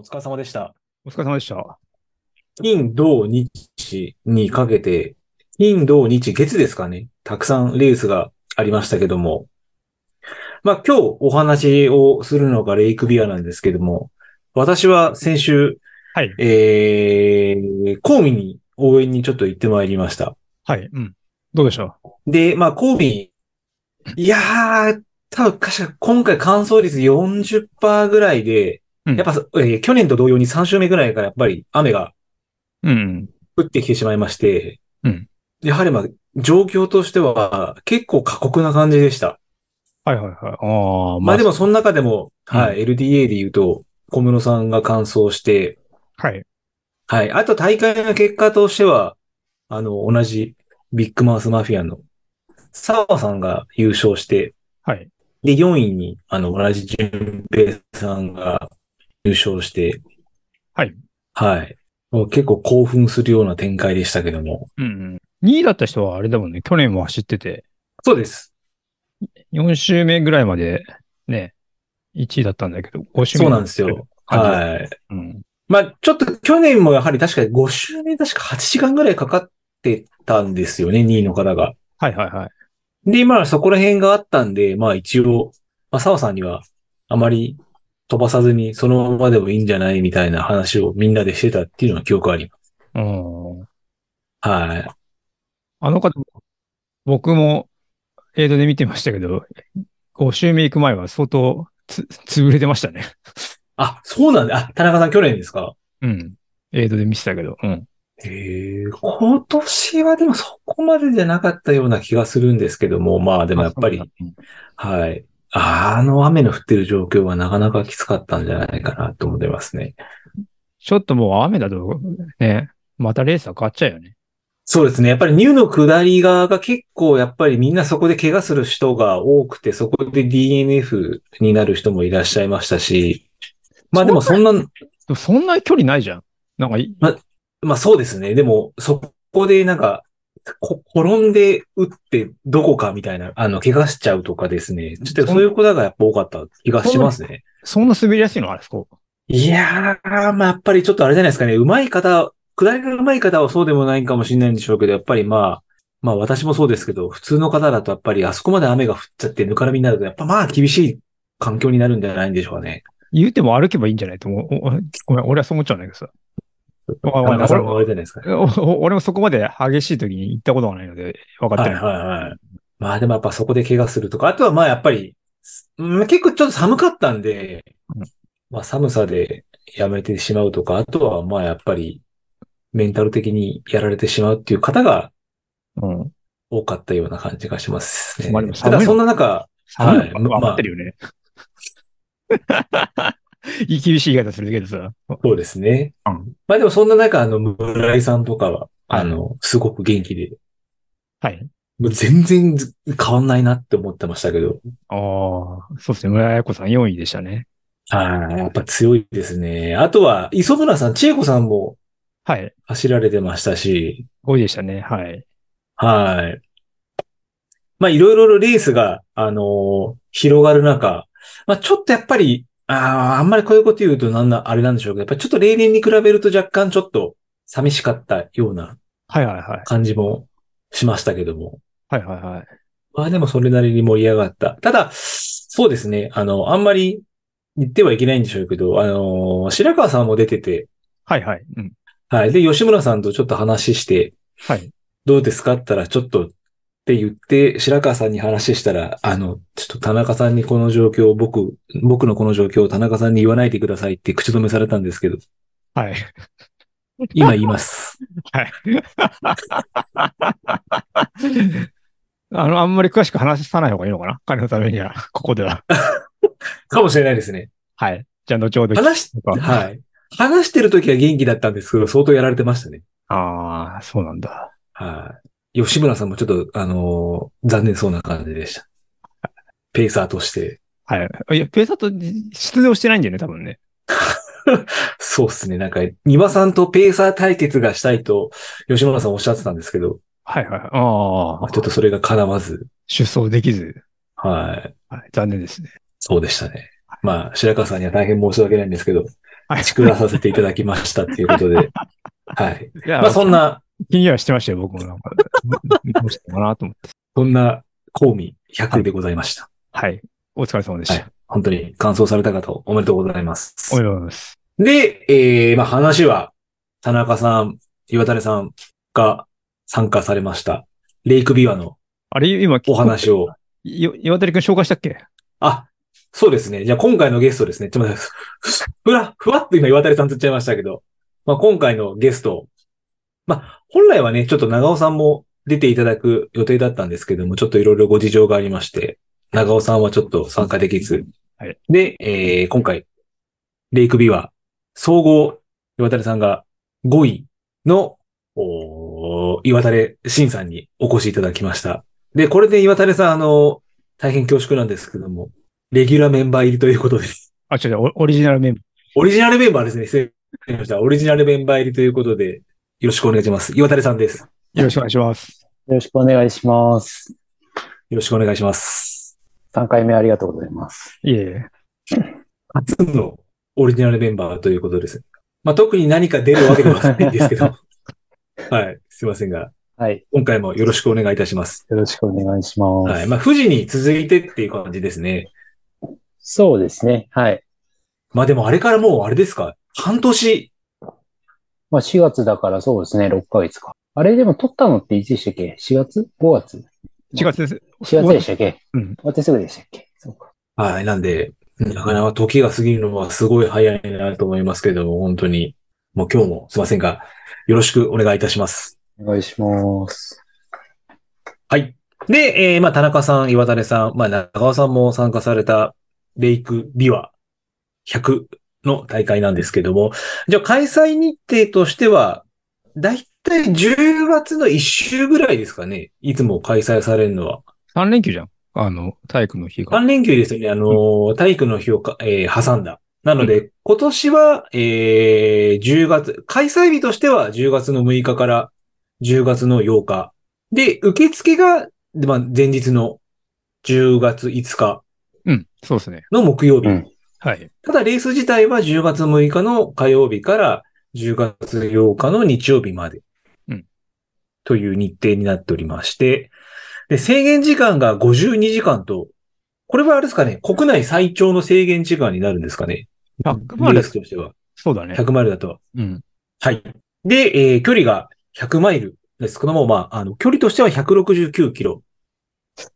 お疲れ様でした。お疲れ様でした。金、土、日にかけて、金、土、日、月ですかね。たくさんレースがありましたけども。まあ今日お話をするのがレイクビアなんですけども、私は先週、はい。えー、コーミに応援にちょっと行ってまいりました。はい。うん。どうでしょで、まあ、コービー、いやー、多分、今回乾燥率40%ぐらいで、うんやっぱ、えー去年と同様に3週目ぐらいからやっぱり雨がううん。降ってきてしまいまして、うんやはりまあ、状況としては結構過酷な感じでした。はいはいはい。ああ、まあでも、その中でも、うんはい、LDA で言うと、小室さんが完走して、はい。はい、あと大会の結果としては、あの、同じビッグマウスマフィアの澤さんが優勝して、はい。で、4位に、あの、同じ淳平さんが優勝して、はい。はい。もう結構興奮するような展開でしたけども。うんうん。2位だった人はあれだもんね。去年も走ってて、そうです。4週目ぐらいまでね、1位だったんだけど、5週目そうなんですよ。はい。うん。まあ、ちょっと去年もやはり確か5周目確か8時間ぐらいかかってたんですよね、2位の方が。はいはいはい。で、まあそこら辺があったんで、まあ一応、まあ澤さんにはあまり飛ばさずにそのままでもいいんじゃないみたいな話をみんなでしてたっていうのは記憶あります。うん。はい。あの方も、僕も映像で見てましたけど、5週目行く前は相当つ、潰れてましたね。あ、そうなんだ。あ、田中さん去年ですか？うん。映像で見てたけど、うん。へえ、今年はでもそこまでじゃなかったような気がするんですけども、まあでもやっぱりはい。あの雨の降ってる状況はなかなかきつかったんじゃないかなと思ってますね。ちょっともう雨だと、ね、またレースは変わっちゃうよね。そうですね。やっぱりニューの下り側が結構やっぱりみんなそこで怪我する人が多くて、そこで DNF になる人もいらっしゃいましたし、まあでもそんな、そんな距離ないじゃん。なんかい、まあそうですね。でもそこでなんか、こ転んで打ってどこかみたいな、あの、怪我しちゃうとかですね。ちょっとそういうことがやっぱ多かった気がしますね。そんな滑りやすいのあれですか？いやー、まあやっぱりちょっとあれじゃないですかね。上手い方、下りが上手い方はそうでもないかもしれないんでしょうけど、やっぱりまあ、まあ私もそうですけど、普通の方だとやっぱりあそこまで雨が降っちゃってぬかるみになると、やっぱまあ厳しい環境になるんじゃないんでしょうかね。言うても歩けばいいんじゃないと思う。ごめん、俺はそう思っちゃうんだけどさ。お田中さんないですか俺もそこまで激しい時に行ったことがないので分かってはいない。はいはい。まあでもやっぱそこで怪我するとか、あとはまあやっぱり、うん結構ちょっと寒かったんでうん、まあ寒さでやめてしまうとか、あとはまあやっぱりメンタル的にやられてしまうっていう方がうん。多かったような感じがしますね。まあでもただそんな中、寒いのまあってるよね。厳しい言い方するけどさ。そうですね。うんまあでもそんな中、あの、村井さんとかは、はいあの、すごく元気で、はい。もう全然変わんないなって思ってましたけど、ああ、そうですね。村彩子さん4位でしたね。はい、やっぱ強いですね。あとは、磯村さん、千恵子さんもはい。走られてましたし、5位でしたね。はい。はい。まあいろいろレースが、あのー広がる中、まあちょっとやっぱり、ああ、あんまりこういうこと言うとなんだ、あれなんでしょうけど、やっぱりちょっと例年に比べると若干ちょっと寂しかったようなはいはいはい。感じもしましたけども。はいはいはい。まあでもそれなりに盛り上がった。ただ、そうですね。あの、あんまり言ってはいけないんでしょうけど、あの、白川さんも出てて、はいはい。うん。はい。で、吉村さんとちょっと話して、はい。どうですか？って言ったら、ちょっとって言って、白川さんに話したら、あの、ちょっと田中さんにこの状況を僕、僕のこの状況を田中さんに言わないでくださいって口止めされたんですけど、はい。今言います。はい。あの、あんまり詳しく話さない方がいいのかな？彼のためには、ここでは。かもしれないですね。はい。じゃあ、後ほど。話し、はい。はい。話してる時は元気だったんですけど、相当やられてましたね。ああ、そうなんだ。はい。吉村さんもちょっと、あのー残念そうな感じでした。ペーサーとして。はい。いや、ペーサーと出場してないんだよね、多分ね。そうですね。なんか、庭さんとペーサー対決がしたいと、吉村さんおっしゃってたんですけど、はいはい。ああまあ、ちょっとそれが叶わず、出走できず。はい。はい。残念ですね。そうでしたね。まあ、白川さんには大変申し訳ないんですけど、はい。作らさせていただきましたっていうことで。はい。まあそんな、気にはしてましたよ、僕もなんか。どうしたのかなと思って。そんな、コウミ100でございました。はい。お疲れ様でしはいた。。本当に完走された方おめでとうございます。おめでとうございます。で、えー、まあ話は、田中さん、岩垂さんが参加されました。レイクビワのあれ、今、お話を。よ岩谷くん紹介したっけ？あ、そうですね。じゃあ今回のゲストですね。ちょっと待って、ふふら、ふわっと今岩垂さんつっちゃいましたけど、まあ今回のゲスト、まあ本来はね、ちょっと長尾さんも出ていただく予定だったんですけども、ちょっといろいろご事情がありまして、長尾さんはちょっと参加できず、はいで、えー今回、レイクビワ、総合岩垂さんが5位の、おー岩垂慎さんにお越しいただきました。で、これで岩垂さん、あの、大変恐縮なんですけども、レギュラーメンバー入りということです。あ、違うオリジナルメンバー。オリジナルメンバーですね。失礼しました。オリジナルメンバー入りということで、よろしくお願いします。岩垂さんです。よろしくお願いします。よろしくお願いします。よろしくお願いします。3回目ありがとうございます。いえいえ。初のオリジナルメンバーということです。まあ、特に何か出るわけではないんですけど。はい。すいませんが、はい。今回もよろしくお願いいたします。よろしくお願いします。はい。まあ、富士に続いてっていう感じですね。そうですね。はい。まあでもあれからもうあれですか？半年。まあ4月だからそうですね。6ヶ月か。あれでも撮ったのっていつでしたっけ ?4 月 ?5 月？4月です。?4 月でしたっけ？うん。終わってすぐでしたっけ？そうか。はい。なんで、なかなか時が過ぎるのはすごい早いなと思いますけども、本当に、もう今日もすいませんが、よろしくお願いいたします。お願いします。はい。で、えー、まあ、田中さん、岩垂さん、まあ、長尾さんも参加された、レイクビワ100の大会なんですけども、じゃあ開催日程としては、だいたい10月の1週ぐらいですかね。いつも開催されるのは。3連休じゃん。あの、体育の日が。3連休ですよね。あのー、体育の日をか、えー挟んだ。なので、今年は、えー、10月、開催日としては10月の6日から10月の8日。で、受付が、でまあ、前日の10月5日うん、そうですね。の木曜日。うんはい。ただ、レース自体は10月6日の火曜日から10月8日の日曜日まで。うんという日程になっておりまして、で、制限時間が52時間と、これはあれですかね、国内最長の制限時間になるんですかね。100マイルスとしては。そうだね。100マイルだと。うん。はい。で、えー距離が100マイルですけども、まあ、あの、距離としては169キロ。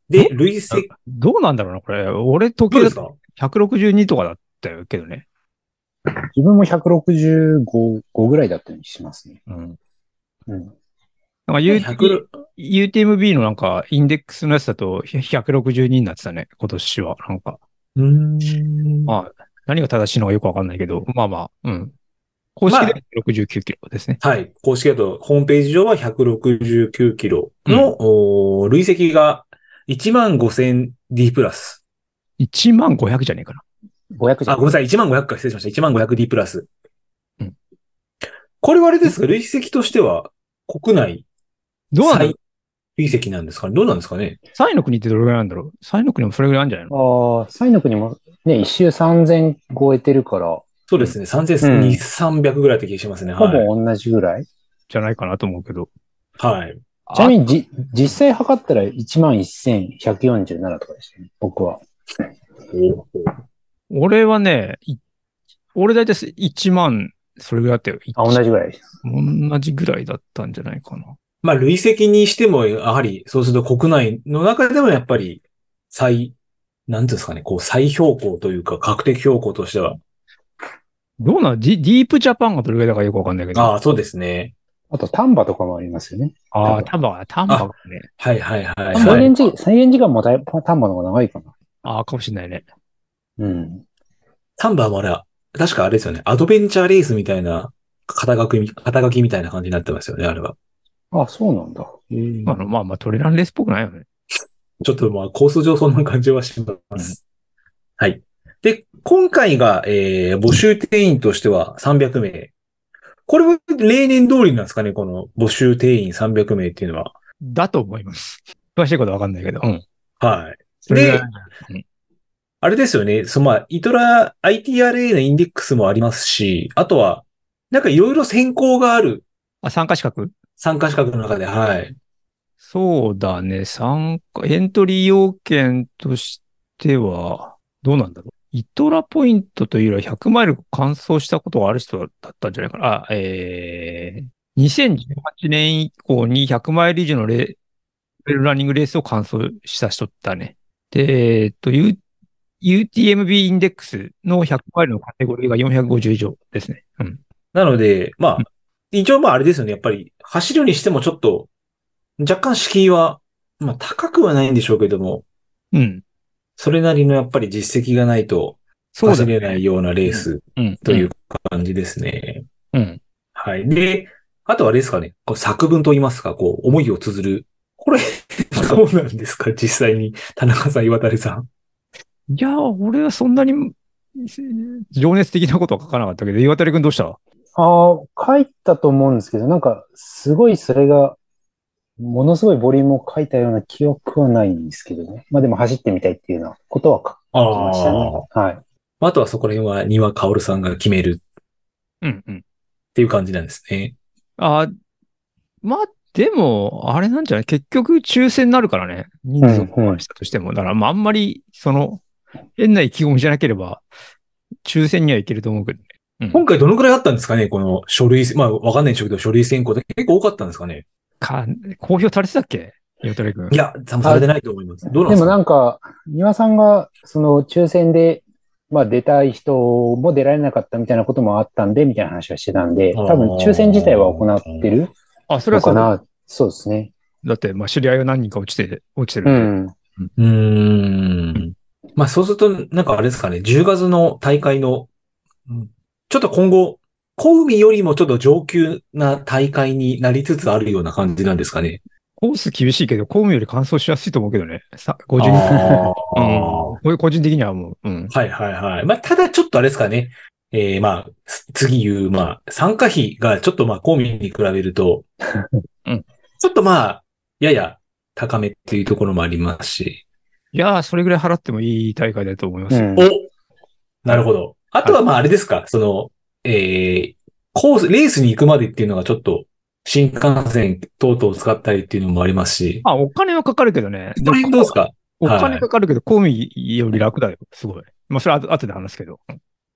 で、累積、どうなんだろうな、これ。俺、時計だか？162とかだったけどね。自分も165 5ぐらいだったようにしますね。うん。うん。なんか U 100 UTMB のなんか、インデックスのやつだと162になってたね、今年は。なんか、うーん。まあ、何が正しいのかよくわかんないけど、まあまあ、うん。公式で69キロですね。はい。公式だと、ホームページ上は169キロの、おー累積が 15,000D プラス。1万500じゃねえかな。500じゃあ、ごめんなさい。15,500か。失礼しました。15,500D プラス。うんこれはあれですか？累積としては、国内どうなんだろ最累積なんですかね？どうなんですかね？う ?3 位の国ってどれぐらいなんだろう ?3 位の国もそれぐらいあるんじゃないの？ああ、サイの国もね、一周3000超えてるから、そうですね。3,300ぐらいって気がしますね。ほはい。ぼ同じぐらい。じゃないかなと思うけど。はい。ちなみにじ、実際測ったら11,147とかでしたね。僕は。俺はね、い俺だいたい1万、それぐらいだったよ。あ、同じぐらい。同じぐらいだったんじゃないかな。まあ、累積にしても、やはり、そうすると国内の中でもやっぱり、最、なんていうんですかね、こう、最標高というか、確定標高としては。どうなの？ディディープジャパンがどれぐらいだかよくわかんないけど。ああ、そうですね。あと、丹波とかもありますよね。ああ、タンバ、タンバがね。はいはいはい、制はい。限時、制限時間もだいぶ丹波の方が長いかな。ああ、かもしれないね。うん。サンバーもあれ、確かあれですよね。アドベンチャーレースみたいな、肩書き、肩書きみたいな感じになってますよね、あれは。あ、そうなんだ。あの、まあまあ、トレランレースっぽくないよね。ちょっとまあ、コース上そんな感じはします。はい。で、今回が、えー、募集定員としては300名。これは例年通りなんですかねこの募集定員300名っていうのは。だと思います。詳しいことわかんないけど。うん。はい。それぐらいあれですよね。そのまあ、イトラ、ITRA のインデックスもありますし、あとは、なんかいろいろ選考があるあ、参加資格？参加資格の中で、はい。そうだね。参加、エントリー要件としては、どうなんだろう。イトラポイントというよりは100マイル完走したことがある人だったんじゃないかな。あ、えー、2018年以降に100マイル以上のレレベルランニングレースを完走した人だね。で、えっと、U、UTMB インデックスの100マイルのカテゴリーが450以上ですね。うん。なので、まあうん、一応まああれですよね。やっぱり、走るにしてもちょっと、若干敷居は、まあ高くはないんでしょうけども、うん。それなりのやっぱり実績がないと走。れないようなレースうん。という感じですね。うん。はい。で、あとはあれですかね。こう作文と言いますか、こう、思いを綴る。これ、どうなんですか？実際に。田中さん、岩谷さん。いや、俺はそんなに情熱的なことは書かなかったけど、岩谷くんどうした？ああ、書いたと思うんですけど、なんか、すごいそれが、ものすごいボリュームを書いたような記憶はないんですけどね。まあでも走ってみたいっていうようなことは書きましたね。はい。あとはそこら辺は庭薫さんが決めるうんうん。っていう感じなんですね。あまあ、でも、あれなんじゃない？結局抽選になるからね。人数をうんうんしたとしても。だから、まあ、あんまり、その、変な意気込みじゃなければ、抽選にはいけると思うけどね。うん今回どのくらいあったんですかね？この書類、まあわかんないんでしょうけど、書類選考で結構多かったんですかね？か、公表されてたっけ？岩谷くんい。や、多分されてないと思います。どうなんでもですかなんか、庭さんが、その抽選で、まあ出たい人も出られなかったみたいなこともあったんで、みたいな話はしてたんで、多分抽選自体は行ってるあ、それはそう。そうですね。だって、まあ、知り合いは何人か落ちて、落ちてるうんん。うーん。まあそうすると、なんかあれですかね、10月の大会の、うんちょっと今後、小海よりもちょっと上級な大会になりつつあるような感じなんですかね。コース厳しいけど、公務より乾燥しやすいと思うけどね。さ、個人、うん。これ個人的にはもう、うん。はいはいはい。まあ、ただちょっとあれですかね。えー、まあ、す次言う、まあ、参加費がちょっとまあ、公民に比べると、うんちょっとまあ、やや高めっていうところもありますし。いやー、それぐらい払ってもいい大会だと思いますよ。うんおなるほど。あとはまあ、あれですか、その、えー、コース、レースに行くまでっていうのがちょっと、新幹線等々を使ったりっていうのもありますし。あ、お金はかかるけどね。どうですか？お金かかるけど、公務より楽だよ。すごい。まあ、それは後後で話すけど。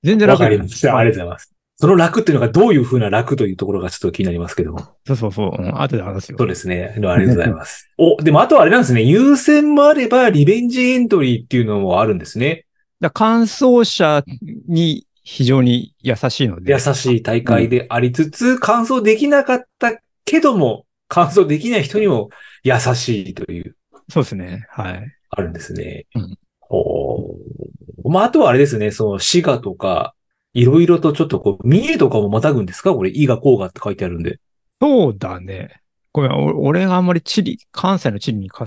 うん全然わ楽かりました。ありがとうございます。その楽っていうのがどういう風な楽というところがちょっと気になりますけども。そうそうそう。うん、後で話すよ。そうですね。ありがとうございます。お、でもあとはあれなんですね。優先もあれば、リベンジエントリーっていうのもあるんですね。だから乾燥者に非常に優しいので。優しい大会でありつつ、完走できなかったけども、完走できない人にも優しいという、そうですね。はい。あるんですね。うんおまあ、あとはあれですね。その、滋賀とか、いろいろとちょっとこう、三重とかもまたぐんですか？これ、伊賀、甲賀って書いてあるんで。そうだね。ごめん、お俺があんまり地理、関西の地理にか、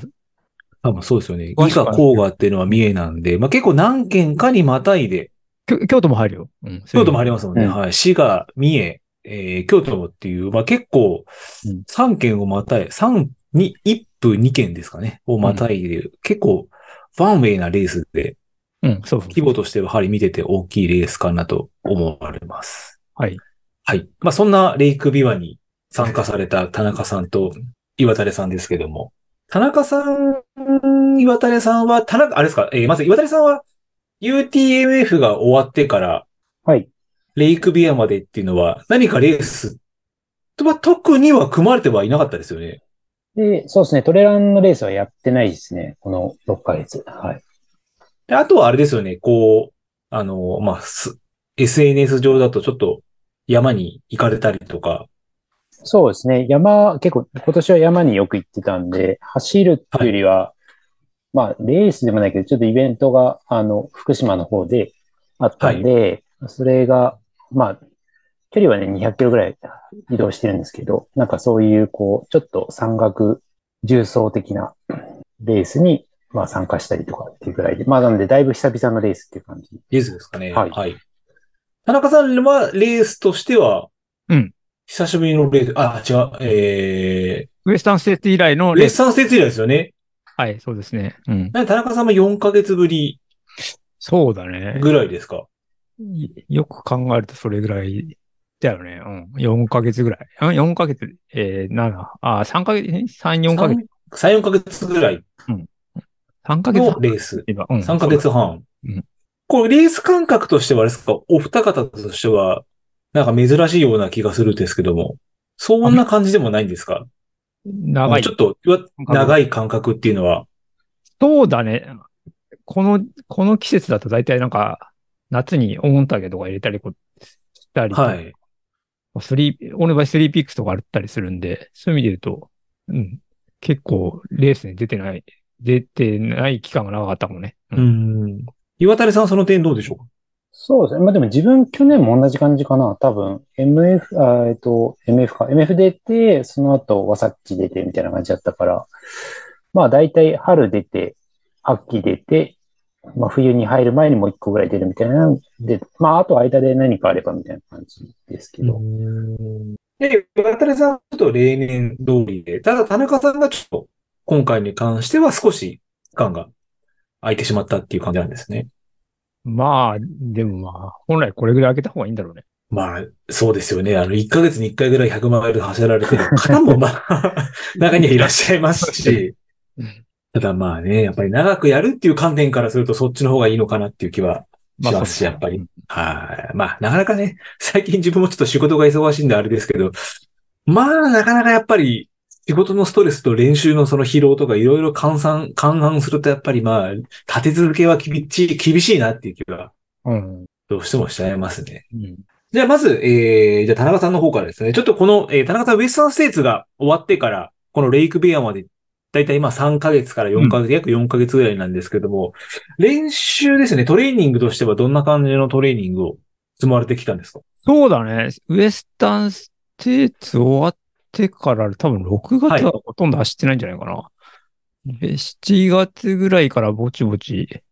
多分そうですよね。伊賀、甲賀っていうのは三重なんで、まあ結構何県かにまたいで、京京都も入るよ。うん。京都も入りますもんね。うんはい。滋賀、三重、えー、京都っていう、まあ、結構うん、3県をまたい、3、に、1府2県ですかね、をまたいで、結構、ファンウェイなレースで、うん、そう規模としてはやはり見てて大きいレースかなと思われます。はい。はい。まあ、そんなレイクビワに参加された田中さんと岩垂さんですけども、田中さん、岩垂さんは、田中、あれですか、えーまず岩垂さんは UTMF が終わってから、はい。レイクビアまでっていうのは、何かレースとは特には組まれてはいなかったですよね。で、そうですね。トレランのレースはやってないですね。この6ヶ月。はい。であとはあれですよね、こう、あの、まあ、す SNS 上だとちょっと山に行かれたりとか、そうですね。山、結構、今年は山によく行ってたんで、走るっていうよりは、まあ、レースでもないけど、ちょっとイベントが、あの、福島の方であったんで、それが、まあ、距離はね、200キロぐらい移動してるんですけど、なんかそういう、こう、ちょっと山岳重層的なレースに、まあ参加したりとかっていうぐらいで、まあなのでだいぶ久々のレースっていう感じ。レースですかね。はい田中さんはレースとしては、うん。久しぶりのレース、あ、違う、えウエスタンステート以来のー、レース。レッサンステーツ以来ですよね。はい、そうですね。うん。なんで田中さんも4ヶ月ぶり。そうだね。ぐらいですか？いよく考えるとそれぐらいだよね。うん。4ヶ月ぐらい。うん ?4 ヶ月、えー、7、あ、3ヶ月、3、4ヶ月。3、4ヶ月ぐらい3ヶ月のレース。今うん。3ヶ月半。うんこれレース感覚としてはあれですかお二方としては、なんか珍しいような気がするんですけども、そんな感じでもないんですか？長いちょ。っと、長い感覚っていうのは。そうだね。この、この季節だと大体なんか、夏にオンタゲとか入れたりこしたりはい。スリー、俺の場合スリーピックスとかあったりするんで、そういう意味で言うと、うん、結構レースに出てない、出てない期間が長かったかもね。う。ん。岩谷さんはその点どうでしょう？かそうですね。まあでも自分去年も同じ感じかな。多分、MF、あえっと、MF か。MF 出て、その後、ワサッチ出てみたいな感じだったから、まあ大体春出て、秋出て、まあ冬に入る前にもう一個ぐらい出るみたいな。で、まああと間で何かあればみたいな感じですけど。で、岩谷さんはちょっと例年通りで、ただ田中さんがちょっと今回に関しては少し期間が空いてしまったっていう感じなんですね。まあ、でもまあ、本来これぐらい開けた方がいいんだろうね。まあ、そうですよね。あの、1ヶ月に1回ぐらい100マイル走られてる方も まあ、中にはいらっしゃいますしうん、ただまあね、やっぱり長くやるっていう観点からするとそっちの方がいいのかなっていう気はしますし、やっぱり。はい。まあ、なかなかね、最近自分もちょっと仕事が忙しいんであれですけど、まあ、なかなかやっぱり、仕事のストレスと練習のその疲労とかいろいろ換算、勘案するとやっぱりまあ、立て続けは厳しい、厳しいなっていう気は、うん。どうしてもしちゃいますね。うん。じゃあまず、えー、じゃあ田中さんの方からですね、ちょっとこの、えー、田中さんウエスタンステーツが終わってから、このレイクベアまで、だいたい今3ヶ月から4ヶ月、約4ヶ月ぐらいなんですけども、練習ですね、トレーニングとしてはどんな感じのトレーニングを積まれてきたんですか？そうだね。ウエスタンステーツ終わってから多分6月はほとんど走ってないんじゃないかな。で7月ぐらいからぼちぼち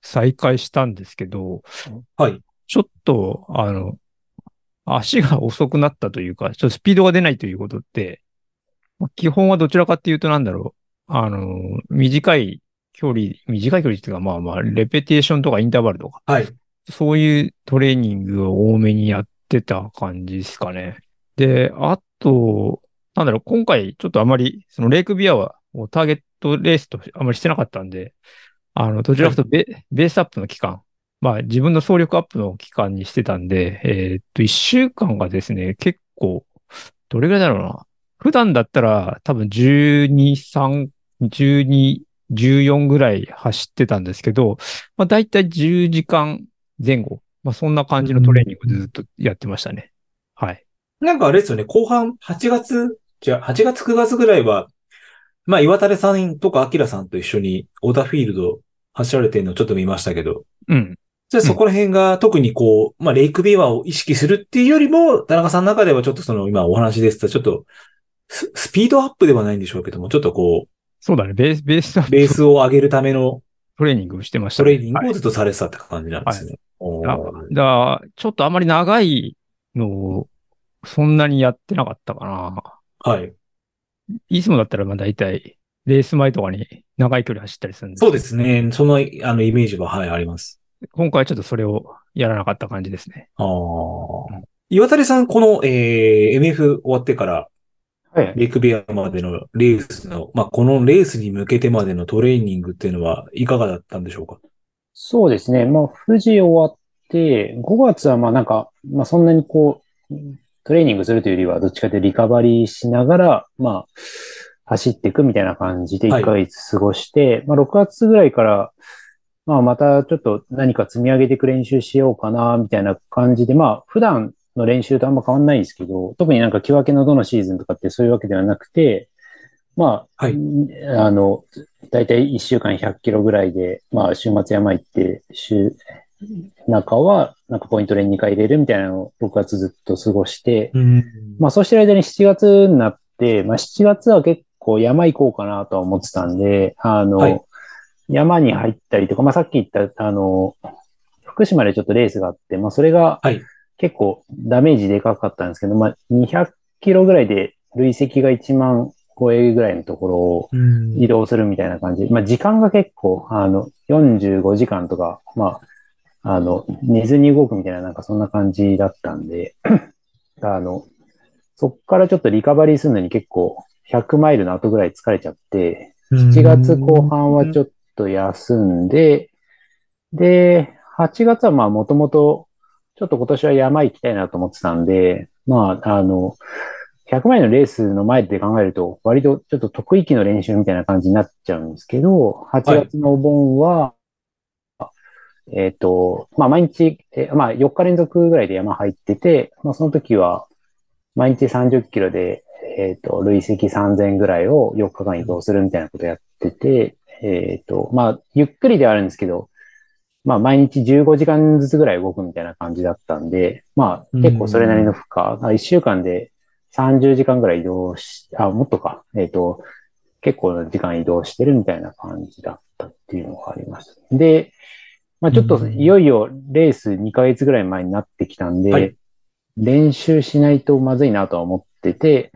再開したんですけど、はい。ちょっと、あの、足が遅くなったというか、ちょっとスピードが出ないということって、まあ基本はどちらかっていうとなんだろう。あの、短い距離、短い距離っていうか、まあまあ、レペテーションとかインターバルとか、はい。そういうトレーニングを多めにやってた感じですかね。で、あと、なんだろう、今回ちょっとあまり、そのレイクビアはをターゲットレースとあまりしてなかったんで、あの、どちらかとベ,、ベースアップの期間、まあ自分の総力アップの期間にしてたんで、えーっと、一週間がですね、結構、どれぐらいだろうな。普段だったら多分12、3、12、14ぐらい走ってたんですけど、まあ大体10時間前後。まあそんな感じのトレーニングをずっとやってましたね。はい。なんかあれですよね、後半8月、じゃあ8月9月ぐらいは、まあ岩垂さんとかアキラさんと一緒にオーダーフィールド走られてるのちょっと見ましたけど、うん。じゃあそこら辺が特にこう、まあレイクビワを意識するっていうよりも、田中さんの中ではちょっとその今お話ですと、ちょっとススピードアップではないんでしょうけども、ちょっとこそうだね。ベース、ベースベースを上げるためのトレーニングをしてましたね。トレーニングはいをずっとされてたって感じなんですね。おーあだからちょっとあまり長いのをそんなにやってなかったかな。はい。いつもだったらまあ大体、レース前とかに長い距離走ったりするんですそうですね。その、あの、イメージは、はい、あります。今回はちょっとそれをやらなかった感じですね。ああ。岩谷さん、この、えー、MF 終わってから、はい。レイクビアまでのレースの、まあ、このレースに向けてまでのトレーニングっていうのは、いかがだったんでしょうか？そうですね。まあ、富士終わって、5月はまあなんか、まあそんなにこう、トレーニングするというよりは、どっちかというとリカバリーしながら、まあ、走っていくみたいな感じではい。1ヶ月過ごして、まあ6月ぐらいから、まあまたちょっと何か積み上げていく練習しようかな、みたいな感じで、まあ普段の練習とあんま変わんないんですけど、特になんか木分けのどのシーズンとかってそういうわけではなくて、まあ、はい。あの、だいたい1週間100キロぐらいで、まあ週末山行って、週、中はなんかポイント練2回入れるみたいなのを6月ずっと過ごして、うん。まあそうしてる間に7月になって、まあ7月は結構山行こうかなとは思ってたんで、あの、はい山に入ったりとか、まあさっき言った、あの、福島でちょっとレースがあって、まあそれがはい結構ダメージでかかったんですけど、まあ200キロぐらいで累積が1万超えぐらいのところをうん移動するみたいな感じ。まあ時間が結構、あの、45時間とか、まああの、寝ずに動くみたいな、なんかそんな感じだったんで、あの、そっからちょっとリカバリーするのに結構100マイルの後ぐらい疲れちゃって、7月後半はちょっと休んで、で、8月はまあもともと、ちょっと今年は山行きたいなと思ってたんで、まあ、あの、100マイルのレースの前で考えると、割とちょっと得意期の練習みたいな感じになっちゃうんですけど、8月のお盆は、えっ、と、まあ毎日、えまあ4日連続ぐらいで山入ってて、まあその時は、毎日30キロで、えっ、と、累積3000ぐらいを4日間移動するみたいなことやってて、えっ、と、まあ、ゆっくりではあるんですけど、まあ、毎日15時間ずつぐらい動くみたいな感じだったんで、まあ、結構それなりの負荷、1週間で30時間ぐらい移動し、あ、もっとか、えっ、と、結構な時間移動してるみたいな感じだったっていうのがありました。で、まあ、ちょっといよいよレース2ヶ月ぐらい前になってきたんで、はい。練習しないとまずいなとは思ってて、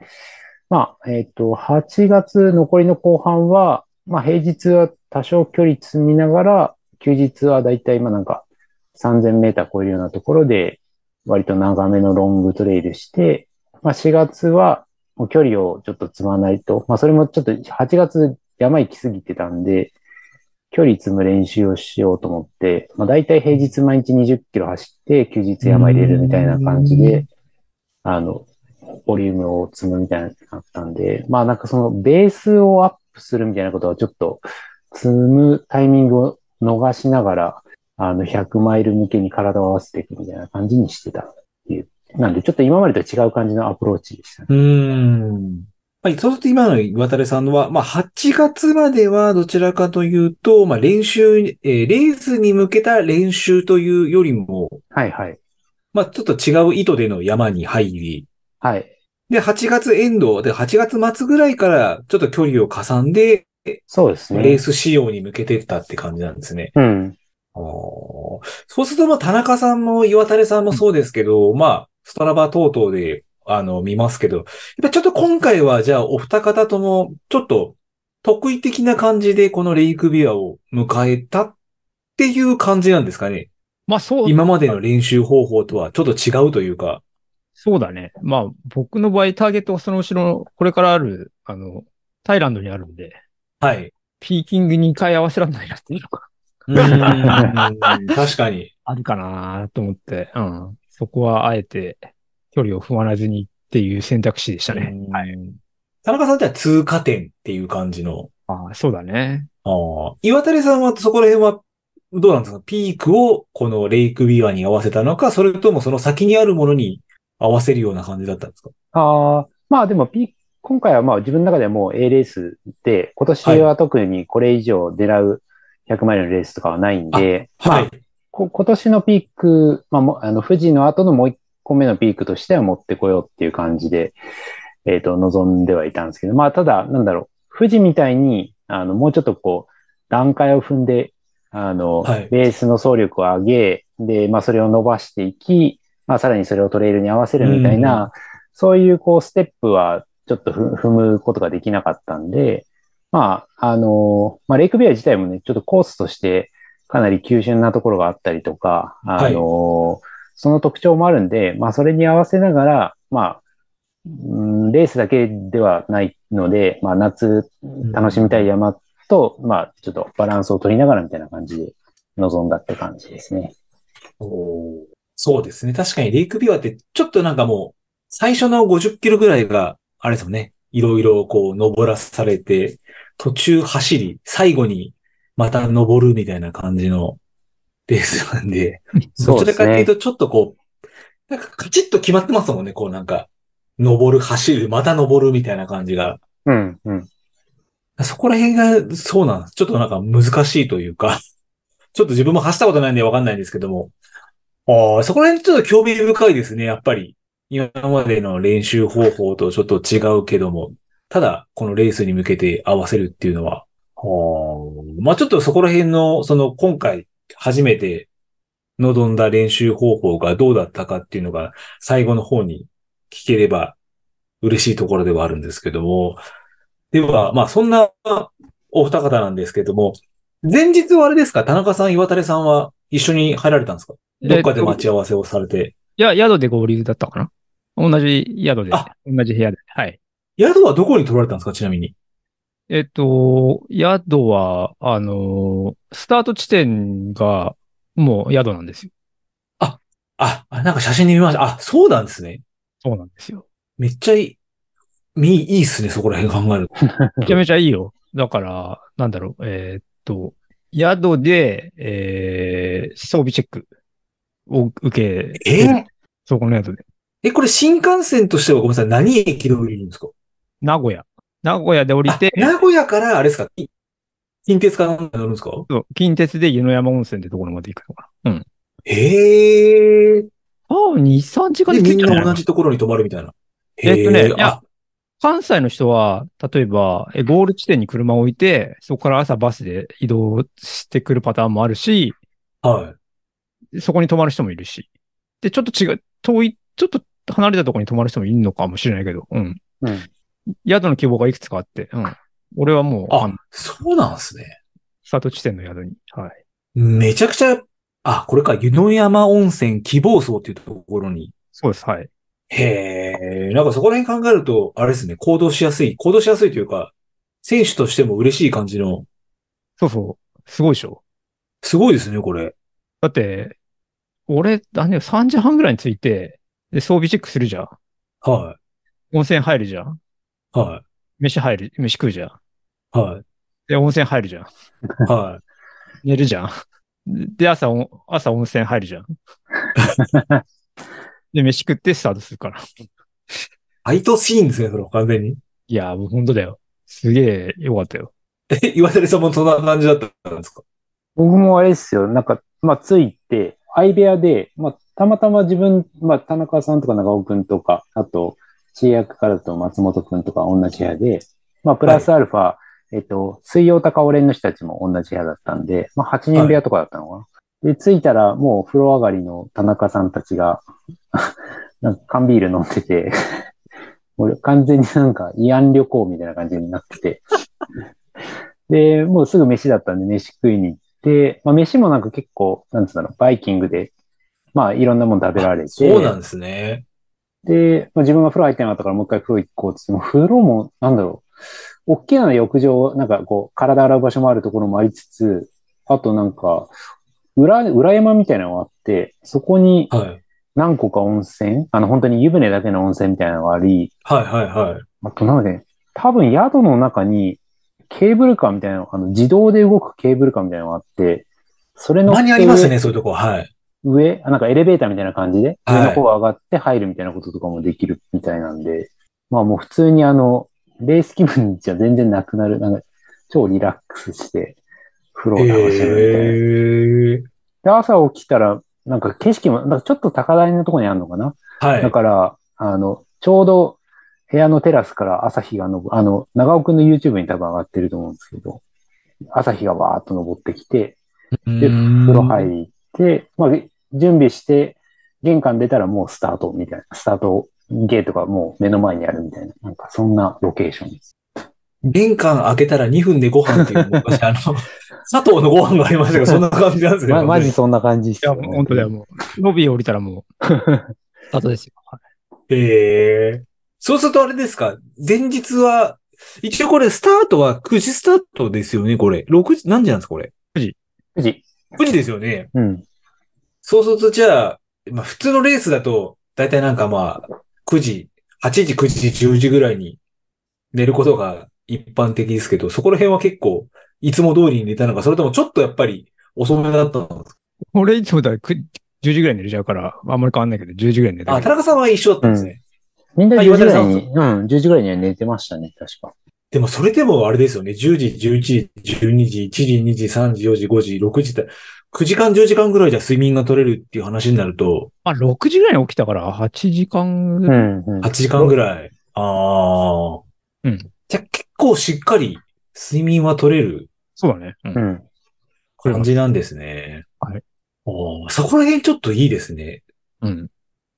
まあ、えっ、と、8月残りの後半は、まあ、平日は多少距離積みながら、休日はだいたい今なんか3000メーター超えるようなところで、割と長めのロングトレイルして、まあ、4月はもう距離をちょっと積まないと、まあ、それもちょっと8月山行き過ぎてたんで、距離積む練習をしようと思って、まあ、大体平日毎日20キロ走って、休日山入れるみたいな感じで、あの、ボリュームを積むみたいになったんで、まあなんかそのベースをアップするみたいなことはちょっと積むタイミングを逃しながら、あの100マイル向けに体を合わせていくみたいな感じにしてたっていう。なんでちょっと今までと違う感じのアプローチでしたね。うーん。まあ、そうすると今の岩垂さんのは、まあ、8月まではどちらかというと、まあ、練習、えーレースに向けた練習というよりも、はいはい。まあ、ちょっと違う意図での山に入り、はい。で、8月エンドで、8月末ぐらいからちょっと距離をかさんで、そうですね。レース仕様に向けてったって感じなんですね。うん。そうすると、まあ、田中さんも岩垂さんもそうですけど、まあ、ストラバ等々で、あの、見ますけど、やっぱちょっと今回は、じゃあ、お二方とも、ちょっと、得意的な感じで、このレイクビアを迎えたっていう感じなんですかね？まあそう、今までの練習方法とはちょっと違うというか。そうだね。まあ僕の場合ターゲットはその後ろの、これからある、あの、タイランドにあるんで、はい。ピーキング2回合わせらんないなっていうのがうーん確かに。あるかなと思って、うん。そこはあえて距離を踏まずにっていう選択肢でしたね。はい。田中さんっては通過点っていう感じの。ああ、そうだね。ああ。岩垂さんはそこら辺は、どうなんですか？ピークをこのレイクビアに合わせたのか、それともその先にあるものに合わせるような感じだったんですか？ああ、まあでもピ、今回はまあ自分の中ではもう A レースで、今年は特にこれ以上狙う100マイルのレースとかはないんで、まあはい。こ今年のピーク、まあもう、あの、富士の後のもう一個目のピークとしては持ってこようっていう感じで、えっ、と、望んではいたんですけど、まあ、ただ、なんだろう、富士みたいに、あの、もうちょっとこう、段階を踏んで、あの、はい。ベースの走力を上げ、で、まあ、それを伸ばしていき、まあ、さらにそれをトレイルに合わせるみたいな、そういう、こう、ステップは、ちょっとふ踏むことができなかったんで、まあ、あの、まあ、レイクビア自体もね、ちょっとコースとして、かなり急峻なところがあったりとか、あの、その特徴もあるんで、まあ、それに合わせながら、まあ、うんレースだけではないので、まあ、夏楽しみたい山と、まあ、ちょっとバランスを取りながらみたいな感じで臨んだって感じですね。おそうですね。確かにレイクビアってちょっとなんかもう、最初の50キロぐらいが、あれですもんね。いろいろこう登らされて、途中走り、最後にまた登るみたいな感じのレースなんで、どちらかっていうとちょっとこう、なんかカチッと決まってますもんね。こうなんか、登る、走る、また登るみたいな感じが。うん、うん。そこら辺がそうなんです。ちょっとなんか難しいというか、ちょっと自分も走ったことないんでわかんないんですけども、ああ、そこら辺ちょっと興味深いですね、やっぱり。今までの練習方法とちょっと違うけども、ただこのレースに向けて合わせるっていうのは、はあまあちょっとそこら辺の、その今回初めて臨んだ練習方法がどうだったかっていうのが最後の方に聞ければ嬉しいところではあるんですけども、では、まあそんなお二方なんですけども、前日はあれですか？田中さん、岩垂さんは一緒に入られたんですか？どっかで待ち合わせをされて。いや、宿で合流だったかな？同じ宿であ、同じ部屋で。はい。宿はどこに取られたんですか？ちなみに。えっと、宿は、あのースタート地点が、もう宿なんですよ。あ、あなんか写真で見ました。あ、そうなんですね。そうなんですよ。めっちゃいい、み、いいっすね、そこら辺考えると。めちゃめちゃいいよ。だから、なんだろう、えーっと、宿で、えー、装備チェックを受け、え？ーそこの宿で。え、これ新幹線としてはごめんなさい、何駅で降りるんですか？名古屋。名古屋で降りてあ、名古屋から、あれですか？き近鉄かなんか乗るんですか？そう近鉄で湯の山温泉ってところまで行くのかな。うん。へえ。ああ、2、3時間で、みんで着いたんな同じところに泊まるみたいな。えっとね関西の人は、例えば、えゴール地点に車を置いて、そこから朝バスで移動してくるパターンもあるし、はい。そこに泊まる人もいるし。で、ちょっと違う、遠い、ちょっと離れたところに泊まる人もいるのかもしれないけど、うん。うん。宿の希望がいくつかあって、うん。俺はもう、あそうなんですね。スタート地点の宿に。はい。めちゃくちゃ、あ、これか、湯の山温泉希望層っていうところに。そうです、はい。へえ、なんかそこら辺考えると、あれですね、行動しやすい、行動しやすいというか、選手としても嬉しい感じの、そうそう。すごいでしょ。すごいですね、これ。だって、俺、だね、3時半ぐらいに着いて、で、装備チェックするじゃん。は温泉入るじゃん。い。は飯入る、飯食うじゃん。い。はい。で、温泉入るじゃん。はい。寝るじゃん。で、朝お、朝温泉入るじゃん。で、飯食ってスタートするから。アイトシーンですね、それ完全に。いや、もう本当だよ。すげえよかったよ。え、岩谷さんもそんな感じだったんですか？僕もあれですよ。なんか、まあ、ついて、相部屋で、まあ、たまたま自分、まあ、田中さんとか長尾くんとか、あと、知恵役からだと松本くんとか同じ部屋で、まあ、プラスアルファ、えっと、水曜高尾連の人たちも同じ部屋だったんで、まあ、8人部屋とかだったのかな。で、着いたら、もう風呂上がりの田中さんたちが、なんか缶ビール飲んでて、俺完全になんか慰安旅行みたいな感じになってて、で、もうすぐ飯だったんで飯食いに行って、まあ飯もなんか結構、なんつうんだろう、バイキングで、まあいろんなもの食べられて、そうなんですね。で、まあ、自分が風呂入ってなかったからもう一回風呂行こうって言っても、風呂も、なんだろう、大きな浴場、なんかこう、体洗う場所もあるところもありつつ、あとなんか、裏、裏山みたいなのがあって、そこにはい。何個か温泉、あの本当に湯船だけの温泉みたいなのがあり、はいはいはい。あとなので、多分宿の中にケーブルカーみたいなの、あの自動で動くケーブルカーみたいなのがあって、それのたまにありますね、そういうとこ。はい。上、あなんかエレベーターみたいな感じで、はい上の方上がって入るみたいなこととかもできるみたいなんで、まあもう普通にあの、レース気分じゃ全然なくなる、なんか超リラックスして、風呂を楽しむみたいな。へえ。で、朝起きたら、なんか景色も、なんかちょっと高台のところにあるのかな？はい。だから、あの、ちょうど部屋のテラスから朝日が昇る、あの、長尾くんの YouTube に多分上がってると思うんですけど、朝日がわーっと昇ってきて、で、風呂入って、まあ、準備して、玄関出たらもうスタートみたいな、スタートゲートがもう目の前にあるみたいな、なんかそんなロケーションです。玄関開けたら2分でご飯っていう、昔あの、佐藤のご飯がありましたけど、そんな感じなんですね。ま、マジそんな感じですいや、よ、もう本当だよ、もう。ロビー降りたらもう、スタートですよ。はいへえ。そうするとあれですか？前日は、一応これスタートは9時スタートですよね、これ。6時、何時なんですか、これ？9時。9時ですよね。うん。そうするとじゃあ、まあ普通のレースだと、だいたいなんかまあ、9時、8時、9時、10時ぐらいに寝ることが一般的ですけど、そこら辺は結構、いつも通りに寝たのか、それともちょっとやっぱり遅めだったの？か。俺いつもだく10時ぐらいに寝れちゃうから、あんまり変わんないけど、10時ぐらいに寝てあ、田中さんは一緒だったんですね。みんなあ10時ぐらい岩に、うん、10時ぐらいには寝てましたね、確か。でもそれでもあれですよね。10時、11時、12時、1時、2時、3時、4時、5時、6時って、9時間、10時間ぐらいじゃ睡眠が取れるっていう話になると、まあ、6時ぐらいに起きたから、8時間ぐうらい。ん、うん8。時間ぐらい。ああ。うん。じゃあ結構しっかり睡眠は取れるそうだね。うんうん。感じなんですね。はい。おーそこら辺ちょっといいですね。うん。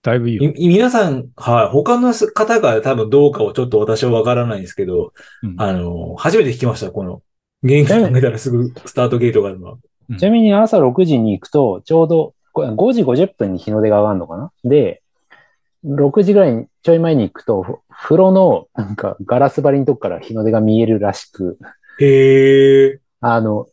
だいぶいいよ。い皆さん、はい、他の方が多分どうかをちょっと私はわからないんですけど、うんあの、初めて聞きました、この、元気考えたらすぐスタートゲートがあるのは。うんちなみに朝6時に行くと、ちょうどこれ5時50分に日の出が上がるのかな？で、6時ぐらいにちょい前に行くと、ふ風呂のなんかガラス張りのとこから日の出が見えるらしく、へえ。あの、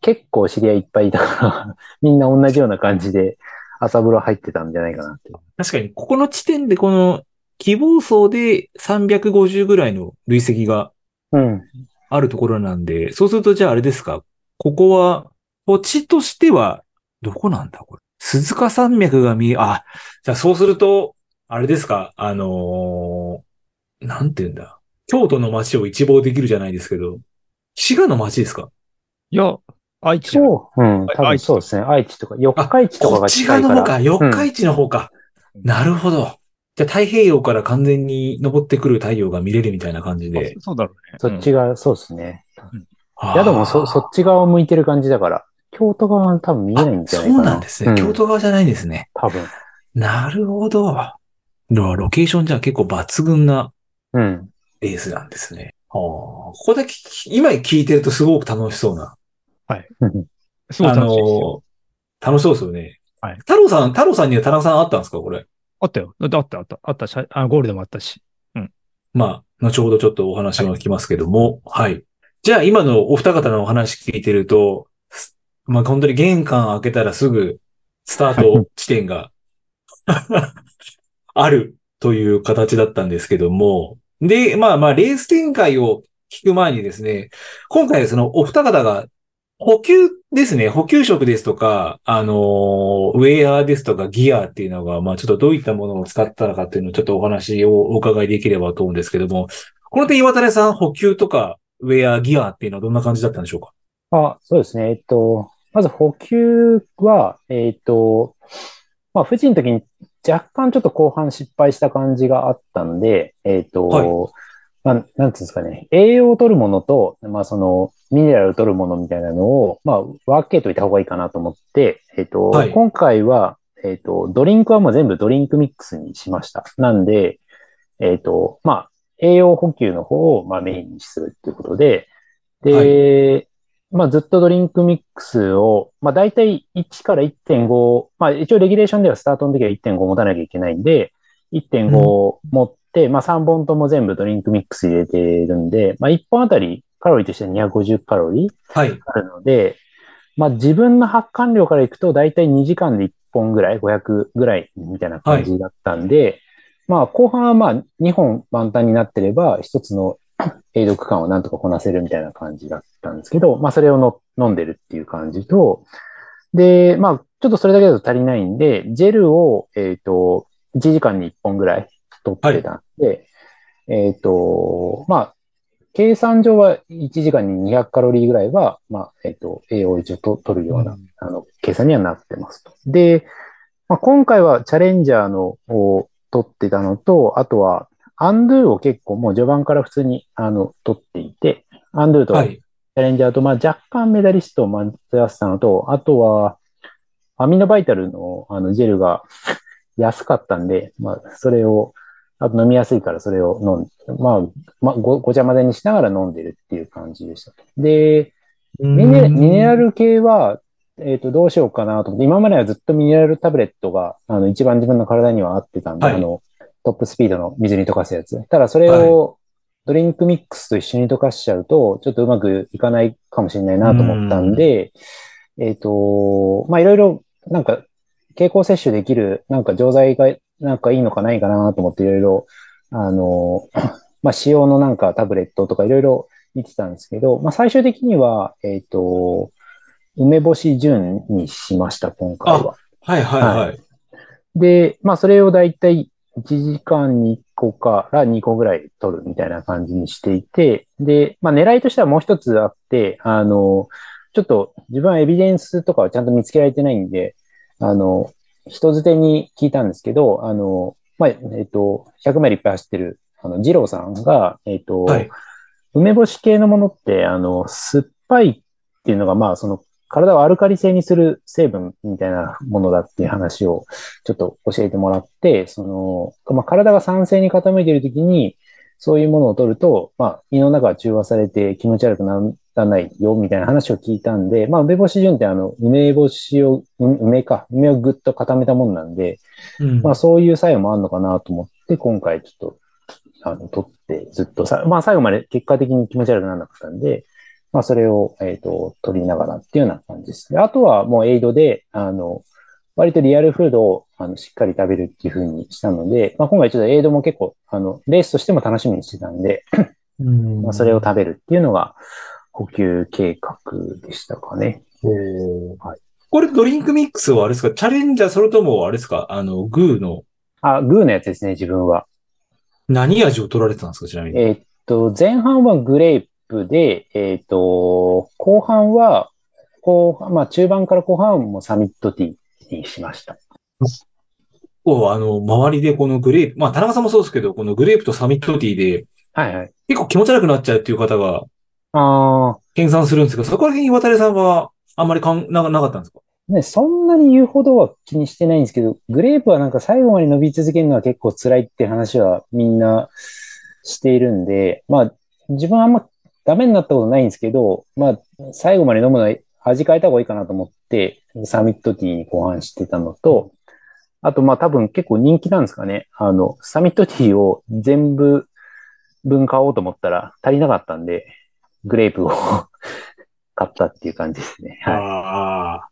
結構知り合いいっぱいいたから、みんな同じような感じで朝風呂入ってたんじゃないかなって。確かに、ここの地点でこの希望層で350ぐらいの累積がうん。あるところなんで、そうするとじゃああれですか、ここは、土地としては、どこなんだこれ？鈴鹿山脈が見え、あ、じゃあそうすると、あれですか、あのーなんて言うんだ？京都の街を一望できるじゃないですけど、滋賀の街ですか？いや、愛知そう、うん、多分愛知そうですね。愛知とか、四日市とかがこっち近いから。側の方か、四日市の方か。うんなるほど。じゃあ太平洋から完全に昇ってくる太陽が見れるみたいな感じで。あそうだろうね。そっち側、そうですね。あー宿もそ、そっち側を向いてる感じだから、京都側は多分見えないんじゃないかな。そうなんですね。京都側じゃないんですね。多分。なるほど。ロロケーションじゃ結構抜群なうん。レースなんですね。はあここで聞き今聞いてるとすごく楽しそうな。あすごい楽しいですよ。の、楽しそうですよね。はい太郎さん、太郎さんには田中さんあったんですか？これ。あったよ。だってあった、あった、あったし、あゴールでもあったし。まあ、後ほどちょっとお話も聞きますけども、はい。じゃあ今のお二方のお話聞いてると、すまあ本当に玄関開けたらすぐスタート地点が あるという形だったんですけども、で、まあまあレース展開を聞く前にですね、今回そのお二方が補給ですね、補給食ですとか、あのーウェアですとかギアっていうのが、まあちょっとどういったものを使ったのかっていうのをちょっとお話をお伺いできればと思うんですけども、この点岩谷さん、補給とかウェア、ギアっていうのはどんな感じだったんでしょうか？あ、そうですね。えっと、まず補給は、えっと、まあ、富士の時に若干ちょっと後半失敗した感じがあったんで、えっと、はい。まあ、なんていうんですかね、栄養を取るものと、まあ、その、ミネラルを取るものみたいなのを、まあ、分けといた方がいいかなと思って、えっと、はい。今回は、えっと、ドリンクはもう全部ドリンクミックスにしました。なんで、えっと、まあ、栄養補給の方を、まあ、メインにするっていうことで、で、まあ、ずっとドリンクミックスを、まあ、大体1から1.5、まあ、一応レギュレーションではスタートの時は1.5持たなきゃいけないんで、1.5持って、まあ、3本とも全部ドリンクミックス入れてるんで、まあ、1本あたりカロリーとしては250カロリーはい。あるので、まあ、自分の発汗量からいくと大体2時間で1本ぐらい、500ぐらいみたいな感じだったんで、まあ、後半はまあ、2本満タンになってれば、一つのエイド区間をなんとかこなせるみたいな感じだったんですけど、まあ、それをの飲んでるっていう感じと、で、まあ、ちょっとそれだけだと足りないんで、ジェルを、えっ、と、1時間に1本ぐらい取ってたんで、えっ、と、まあ、計算上は1時間に200カロリーぐらいは、まあ、えっ、と、栄養を一応と取るような、うんあの、計算にはなってますと。で、まあ、今回はチャレンジャーのを取ってたのと、あとは、アンドゥを結構もう序盤から普通に、あの、取っていて、アンドゥとチはい。ャレンジャーと、まあ、若干メダリストを混ぜ合わせたのと、あとは、アミノバイタルの、あの、ジェルが 安かったんで、まあ、それを、あと飲みやすいからそれを飲んで、まあ、まあ、ご、ごちゃ混ぜにしながら飲んでるっていう感じでした。で、ミネミネラル系は、えっ、と、どうしようかなと思って、今まではずっとミネラルタブレットが、あの、一番自分の体には合ってたんで、はいあの、トップスピードの水に溶かすやつ。ただ、それを、ドリンクミックスと一緒に溶かしちゃうと、ちょっとうまくいかないかもしれないなと思ったんで、えっ、と、まあ、いろいろ、なんか、経口摂取できる、なんか錠剤が、なんかいいのかないかなと思っていろいろ、あの、まあ、使用のなんかタブレットとかいろいろ見てたんですけど、まあ、最終的には、えっ、と、梅干し純にしました、今回は。はいはいはい。で、まあ、それをだいたい1時間に1個から2個ぐらい取るみたいな感じにしていて、で、まあ、狙いとしてはもう一つあって、あの、ちょっと自分はエビデンスとかはちゃんと見つけられてないんで、あの、人づてに聞いたんですけど、あの、まあ、えっ、と、100マイルいっぱい走ってる、あの、二郎さんが、えっ、と、はい。梅干し系のものって、あの、酸っぱいっていうのが、まあ、その、体をアルカリ性にする成分みたいなものだっていう話をちょっと教えてもらって、その、まあ、体が酸性に傾いているときに、そういうものを取ると、まあ、胃の中が中和されて気持ち悪くなるたないよ、みたいな話を聞いたんで、まあ、梅干し順ってあの、梅干しを、うん梅か、梅をぐっと固めたもんなんで、うん。まあ、そういう作用もあるのかなと思って、今回ちょっと、あの、取って、ずっとさ、まあ、最後まで結果的に気持ち悪くならなかったんで、まあ、それを、えっ、と、取りながらっていうような感じです。であとはもうエイドで、あの、割とリアルフードをあのしっかり食べるっていう風にしたので、まあ、今回ちょっとエイドも結構、あの、レースとしても楽しみにしてたんで、うんまあ、それを食べるっていうのが補給計画でしたかね。はいこれドリンクミックスはあれですか？チャレンジャーそれともあれですか？あの、グーのあ、グーのやつですね、自分は。何味を取られてたんですか？ちなみに。えーっと、前半はグレープで、えーっと、後半は、後半、まあ中盤から後半はもうサミットティーにしました。こう、あの、周りでこのグレープ、まあ、田中さんもそうですけど、このグレープとサミットティーで、はいはい。結構気持ち悪くなっちゃうっていう方が、ああ、研鑽するんですけど、そこら辺岩垂さんは、あんまりかんななかったんですか？ね、そんなに言うほどは気にしてないんですけど、グレープはなんか最後まで伸び続けるのは結構辛いって話はみんなしているんで、まあ、自分はあんまダメになったことないんですけど、まあ、最後まで飲むのは味変えた方がいいかなと思って、サミットティーに後半してたのと、あとまあ多分結構人気なんですかね。あの、サミットティーを全部分買おうと思ったら足りなかったんで、グレープを 買ったっていう感じですね。はい。ああ。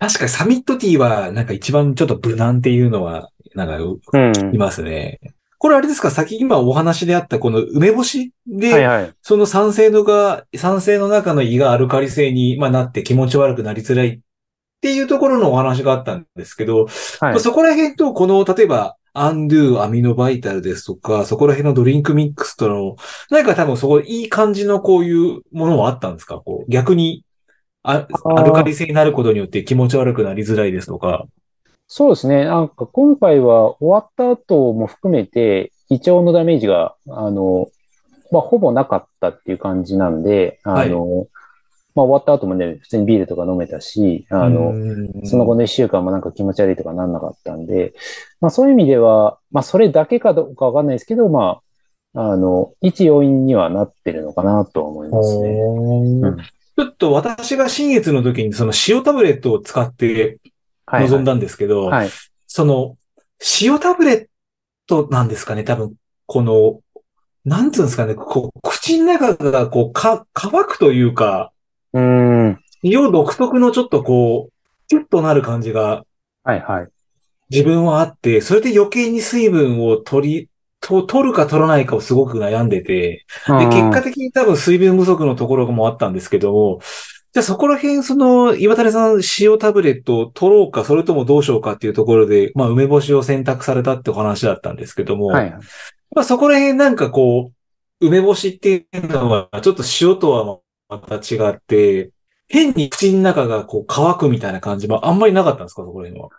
確かにサミットティーは、なんか一番ちょっと無難っていうのは、なんか、うん。いますね。これあれですか？先今お話であったこの梅干しで、はいはい。その酸性度が、酸性の中の胃がアルカリ性に、まあ、なって気持ち悪くなりづらいっていうところのお話があったんですけど、はい。そこら辺とこの、例えば、アンドゥ、アミノバイタルですとか、そこら辺のドリンクミックスとの、何か多分そこいい感じのこういうものはあったんですか？こう、逆に、アルカリ性になることによって気持ち悪くなりづらいですとか。そうですね。なんか今回は終わった後も含めて、胃腸のダメージが、あの、まあ、ほぼなかったっていう感じなんで、あの、まあ、終わった後もね、普通にビールとか飲めたし、あの、その後の一週間もなんか気持ち悪いとかなんなかったんで、まあそういう意味では、まあそれだけかどうかわかんないですけど、まあ、あの、一要因にはなってるのかなとは思いますね。うんちょっと私が新越の時にその塩タブレットを使ってはい、臨んだんですけど、はい。その塩タブレットなんですかね多分、この、なんつうんですかね、こう、口の中がこう、か、乾くというか、うーん。塩独特のちょっとこう、キュッとなる感じがはいはい。自分はあって、それで余計に水分を取り、と取るか取らないかをすごく悩んでて、で、結果的に多分水分不足のところもあったんですけども、じゃあそこら辺、その、岩谷さん、塩タブレットを取ろうか、それともどうしようかっていうところで、まあ、梅干しを選択されたってお話だったんですけども、はい。まあ、そこら辺なんかこう、梅干しっていうのは、ちょっと塩とはまた違って、変に口の中がこう乾くみたいな感じもあんまりなかったんですか、そこら辺は？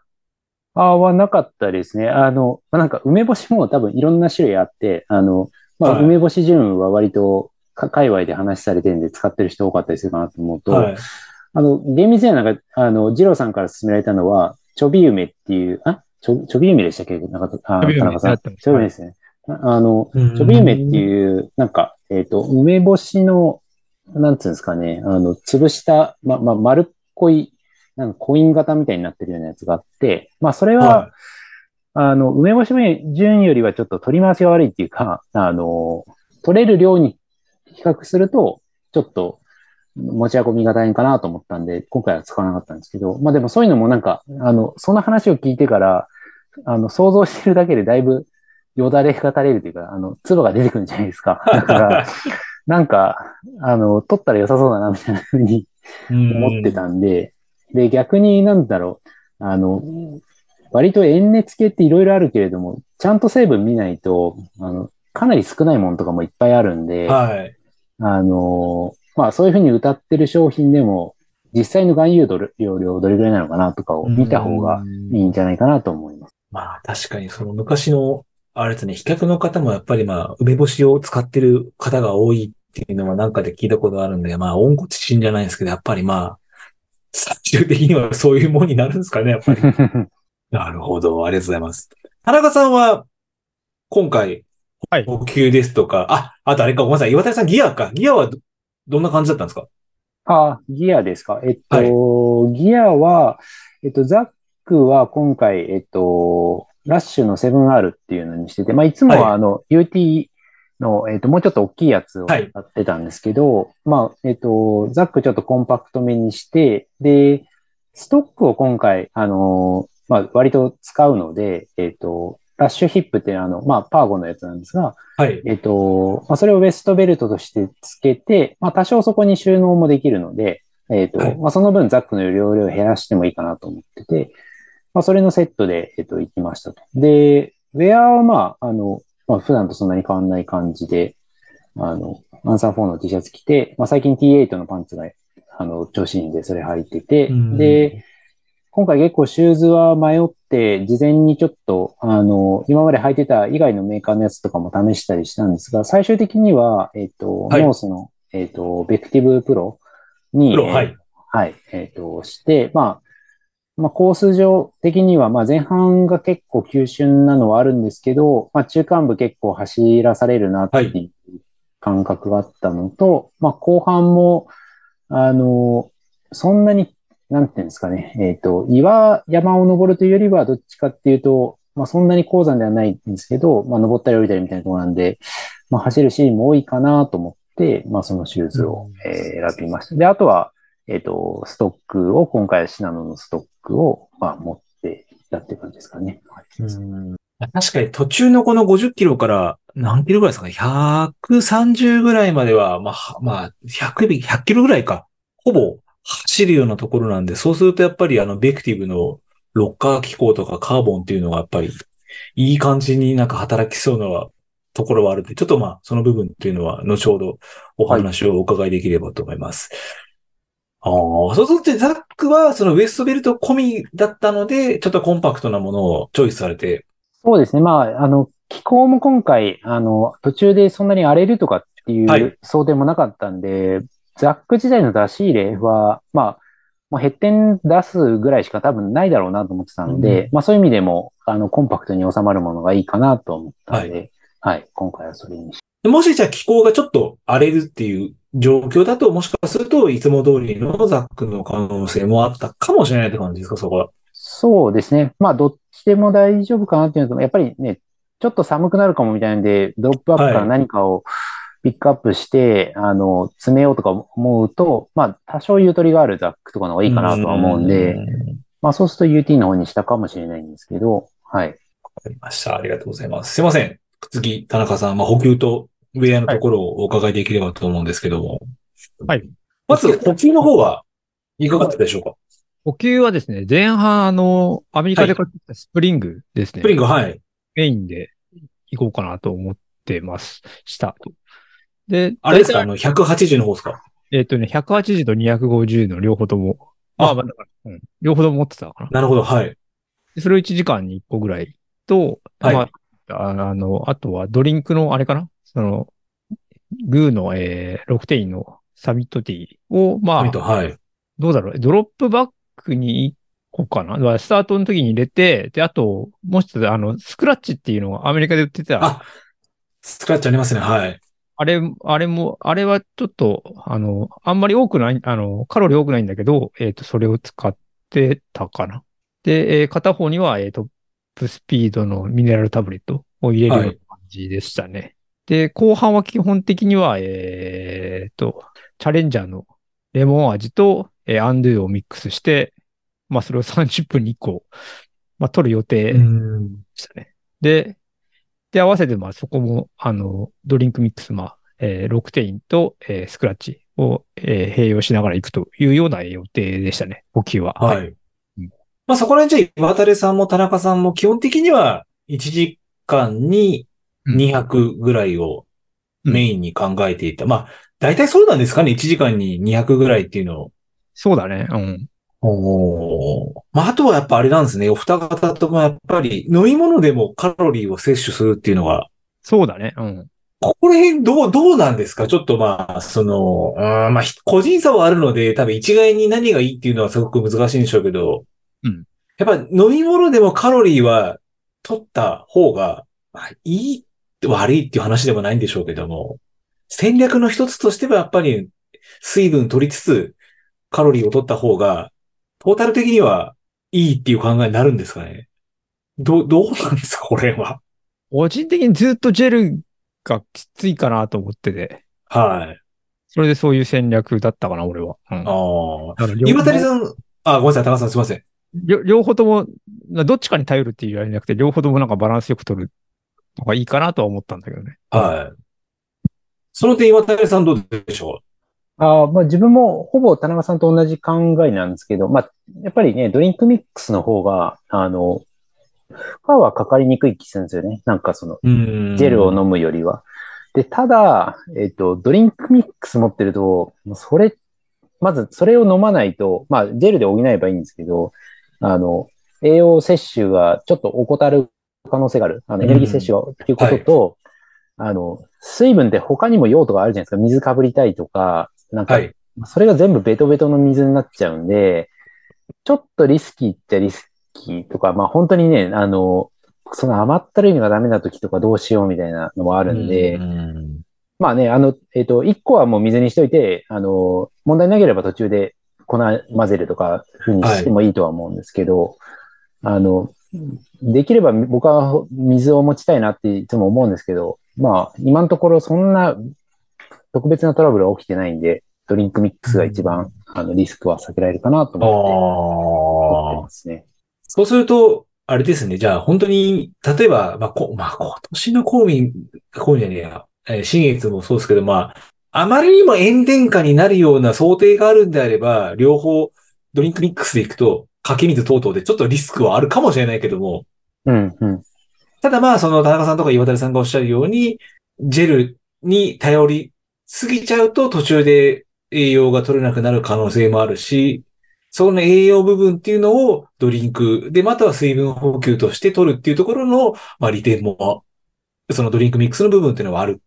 ああ、はなかったですね。あの、まあ、なんか梅干しも多分いろんな種類あって、あの、まあ、はい梅干し純は割とか界隈で話されてるんで使ってる人多かったりするかなと思うと、はい。あの、厳密にはなんか、あの、ジローさんから勧められたのは、ちょび梅っていう、あちょ、ちょび梅でしたっけ？なんか、あ、田中さん。ちょび梅ですね。ああの、ちょび梅っていう、なんか、えっ、と、梅干しの、なんつうんですかね、あの、潰した、ま、ま、丸っこい、なんかコイン型みたいになってるようなやつがあって、まあ、それは、はあの、梅干し順よりはちょっと取り回しが悪いっていうか、あの、取れる量に比較すると、ちょっと持ち運びが大変かなと思ったんで、今回は使わなかったんですけど、まあでもそういうのもなんか、あの、その話を聞いてから、あの、想像してるだけでだいぶよだれが垂れるというか、あの、唾が出てくるんじゃないですか。だから、なんか、あの、取ったら良さそうだな、みたいな風にい。思ってたんで、で、逆になんだろう、あの、割と塩熱系っていろいろあるけれども、ちゃんと成分見ないと、あの、かなり少ないものとかもいっぱいあるんで、はい。あの、まあそういうふうに歌ってる商品でも、実際の含有度容量どれぐらいなのかなとかを見た方がいいんじゃないかなと思います。まあ確かにその昔の、あれですね、比較の方もやっぱりまあ、梅干しを使ってる方が多いっていうのはなんかで聞いたことあるんで、まあ、温故知新じゃないですけど、やっぱりまあ、最終的にはそういうもんになるんですかね、やっぱり。なるほど、ありがとうございます。田中さんは、今回、はい。補給ですとか、あ、あとあれか、ごめんなさい、岩谷さんギアか。ギアはど、どんな感じだったんですか？あ、ギアですか？えっと、ギアは、えっと、ザックは今回、えっと、ラッシュの 7R っていうのにしてて、まあ、いつもははあの、UT の、えっと、もうちょっと大きいやつをはい。やってたんですけど、まあ、えっと、ザックちょっとコンパクトめにして、で、ストックを今回、あの、まあ、割と使うので、えっと、ラッシュヒップっていうあの、まあ、パーゴのやつなんですが、はい。えっと、まあ、それをウエストベルトとしてつけて、まあ、多少そこに収納もできるので、えっと、はいまあ、その分ザックの容量を減らしてもいいかなと思ってて、まあ、それのセットで、えっと、行きましたと。で、ウェアはまあ、あの、まあ、普段とそんなに変わんない感じで、あの、 Answer4の T シャツ着て、まあ、最近 T8 のパンツが、あの、調子いいんで、それ履いてて、うんで、今回結構シューズは迷って、事前にちょっと、あの、今まで履いてた以外のメーカーのやつとかも試したりしたんですが、最終的には、えっ、と、はいノースの、えっ、と、 VECTIV PROに、プロ、えーはい。はい、えっ、と、して、まあ、まあ、コース上的には、まあ、前半が結構急峻なのはあるんですけど、まあ、中間部結構走らされるなっていう感覚があったのと、まあ、後半も、あの、そんなに、なんていうんですかね、えっ、と、岩山を登るというよりは、どっちかっていうと、まあ、そんなに高山ではないんですけど、まあ、登ったり降りたりみたいなところなんで、まあ、走るシーンも多いかなと思って、まあ、そのシューズを、えー選びました。で、あとは、えっ、と、ストックを、今回はシナノのストックを、まあ、持っていったっていう感じですかね。確かに途中のこの50キロから何キロぐらいですかね ?130 ぐらいまでは、まあ、はまあ、100、100キロぐらいか。ほぼ走るようなところなんで、そうするとやっぱりあの、ベクティブのロッカー機構とかカーボンっていうのがやっぱりいい感じになんか働きそうなところはあるんで、ちょっとまあ、その部分っていうのは後ほどお話をお伺いできればと思います。ああ、そうするとザックはそのウエストベルト込みだったので、ちょっとコンパクトなものをチョイスされて、そうですね。まあ、あの、気候も今回、あの、途中でそんなに荒れるとかっていはいう想定もなかったんで、ザック時代の出し入れは、まあ、まあ、ヘッテン出すぐらいしか多分ないだろうなと思ってたので、まあそういう意味でも、あの、コンパクトに収まるものがいいかなと思ったので、はい、今回はそれにしもしじゃあ気候がちょっと荒れるっていう状況だと、もしかするといつも通りのザックの可能性もあったかもしれないって感じですか、そこは。そうですね。まあ、どっちでも大丈夫かなっていうのと、やっぱりね、ちょっと寒くなるかもみたいなんで、ドロップアップから何かをピックアップして、あの、詰めようとか思うと、まあ、多少ゆとりがあるザックとかの方がいいかなとは思うんで、まあ、そうすると UT の方にしたかもしれないんですけど、はい。わかりました。ありがとうございます。すいません。次、田中さん、まあ、補給とウェアのところをお伺いできればと思うんですけども。はい。まず、補給の方はいかがだったでしょうか？補給はですね、前半、あの、アメリカで買ってきたスプリングですね。スプリング、はい。メインで行こうかなと思ってます。したと。で、あれですか？あの、180の方ですか？えっ、とね、180と250の両方とも、まあ、あまあだから、うん、両方とも持ってたかな。なるほど、はい。でそれを1時間に1個ぐらいと、はい。まあ、ああの、あとはドリンクのあれかな？その、グーの、えー、6点のサミットティーを、まあはい。どうだろう、ドロップバッグに1個かな？だからスタートの時に入れて、で、あと、もう一つ、あの、スクラッチっていうのがアメリカで売ってた、あ、スクラッチありますね、はい。あれ、あれも、あれはちょっと、あの、あんまり多くない、あの、カロリー多くないんだけど、えっ、と、それを使ってたかな。で、えー片方には、えっ、と、トップスピードのミネラルタブレットを入れるような感じでしたね。で、後半は基本的には、えっ、と、チャレンジャーのレモン味と、えーアンドゥをミックスして、まあ、それを30分に1個、まあ、取る予定うん。でしたね。で、で、合わせて、まあ、そこも、あの、ドリンクミックス、まあ、えー、6テインと、えースクラッチを、えー併用しながら行くというような予定でしたね、補給は。はい。うんまあそこら辺じゃあ、渡さんも田中さんも基本的には1時間に200ぐらいをメインに考えていた。まあ、大体そうなんですかね ?1 時間に200ぐらいっていうのを。そうだね。うん。おーまあ、あとはやっぱあれなんですね。お二方ともやっぱり飲み物でもカロリーを摂取するっていうのが、そうだね。うん。ここら辺どう、どうなんですか？ちょっとまあ、その、うーんまあ、ひ個人差はあるので、多分一概に何がいいっていうのはすごく難しいんでしょうけど、うんやっぱ飲み物でもカロリーは取った方が、まあ、いい、悪いっていう話でもないんでしょうけども、戦略の一つとしてはやっぱり水分取りつつ、カロリーを取った方が、トータル的にはいいっていう考えになるんですかね？ど、どうなんですか、これは。個人的にずっとジェルがきついかなと思ってて、はい。それでそういう戦略だったかな、俺は。うん。ああ。だから両岩谷さん、あ、ごめんなさい、高橋さんすいません。両両方とも、どっちかに頼るっていうあれじゃなくて、両方ともなんかバランスよく取るのがいいかなとは思ったんだけどね。はい。その点、岩谷さんどうでしょあーまあ、自分もほぼ田中さんと同じ考えなんですけど、まあ、やっぱりね、ドリンクミックスの方が、あの、負荷はかかりにくい気するんですよね。なんかその、ジェルを飲むよりは。で、ただ、えっと、ドリンクミックス持ってると、それ、まずそれを飲まないと、まあ、ジェルで補えばいいんですけど、あの、栄養摂取がちょっと怠る可能性がある。あの、エネルギー摂取が、っていうことと、あの、水分って他にも用途があるじゃないですか。水かぶりたいとか、なんかは、い。それが全部ベトベトの水になっちゃうんで、ちょっとリスキーっちゃリスキーとか、まあ本当にね、あの、その余ったる意味がダメな時とかどうしようみたいなのもあるんで、うんまあね、あの、えっ、と、一個はもう水にしといて、あの、問題なければ途中で粉混ぜるとか、ふうにしてもいいとは思うんですけど、あの、できれば僕は水を持ちたいなっていつも思うんですけど、まあ、今のところそんな特別なトラブルは起きてないんで、ドリンクミックスが一番、あの、リスクは避けられるかなと思って思って。ますね。そうすると、あれですね。じゃあ、本当に、例えば、まあ、こ、まあ、今年の公民、公民じゃねえや、えー新月もそうですけど、まあ、あまりにも炎天下になるような想定があるんであれば、両方ドリンクミックスでいくと、かけ水等々でちょっとリスクはあるかもしれないけども、うん、うん。ただまあ、その田中さんとか岩谷さんがおっしゃるように、ジェルに頼りすぎちゃうと途中で栄養が取れなくなる可能性もあるし、その栄養部分っていうのをドリンクで、または水分補給として取るっていうところの、まあ利点も、そのドリンクミックスの部分っていうのはある。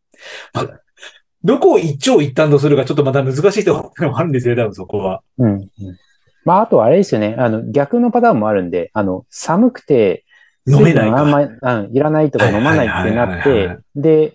まあどこを一長一短とするかちょっとまた難しいところもあるんですよ、多分そこは。うん。うんまあ、あとはあれですよね。あの、逆のパターンもあるんで、あの、寒くて、飲めないあんまり、うん、いらないとか飲まないってなって、で、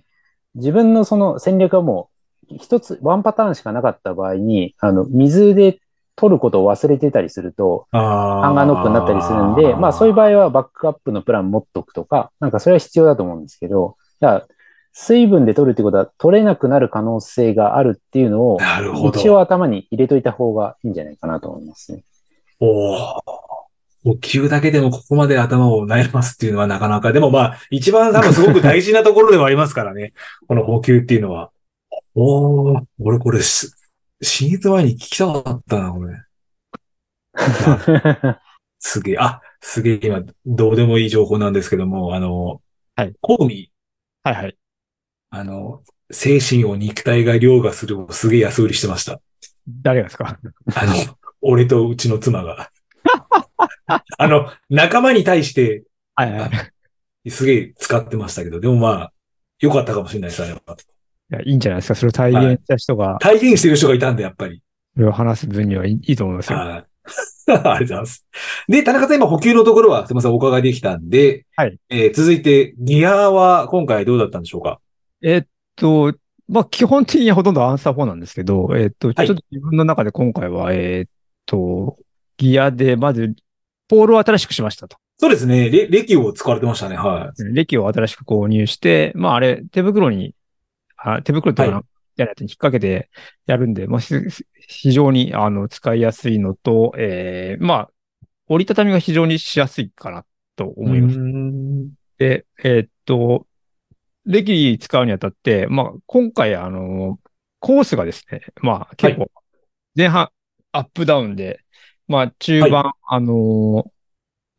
自分のその戦略はもう、一つ、ワンパターンしかなかった場合に、あの、水で取ることを忘れてたりすると、あハンガーノックになったりするんで、まあそういう場合はバックアップのプラン持っとくとか、なんかそれは必要だと思うんですけど、だから水分で取るってことは取れなくなる可能性があるっていうのを、なるほど。一応頭に入れといた方がいいんじゃないかなと思いますね。おお。呼吸だけでもここまで頭を悩ますっていうのはなかなか、でもまあ、一番多分すごく大事なところではありますからね。この補給っていうのは。おお、俺これし、新越前に聞きたかったな、これ。すげえ、あ、すげえ今、どうでもいい情報なんですけども、あの、はい。コウミ、はいはい。あの、精神を肉体が凌駕するをすげえ安売りしてました。誰がですか？あの、俺とうちの妻が。あの、仲間に対して、はいはい。すげえ使ってましたけど、でもまあ、良かったかもしれないです、あれは。いや、いいんじゃないですか。それを体現した人が、体現してる人がいたんで、やっぱり。それを話す分にはいいいいと思いますよ。はい。ありがとうございます。で、田中さん今補給のところは、すみません、お伺いできたんで、はい。えー続いて、ギアは今回どうだったんでしょうか？えっと、まあ、基本的にはほとんどアンサー4なんですけど、えっと、ちょはいっと自分の中で今回は、えっと、ギアで、まず、ポールを新しくしましたと。そうですね。レ、歴を使われてましたね。は歴を新しく購入して、まあ、あれ、手袋に、あ手袋とかはなんか、じゃないやつに引っ掛けてやるんで、まあ、ひ非常に、あの、使いやすいのと、えー、まあ、折りたたみが非常にしやすいかなとい。思います。す。で、えーっと、歴使うにあたって、まあ、今回、あの、コースがですね、まあ、結構、前半、アップダウンで、まあ、中盤、あの、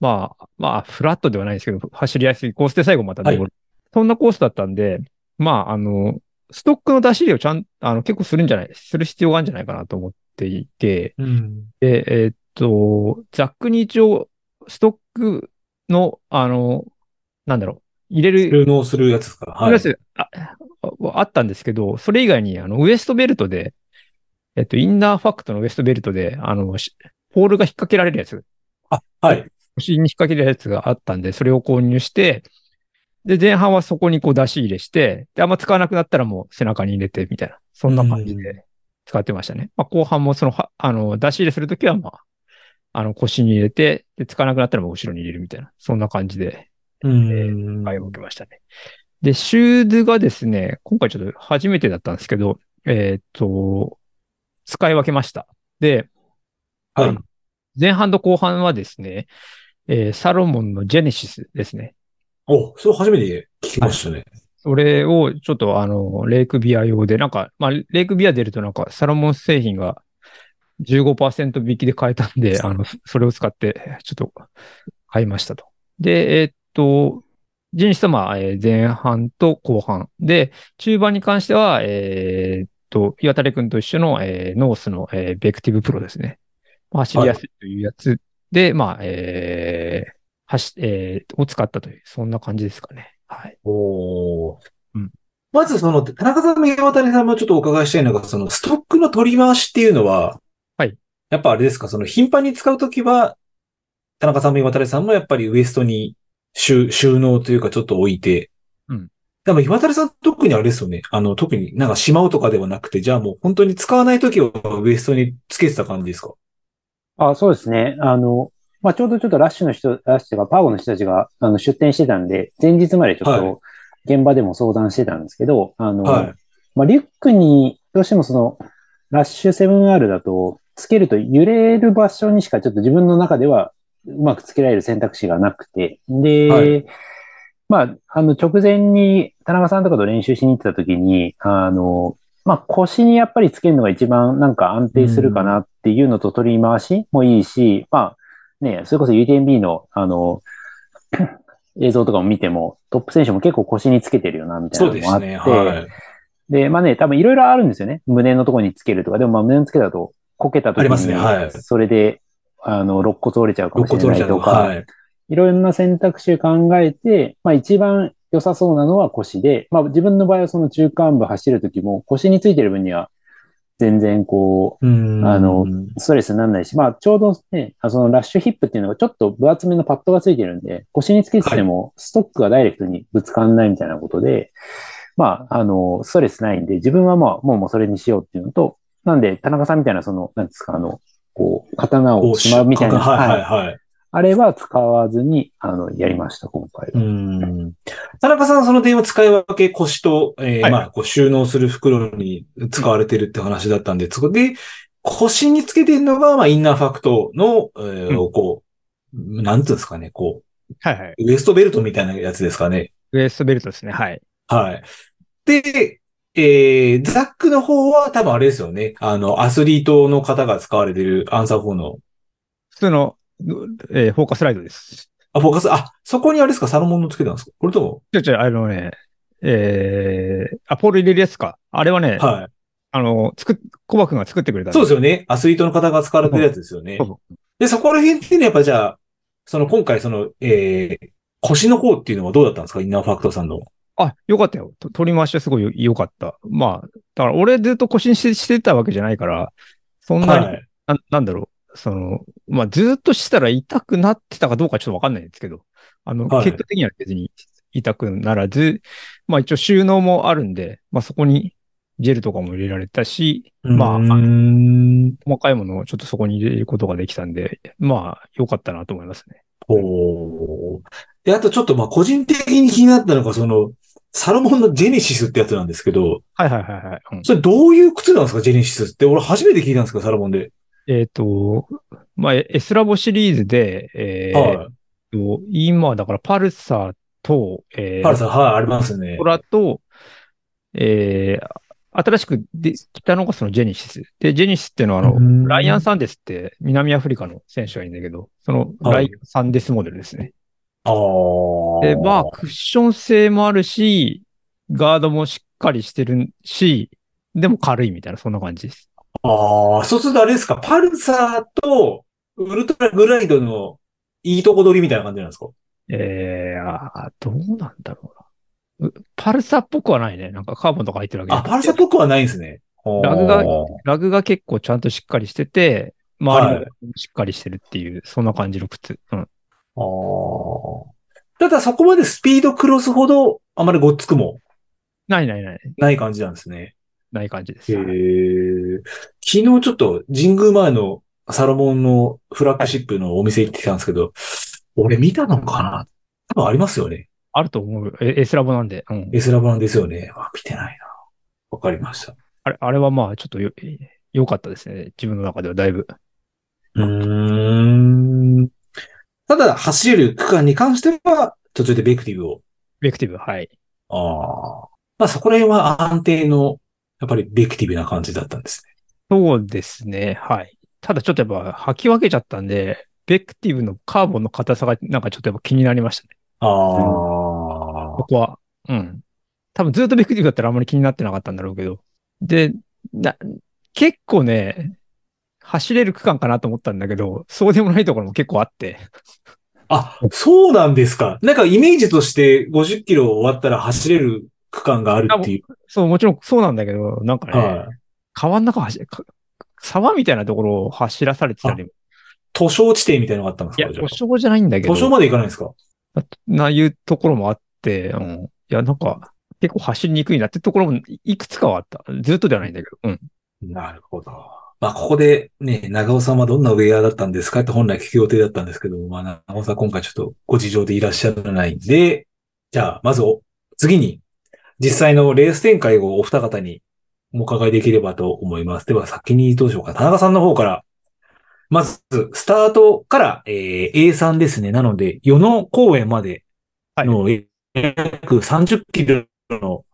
まあ、まあ、フラットではないですけど、走りやすいコースで最後また登る。そんなコースだったんで、まあ、あの、ストックの出し入れをちゃん、あの、結構するんじゃない、する必要があるんじゃないかなと思っていて、うん。で、えーっと、ざっくに一応、ストックの、あの、なんだろう、入れる、収納するやつですかとりあああったんですけど、それ以外に、あの、ウエストベルトで、えっと、インナーファクトのウエストベルトで、あの、しポールが引っ掛けられるやつ、あ、はい。腰に引っ掛けるやつがあったんで、それを購入して、で、前半はそこにこう出し入れして、で、あんま使わなくなったらもう背中に入れてみたいな、そんな感じうんで使ってましたね。まあ、後半もその、はあの、出し入れするときは、まあ、あの、腰に入れて、で、使わなくなったらもう後ろに入れるみたいな、そんな感じで、うん。使い分けましたね。で、シューズがですね、今回ちょっと初めてだったんですけど、えーっと、使い分けました。で、はい。前半と後半はですね、えーサロモンのジェネシスですね。お、それ初めて聞きましたね。それをちょっとあの、レイクビア用で、なんか、まあ、レイクビア出るとなんか、サロモン製品が15%引きで買えたんで、あの、それを使って、ちょっと買いましたと。で、えーっと、ジェネシスはまあ、えー前半と後半。で、中盤に関しては、えーっと、岩垂くんと一緒の、えーノースの、えーベクティブプロですね。まあ走りやすいというやつで、まあ、えー、走、えーを使ったという、そんな感じですかね。はい。おーうんまずその、田中さん、宮渡さんもちょっとお伺いしたいのが、そのストックの取り回しっていうのは、はい。やっぱあれですか、その頻繁に使うときは、田中さんも岩渡さんもやっぱりウエストに収収納というかちょっと置いて、うん。でも岩渡さん特にあれですよね。あの、特になんかしまうとかではなくて、じゃあもう本当に使わないときはウエストにつけてた感じですか？あ、そうですね。あの、まあ、ちょうどちょっとラッシュの人、ラッシュというか、パーゴの人たちが、あの、出店してたんで、前日までちょっはい。と、現場でも相談してたんですけど、あの、はい。まあ、リュックに、どうしてもその、ラッシュ 7R だと、つけると揺れる場所にしかちょっと自分の中ではうまくつけられる選択肢がなくて、で、はい。まあ、あの、直前に田中さんとかと練習しに行ってた時に、あの、まあ、腰にやっぱりつけるのが一番なんか安定するかなっていうのと取り回しもいいし、まあ、ね、それこそ UTMB の、あの、映像とかも見ても、トップ選手も結構腰につけてるよな、みたいそなのもあって、うですね。はい。で、まあね、多分いろいろあるんですよね。胸のところにつけるとか。でもまあ胸のつけだと、こけた時ありますねに、はいそれで、あの、肋骨折れちゃうかもしれ肋骨折れちゃうとないとか、はい。いろんな選択肢を考えて、まあ一番良さそうなのは腰で、まあ自分の場合はその中間部走るときも腰についてる分には全然こうんあのう、ストレスにならないし、まあちょうどね、あそのラッシュヒップっていうのがちょっと分厚めのパッドがついてるんで、腰につけててもストックがダイレクトにぶつかんないみたいなことで、まあ、あの、ストレスないんで、自分はまあ、もうもうそれにしようっていうのと、なんで、田中さんみたいな、その、なんですか、あの、こう、刀をしまうみたいな、はいはいはいはい。あれは使わずに、あの、やりました、今回うは。ん。田中さんはその点を使い分け腰と、えーはいまあ、こう収納する袋に使われてるって話だったんで、そこで、腰につけてるのが、まあ、インナーファクトの、えーうこう、なんていうんですかね、こはいはい。う、ウエストベルトみたいなやつですかね。ウエストベルトですね。はい。はい。で、えー、ザックの方は多分あれですよね。あの、アスリートの方が使われてるアンサー4の、普通の、えーフォーカスライドです。あ、フォーカス、あ、そこにあれですか、サロモンのつけたんですか？これとも、ちょちょ、あのね、えー、あ、ポール入れるやつか。あれはね、はい。あの、作っ、コバ君が作ってくれた。そうですよね。アスリートの方が使われてるやつですよねで、そこら辺っていうのはやっぱじゃあ、その今回その、えー、腰の方っていうのはどうだったんですか？インナーファクトさんの。あ、よかったよ。と取り回しはすごい良かった。まあ、だから俺ずっと腰にしてしてたわけじゃないから、そんなに、はい。ななんだろう。その、まあ、ずっとしてたら痛くなってたかどうかちょっとわかんないんですけど、あの、はい結果的には別に痛くならず、まあ一応収納もあるんで、まあそこにジェルとかも入れられたし、まあ。細かいものをちょっとそこに入れることができたんで、まあ良かったなと思いますね。おーで、あとちょっとまあ個人的に気になったのが、その、サロモンのジェネシスってやつなんですけど、はいはいはいはい。うんそれどういう靴なんですかジェネシスって？俺初めて聞いたんですけど、サロモンで。えっ、と、まあ、エスラボシリーズで、えーはい。と今、だからパルサーと、えーパルさん、はい、ありますねト。ラと、えー新しくできたのがそのジェニシス。で、ジェニシスっていうのはあの、ライアン・サンデスって南アフリカの選手がいるんだけど、そのはいライアン・サンデスモデルですね。ああ。で、まあ、クッション性もあるし、ガードもしっかりしてるし、でも軽いみたいな、そんな感じです。ああ、そうするとあれですか、パルサーとウルトラグライドのいいとこ取りみたいな感じなんですか？えー、あーどうなんだろうな。うパルサっぽくはないね。なんかカーボンとか入ってるわけあ、パルサっぽくはないんですね。ラグがあーラグが結構ちゃんとしっかりしてて、周りもしっかりしてるっていう、そんな感じの靴。うん。あーただそこまでスピードクロスほどあまりごっつくもないないない。ない感じなんですね。ない感じです。へー昨日ちょっと神宮前のサロモンのフラッグシップのお店行ってきたんですけど、俺見たのかな？多分ありますよね。あると思う。え S ラボなんで。うん。S ラボなんですよね。あ、見てないな。わかりました。あれ、あれはまあ、ちょっとよ、良かったですね。自分の中ではだいぶ。うーん。ただ、走れる区間に関しては、途中でベクティブを。ベクティブ、はい。ああ。まあそこら辺は安定の、やっぱりベクティブな感じだったんですね。そうですね。はい。ただちょっとやっぱ吐き分けちゃったんで、ベクティブのカーボンの硬さがなんかちょっとやっぱ気になりましたね。ああ。ここは。うん。多分ずっとベクティブだったらあんまり気になってなかったんだろうけど。で、な、結構ね、走れる区間かなと思ったんだけど、そうでもないところも結構あって。あ、そうなんですか。なんかイメージとして50キロ終わったら走れる区間があるっていう。そう、もちろんそうなんだけど、なんかね、はい。川の中走か沢みたいなところを走らされてたり、図書地点みたいなのがあったんですいや、かじゃあ故障じゃないんだけど、図書まで行かないんですか？ないうところもあって、うん。いや、なんか、結構走りにくいなってところもいくつかはあった。ずっとではないんだけど、うん。なるほど。まあ、ここでね、長尾さんはどんなウェアだったんですかって本来聞く予定だったんですけども、まあ、長尾さん今回ちょっとご事情でいらっしゃらないんで、じゃあ、まずお、次に、実際のレース展開をお二方にお伺いできればと思います。では、先にどうしようか。田中さんの方から、まず、スタートから、えー A3 ですね。なので、与野公園までの、え約30キロの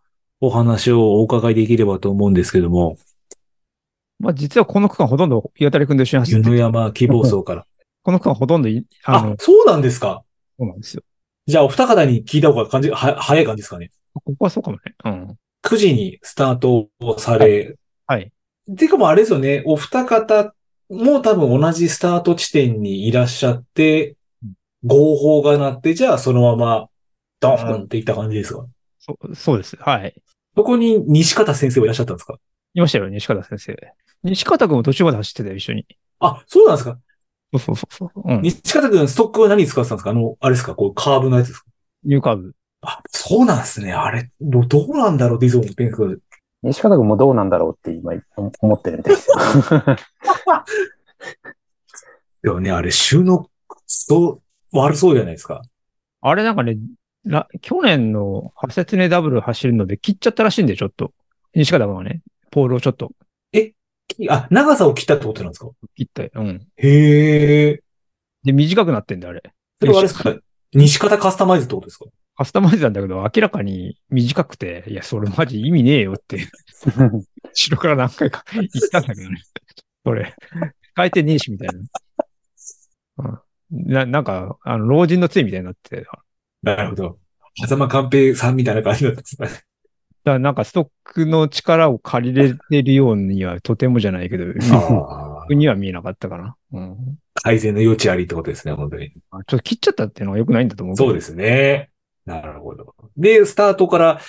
お話をお伺いできればと思うんですけども、まあ、実はこの区間ほとんど岩谷くんと一緒に走ってて、山希望層から。この区間ほとんどい、ああの、、そうなんですか。そうなんですよ。じゃあ、お二方に聞いた方が感じ、は、早い感じですかね。ここはそうかもね。うん。9時にスタートをされ、はい。てかもうあれですよね、お二方も多分同じスタート地点にいらっしゃって、合法が鳴って、じゃあそのまま、ドーンっていった感じですか？そう、そうです。はい。そこに西方先生はいらっしゃったんですか？いましたよ、西方先生。西方くんも途中まで走ってたよ、一緒に。あ、そうなんですか？そうそうそうそう。うん。西方君、ストックは何使ってたんですか？あの、あれですか？こう、カーブのやつですか？ニューカーブ。あ、そうなんですね。あれ、どどうなんだろうっていつも思ってるんですけど、西方君もどうなんだろうって今思ってるみたいですよ。でもね、あれ、収納、そう、悪そうじゃないですか。あれなんかね、ら去年のハセツネダブル走るので切っちゃったらしいんで、ちょっと。西方君はね、ポールをちょっとあ、長さを切ったってことなんですか？切って。うん。へえ。で、短くなってんだ、あれ。それはあれですか？西方カスタマイズってことですか？カスタマイズなんだけど、明らかに短くて、いや、それマジ意味ねえよって、後ろから何回か言ったんだけどね。それ、変えてねえし、みたいな。うん、ななんか、あの、老人の杖みたいになってなるほど。狭間寛平さんみたいな感じだったんですね。らなんかストックの力を借りれてるようにはとてもじゃないけど、ああ僕には見えなかったかな。うん。改善の余地ありってことですね、本当に。あちょっと切っちゃったっていうのは良くないんだと思う。そうですね。なるほど。で、スタートから、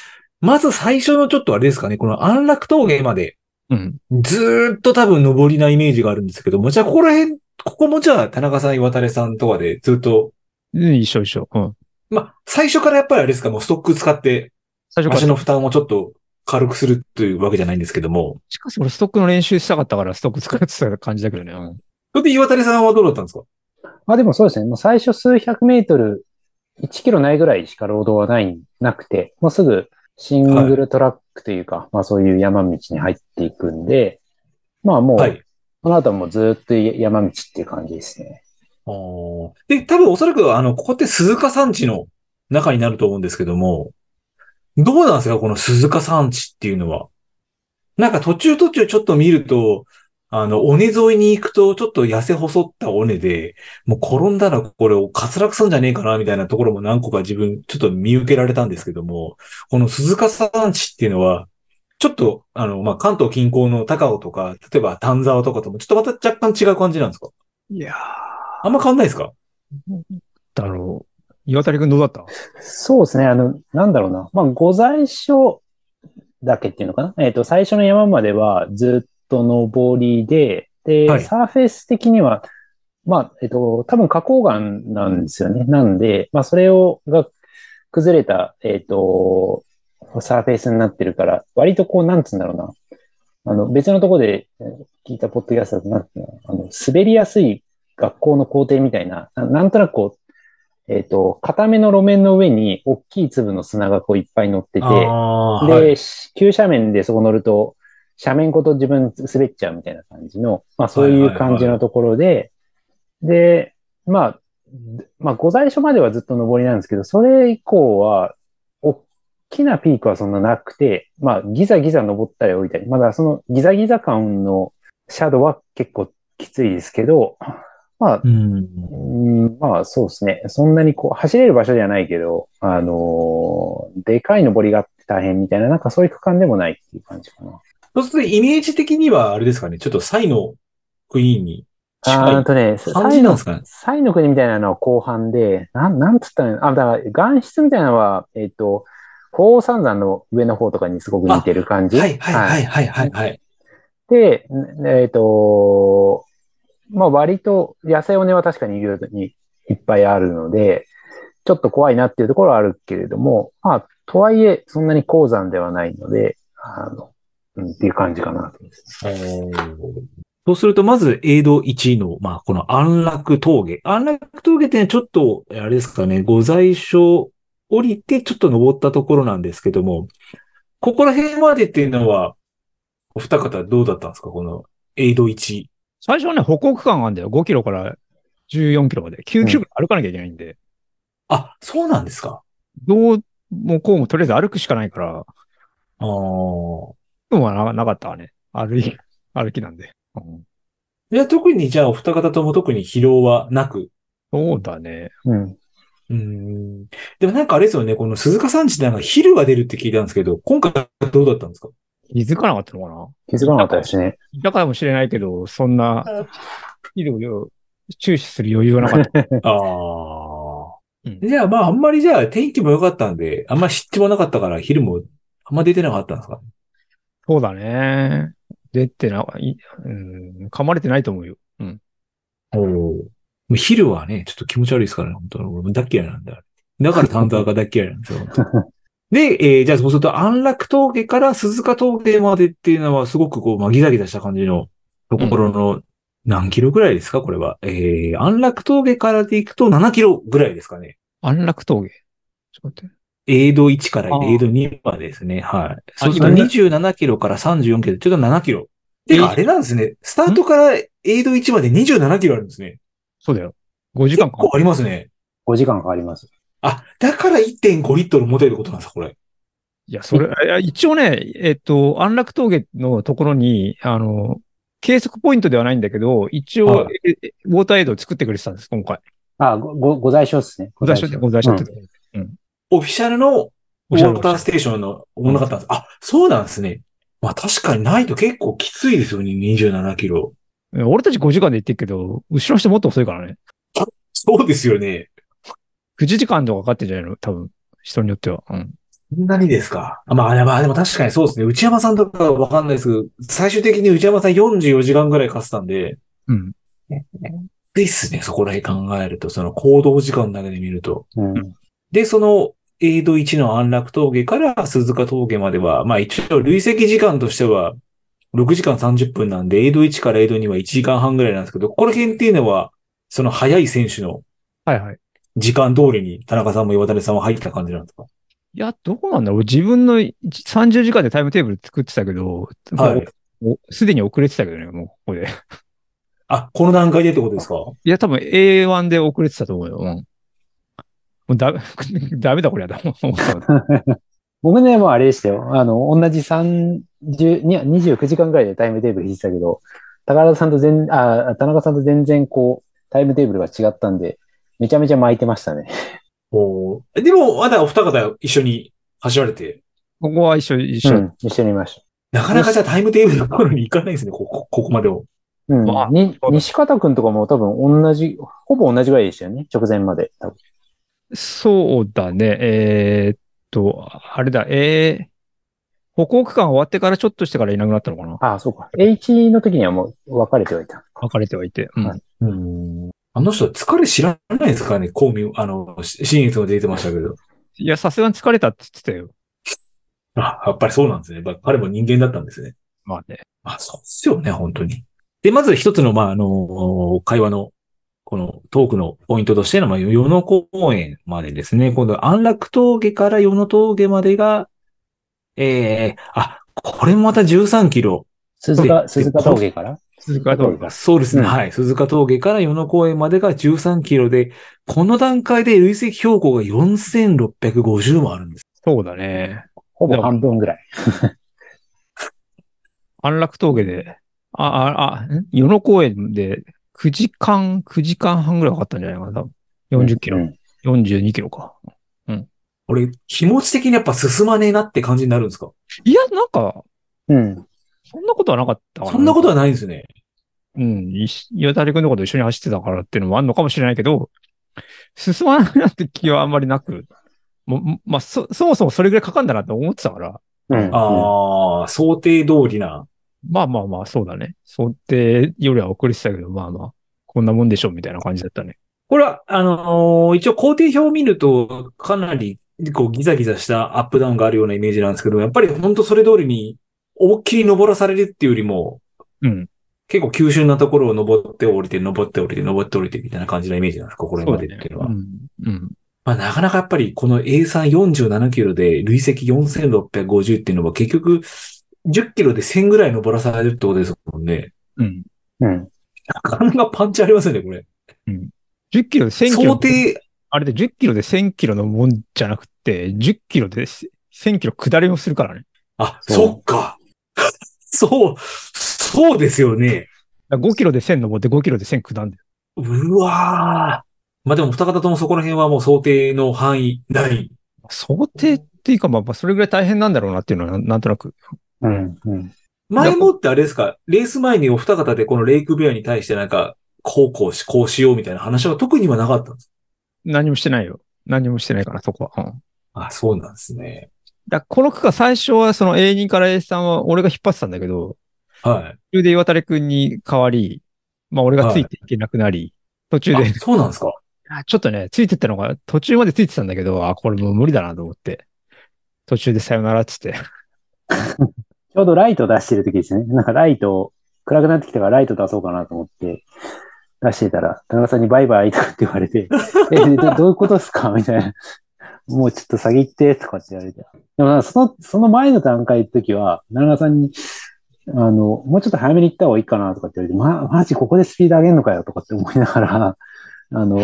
まず最初のちょっとあれですかね、この安楽峠まで、うん。ずーっと多分上りなイメージがあるんですけども、じゃあここら辺、ここもじゃあ田中さん、岩垂さんとかでずっと、うん一緒一緒。うん。まあ、最初からやっぱりあれですか、もうストック使って最初から足の負担をちょっと軽くするというわけじゃないんですけども、しかし俺ストックの練習したかったからストック使ってた感じだけどね。うん。それで岩垂さんはどうだったんですか？まあでもそうですね。もう最初数百メートル、1キロないぐらいしかロードはない、なくて、もうすぐシングルトラックというか、まあそういう山道に入っていくんで、まあもう、はい。この後はもうずっと山道っていう感じですね。で、多分おそらくあの、ここって鈴鹿山地の中になると思うんですけども、どうなんですかこの鈴鹿山地っていうのは？なんか途中途中ちょっと見ると、あの、尾根沿いに行くとちょっと痩せ細った尾根で、もう転んだらこれを滑落するんじゃねえかなみたいなところも何個か自分ちょっと見受けられたんですけども、この鈴鹿山地っていうのは、ちょっと、あの、まあ、関東近郊の高尾とか、例えば丹沢とかともちょっとまた若干違う感じなんですか？いやあんま変わんないですか？だろう。岩谷くんどうだった？そうですね。あの、なんだろうな。まあ、御在所だけっていうのかな？えっ、と、最初の山まではずっと上りで、で、はいサーフェイス的には、まあ、えっ、と、多分花崗岩なんですよね。なんで、まあ、それを、が崩れた、えっ、と、サーフェイスになってるから、割とこう、なんつうんだろうな。あの、別のところでえー聞いたポッドキャストだと、なんていうの、あの、滑りやすい学校の校庭みたいな、ななんとなくこう、えっ、と、固めの路面の上に大きい粒の砂がこういっぱい乗ってて、で、はいし急斜面でそこ乗ると、斜面ごと自分滑っちゃうみたいな感じの、まあそういう感じのところで、で、まあ、まあ、御在所まではずっと上りなんですけど、それ以降は、大きなピークはそんななくて、まあ、ギザギザ登ったり降りたり、まだそのギザギザ感のシャドウは結構きついですけど、まあ、うん。うんまあそうですね。そんなにこう、走れる場所ではないけど、あのーでかい登りがあって大変みたいな、なんかそういう区間でもないっていう感じかな。そうするとイメージ的にはあれですかね、ちょっとサイのクイーンにあ近いーとね、感サイのじなんですかね。サイの国みたいなのは後半で、なん、なんつったの？あ、だから、岩質みたいなのは、えっ、と、鳳凰三山の上の方とかにすごく似てる感じ？はいはいはいはいはいはい。で、んえっ、と、まあ割と野生尾根は確かにいるようにいっぱいあるので、ちょっと怖いなっていうところはあるけれども、まあ、とはいえ、そんなに高山ではないので、あの、うん、っていう感じかなと思います。そうすると、まず、エイド1の、まあ、この安楽峠。安楽峠ってね、ちょっと、あれですかね、御在所降りて、ちょっと登ったところなんですけども、ここら辺までっていうのは、お二方どうだったんですか？この、エイド1。最初はね、歩行区間があるんだよ。5キロから14キロまで。9キロ歩かなきゃいけないんで。あ、そうなんですかどうもこうもとりあえず歩くしかないから、ああ。運はななかったわね。歩き、歩きなんで。うんいや、特に、じゃあ、お二方とも特に疲労はなく。そうだね。うん。うん。でもなんかあれですよね、この鈴鹿山地ってなんか昼が出るって聞いたんですけど、今回はどうだったんですか？気づかなかったのかな？気づかなかったですね。いたかもしれないけど、そんな、いろいろ注視する余裕はなかった。ああ。うんじゃあ、まあ、あんまりじゃあ、天気も良かったんで、あんま湿地もなかったから、昼もあんま出てなかったんですか？そうだね。出てな、いうん、噛まれてないと思うよ。うん。おもう昼はね、ちょっと気持ち悪いですからね、本当に。俺も大っ嫌いなんだ。だから担当が大っ嫌いなんですよ。で、えーじゃあそうすると安楽峠から鈴鹿峠までっていうのはすごくこう、まあ、ギザギザした感じのところの何キロぐらいですか？これは。えー、安楽峠からで行くと7キロぐらいですかね。安楽峠？ちょっと待って。エイド1からあーエイド2までですね。はい。そうすると今ね27キロから34キロ、ちょっと7キロ。てえか、あれなんですね。スタートからエイド1まで27キロあるんですね。そうだよ。5時間か。結構ありますね。5時間かかります。あ、だから1.5リットル持てるってことなんですか、これ。いや、それ、いや一応ね、えっと、安楽峠のところに、あの、計測ポイントではないんだけど、一応、はえウォーターエイドを作ってくれてたんです、今回。あ、ご、ご、ご在所ですね。ご在所で、ご在所ってとこオフィシャルのウォーターステーションのものだったんです。あ、そうなんですね。まあ確かにないと結構きついですよね、27キロ。うん俺たち5時間で行ってるけど、後ろの人もっと遅いからね。そうですよね。9時間とかかかってんじゃないの？多分。人によっては。うん。そんなにですか？あまあ、まあでも確かにそうですね。内山さんとかわかんないですけど、最終的に内山さん44時間ぐらいかってたんで、うん。ですね、そこら辺考えると、その行動時間だけで見ると。うん。で、その、エイド1の安楽峠から鈴鹿峠までは、まあ一応累積時間としては、6時間30分なんで、エイド1からエイド2は1時間半ぐらいなんですけど、この辺っていうのは、その速い選手のはいはい。時間通りに田中さんも岩谷さんは入った感じなんですか？いや、どうなんだろう自分の一30時間でタイムテーブル作ってたけど、はい。すでに遅れてたけどね、もうここで。あ、この段階でってことですか？いや、多分 A1 で遅れてたと思うよ。うん。もうダメ、ダメだこれやだ。思った僕ね、もうあれでしたよ。あの、同じ30、に29時間ぐらいでタイムテーブル引いてたけど、高田さんと全、あ、田中さんと全然こう、タイムテーブルが違ったんで、めちゃめちゃ巻いてましたね。おーでも、まだお二方一緒に走られて、ここは一緒、一緒。うん、一緒にいましなかなかじゃあタイムテーブルのところに行かないんですね、ここ、ここまでを。た。うん。まあ西方くんとかも多分同じ、ほぼ同じぐらいでしたよね。直前まで。多分そうだね。えーっと、あれだ、えー、歩行区間終わってからちょっとしてからいなくなったのかな？ああ、そうか。H の時にはもう分かれてはいた。分かれてはいて。うん。はいうん。あの人疲れ知らないですかね？公務、あの、し新越も出てましたけど。いや、さすがに疲れたって言ってたよ。あ、やっぱりそうなんですね。やっぱ彼も人間だったんですね。まあね。まあ、そうですよね、本当に。で、まず一つの、まあ、あの、会話の、このトークのポイントとしての、まあ、与野公園までですね。今度、安楽峠から与野峠までが、ええあ、これもまた13キロ。鈴鹿、で鈴鹿峠から？鈴鹿峠が。そうですね。うんはい。鈴鹿峠から与野公園までが13キロで、この段階で累積標高が4650もあるんです。そうだね。ほぼ半分ぐらい。安楽峠で、あ、あ、あ、ん？与野公園で9時間、9時間半ぐらいかかったんじゃないかな。多分40キロ、うん42キロか。俺、気持ち的にやっぱ進まねえなって感じになるんですか？いや、なんか、うん。そんなことはなかったかな。そんなことはないんですね。うん。いし岩谷君のこと一緒に走ってたからっていうのもあるのかもしれないけど、進まないなって気はあんまりなく、ももまあ、そ、そもそもそれぐらいかかんだなって思ってたから、うん。ああ、想定通りな。まあまあまあ、そうだね。想定よりは遅れてたけど、まあまあ、こんなもんでしょうみたいな感じだったね。これは、あのー一応工程表を見ると、かなり、こう、ギザギザしたアップダウンがあるようなイメージなんですけど、やっぱり本当それ通りに、思いっきり登らされるっていうよりも、うん。結構急峻なところを登って降りて、登って降りて、登って降りてみたいな感じのイメージなんですか、これまでっていうのは。うん。うん。まあ、なかなかやっぱりこの A347 キロで累積4650っていうのは結局、10キロで1000ぐらい登らされるってことですもんね。うん。うん。なかなかパンチありますよね、これ。10キロで1000キ想ロ。定、あれで10キロで1000キロのもんじゃなくて、10キロで1000キロ下りもするからね。あ、そうそっか。そう、そうですよね。だから5キロで1000登って5キロで1000下んで。うわー。まあでも二方ともそこら辺はもう想定の範囲内。想定っていうか、まあまあ、それぐらい大変なんだろうなっていうのはなんなんとなく。うん。うん。前もってあれですか、レース前にお二方でこのレイクベアに対してなんか、こうこうし、こうしようみたいな話は特にはなかったんです何もしてないよ。何もしてないから、そこは。うん。あ、そうなんですね。だからこの区間最初はその A2 から A3 は俺が引っ張ってたんだけど、はい。途中で岩谷くんに変わり、まあ俺がついていけなくなり、途中であ、そうなんですか？あちょっとね、ついてったのが途中までついてたんだけど、あ、これもう無理だなと思って、途中でさよならっつって。ちょうどライト出してる時ですね。なんかライト、暗くなってきたからライト出そうかなと思って、出してたら、田中さんにバイバイとかって言われて、え、どどういうことですか？みたいな。もうちょっと先行って、とかって言われて。でもその、その前の段階の時は、田中さんに、あの、もうちょっと早めに行った方がいいかなとかって言われて、ま、マジここでスピード上げんのかよとかって思いながら、あの、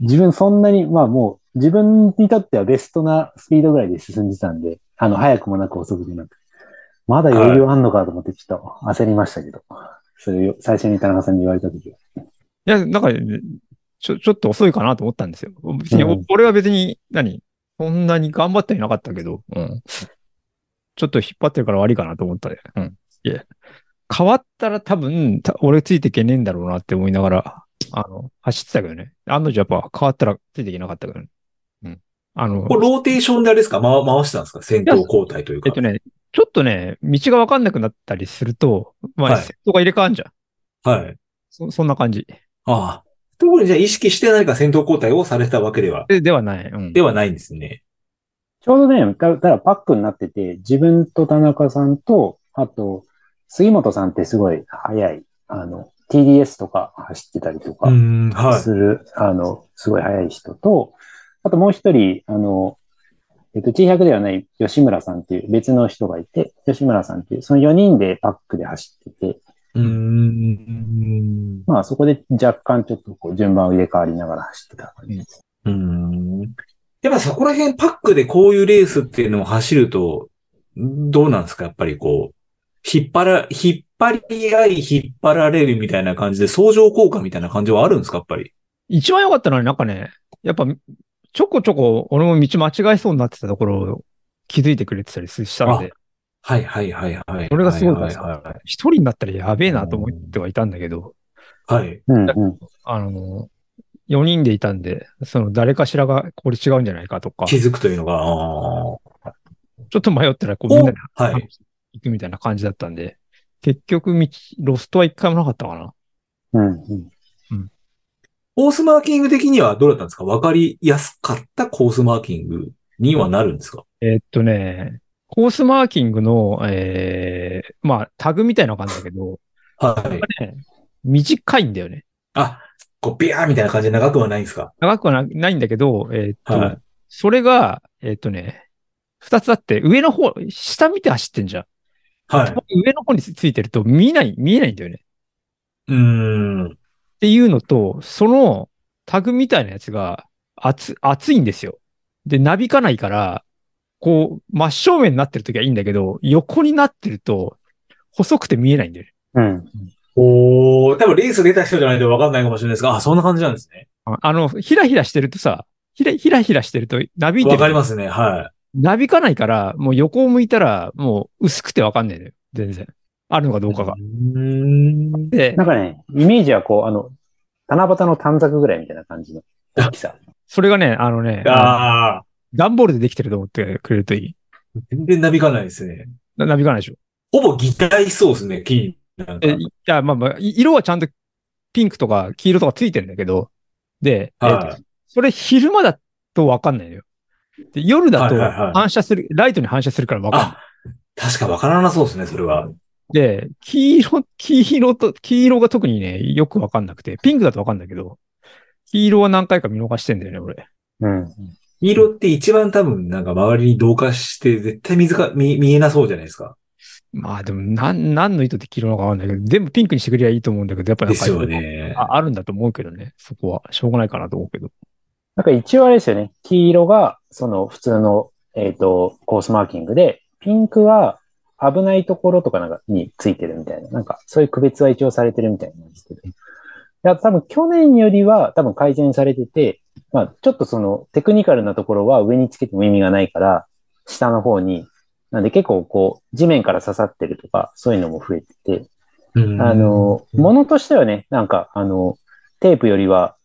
自分そんなに、まあもう、自分にとってはベストなスピードぐらいで進んでたんで、あの、早くもなく遅くもなく。まだ余裕あんのかと思ってちょっと焦りましたけど。それを最初に田中さんに言われた時は。いや、なんか、ちょ、ちょっと遅いかなと思ったんですよ。別に、うん俺は別に、何そんなに頑張ってはいなかったけど、うん。ちょっと引っ張ってるから悪いかなと思ったね。うん。いや、変わったら多分、た俺ついていけねえんだろうなって思いながら、あの、走ってたけどね。案の定やっぱ変わったらついていけなかったけどね。うん。あの、これローテーションであれですか？回回してたんですか？先頭交代というか。えっとね、ちょっとね、道がわかんなくなったりすると、まあ、はい先頭が入れ替わんじゃん。はい。そそんな感じ。ああ。特にじゃあ意識して何か先頭交代をされたわけでは、でではない。うん。ではないんですね。ちょうどね、だだからパックになってて、自分と田中さんと、あと、杉本さんってすごい速い、あの、TDS とか走ってたりとかうん、はい。する、あの、すごい速い人と、あともう一人、あの、えっと、T100 ではない吉村さんっていう別の人がいて、吉村さんっていう、その4人でパックで走ってて、うーん。まあそこで若干ちょっとこう順番を入れ替わりながら走ってた感じです。うーん。やっぱそこら辺パックでこういうレースっていうのを走ると、どうなんですか？やっぱりこう、引っ張ら、引っ張り合い、引っ張られるみたいな感じで相乗効果みたいな感じはあるんですか？やっぱり。一番良かったのはなんかね、やっぱ、ちょこちょこ俺も道間違えそうになってたところを気づいてくれてたりしたので、はいはいはいはい。それがすごいはいはい一人になったらやべえなと思ってはいたんだけど、はい。はい。うんうん。あの、4人でいたんで、その誰かしらがこれ違うんじゃないかとか、気ちづくというのが、あーょっと迷ったらこうみんなではい。行くみたいな感じだったんで、結局道、ロストは一回もなかったかな。うんうん。コースマーキング的にはどうだったんですか？わかりやすかったコースマーキングにはなるんですか？えーっとね、コースマーキングの、えー、まあ、タグみたいな感じだけど、はい。ね、短いんだよね。あ、こう、ビャーみたいな感じで長くはないんですか？長くはなないんだけど、えーっと、はいそれが、えーっとね、二つあって、上の方、下見て走ってんじゃん。はい。上の方についてると見ない、見えないんだよね。うーん。っていうのと、そのタグみたいなやつが厚、厚いんですよ。で、なびかないから、こう、真正面になってる時はいいんだけど、横になってると、細くて見えないんだよね。うん。おー、多分レース出た人じゃないと分かんないかもしれないですが、あ、そんな感じなんですね。ああの、ひらひらしてるとさ、ひらひらひらしてると、なびいてわる。かりますね。はなびかないから、もう横を向いたら、もう薄くてわかんないのよ。全然。あるのかどい。うかが。でな、んかね、イメージはこう、あの、七夕の短冊ぐらいみたいな感じの大きさ。それがね、あのね、ああ、段ボールでできてると思ってくれるといい。全然なびかないですね。ななびかないでしょ。ほぼ擬態しそうですね、木に。なんかえ、いや、まあまあ、い色はちゃんとピンクとか黄色とかついてるんだけど、で、はとそれ昼間だとわかんないのよ。で夜だと反射する、ライトに反射するからわかんない。あ、確か分からなそうですね、それは。で、黄色、黄色と、黄色が特にね、よくわかんなくて、ピンクだとわかんないけど、黄色は何回か見逃してんだよね、俺。うん。黄色って一番多分なんか周りに同化して絶対水が見見えなそうじゃないですか。まあでも、なん、何の意図で黄色なのかわかんないけど、全部ピンクにしてくれりゃいいと思うんだけど、やっぱなんかですよね。ああるんだと思うけどね。そこは。しょうがないかなと思うけど。なんか一応あれですよね。黄色が、その普通の、えっ、と、コースマーキングで、ピンクは危ないところとかなんかについてるみたいな。なんかそういう区別は一応されてるみたいなんですけど。いや、多分去年よりは多分改善されてて、まあちょっとそのテクニカルなところは上につけても意味がないから、下の方に、なんで結構こう、地面から刺さってるとか、そういうのも増えてて、うん。あの、ものとしてはね、なんか、あの、テープよりは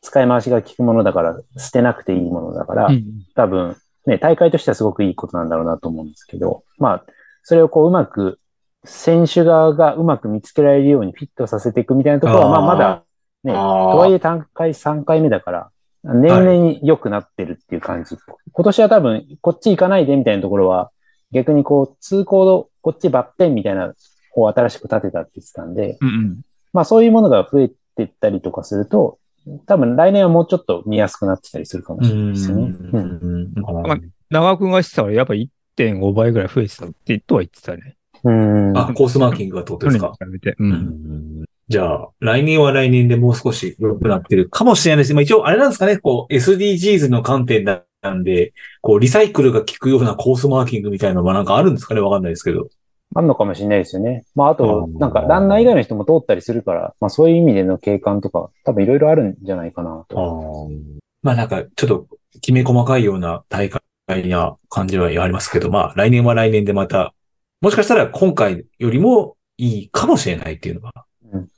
使い回しが効くものだから、捨てなくていいものだから、うん。多分、ね、大会としてはすごくいいことなんだろうなと思うんですけど、まあ、それをこう、うまく、選手側がうまく見つけられるようにフィットさせていくみたいなところは、まあ、まだ、ね、とはいえ単回3回目だから、年々良くなってるっていう感じ。今年は多分、こっち行かないでみたいなところは、逆にこう、通行度、こっちバッテンみたいな方を新しく立てたって言ってたんで、うんうん。まあそういうものが増えていったりとかすると、多分来年はもうちょっと見やすくなってたりするかもしれないですよね。うん。まあ長くがしてたらやっぱ1.5倍ぐらい増えてたってとは言ってたね。うん。あ、コースマーキングがってこと去ですか？年に比べて。う。うんんじゃあ、来年は来年でもう少し良くなってるかもしれないです。まあ一応、あれなんですかね、こう、SDGs の観点なんで、こう、リサイクルが効くようなコースマーキングみたいなのはなんかあるんですかね？わかんないですけど。あるのかもしれないですよね。まああとう、んなんかランナー以外の人も通ったりするから、まあそういう意味での景観とか、多分いろいろあるんじゃないかなあと。ーまあなんか、ちょっと、きめ細かいような大会な感じはありますけど、まあ来年は来年でまた、もしかしたら今回よりもいいかもしれないっていうのが、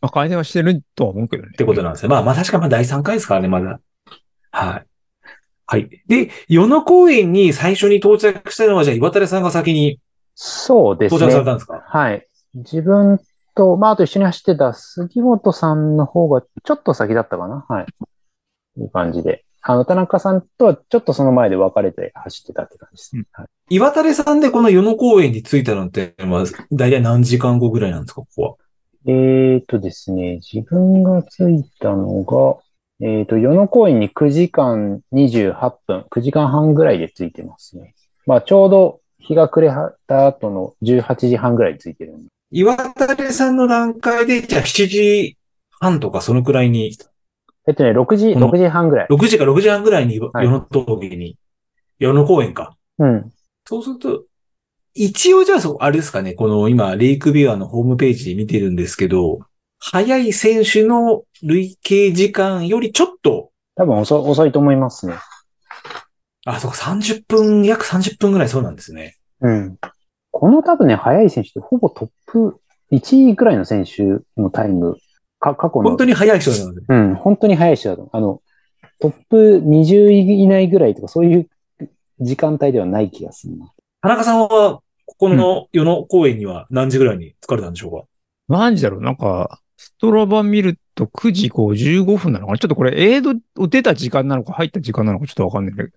まあ改善はしてるとは思うけどね。ってことなんですね。まあまあ確かまあ第3回ですからね、まだ。はい。はい。で、与野公園に最初に到着したのは、じゃあ岩垂さんが先にそうです到着されたね。んですか？はい。自分と、まああと一緒に走ってた杉本さんの方がちょっと先だったかな。はい。いう感じで。あの、田中さんとはちょっとその前で別れて走ってたって感じです。うんはい岩垂さんでこの与野公園に着いたのって、まあ、大体何時間後ぐらいなんですか、ここは？えーとですね、自分が着いたのが、えーと、与野公園に9時間28分、9時間半ぐらいで着いてますね。まあ、ちょうど日が暮れた後の18時半ぐらいに着いてる。岩垂さんの段階で、じゃあ7時半とかそのくらいに、えっとね、6時、この6時半ぐらい。6時か6時半ぐらいに与はい野峠に、与野公園か。うん。そうすると、一応じゃあそ、あれですかね、この今、レイクビュアのホームページで見てるんですけど、速い選手の累計時間よりちょっと、多分遅遅いと思いますね。あ、そうか、30分、約30分ぐらいそうなんですね。うん。この多分ね、速い選手ってほぼトップ1位ぐらいの選手のタイム、か、過去の。本当に速い人なので。うん、本当に速い人だと思う。あの、トップ20位以内ぐらいとか、そういう時間帯ではない気がするな。田中さんは、ここの与野公園には何時ぐらいに疲れたんでしょうか？何時だろう？なんか、ストラバ見ると9時55分なのかな？ちょっとこれ、エイドを出た時間なのか入った時間なのかちょっとわかんないけど、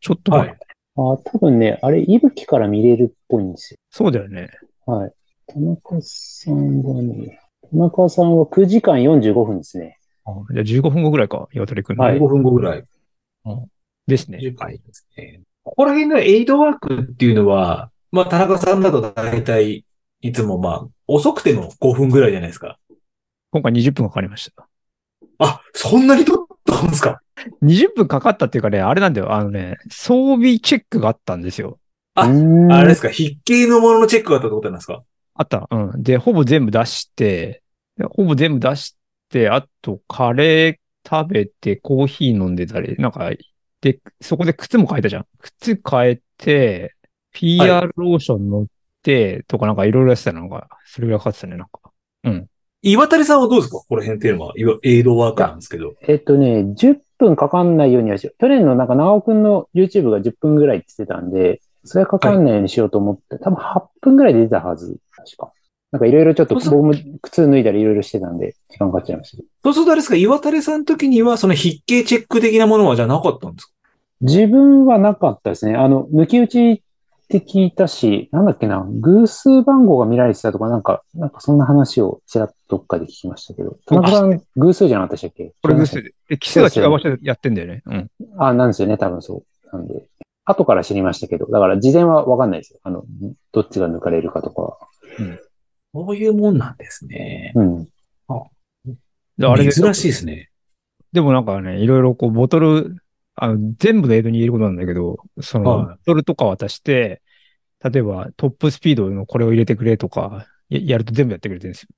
ちょっと、はい。あ、多分ね、あれ、いぶきから見れるっぽいんですそうだよね。よ。はい。田中さんはね、田中さんは9時間45分ですね。あじゃあ15分後ぐらいか、岩鳥くんの。はい15分後ぐらい。ですね。10回ですね。ここら辺のエイドワークっていうのは、まあ、田中さんだと大体、いつもまあ、遅くても5分ぐらいじゃないですか。今回20分かかりました。あ、そんなに取ったんですか？20分かかったっていうかね、あれなんだよ。あのね、装備チェックがあったんですよ。ああれですか？筆形のもののチェックがあったってことなんですか？あった。うん。で、ほぼ全部出して、でほぼ全部出して、あと、カレー食べて、コーヒー飲んでたり、なんか、で、そこで靴も変えたじゃん。靴変えて、PR ローション乗って、とかなんかいろいろやってたのなんか、それぐらいかかってたね、なんか。うん。岩谷さんはどうですか？この辺っていうのは、いわエイドワークなんですけど。えっとね、10分かかんないようにはしよう。去年のなんか長尾くんの YouTube が10分ぐらいって言ってたんで、それはかかんないようにしようと思って、多分8分ぐらいで出たはず。確か。なんかいろいろちょっと僕も靴脱いだりいろいろしてたんで、時間かかっちゃいました。そうするとあれですか？岩谷さんの時には、その筆形チェック的なものはじゃなかったんですか？自分はなかったですね。あの、抜き打ちって聞いたし、なんだっけな、偶数番号が見られてたとか、なんか、なんかそんな話をちらっとどっかで聞きましたけど。田中さん、偶数じゃなかったでしたっけ？これ違いましたで、で、奇数は違う場所でやってんだよね。うん。あ、なんですよね、多分そう。なんで、後から知りましたけど、だから事前はわかんないですよ。あの、どっちが抜かれるかとかは。そういうもんなんですね。うん。であれで珍しいですね。でもなんかね、いろいろこう、ボトル、あの、全部のエイドに言えることなんだけど、その、はいボトルとか渡して、例えばトップスピードのこれを入れてくれとか、ややると全部やってくれてるんですよ。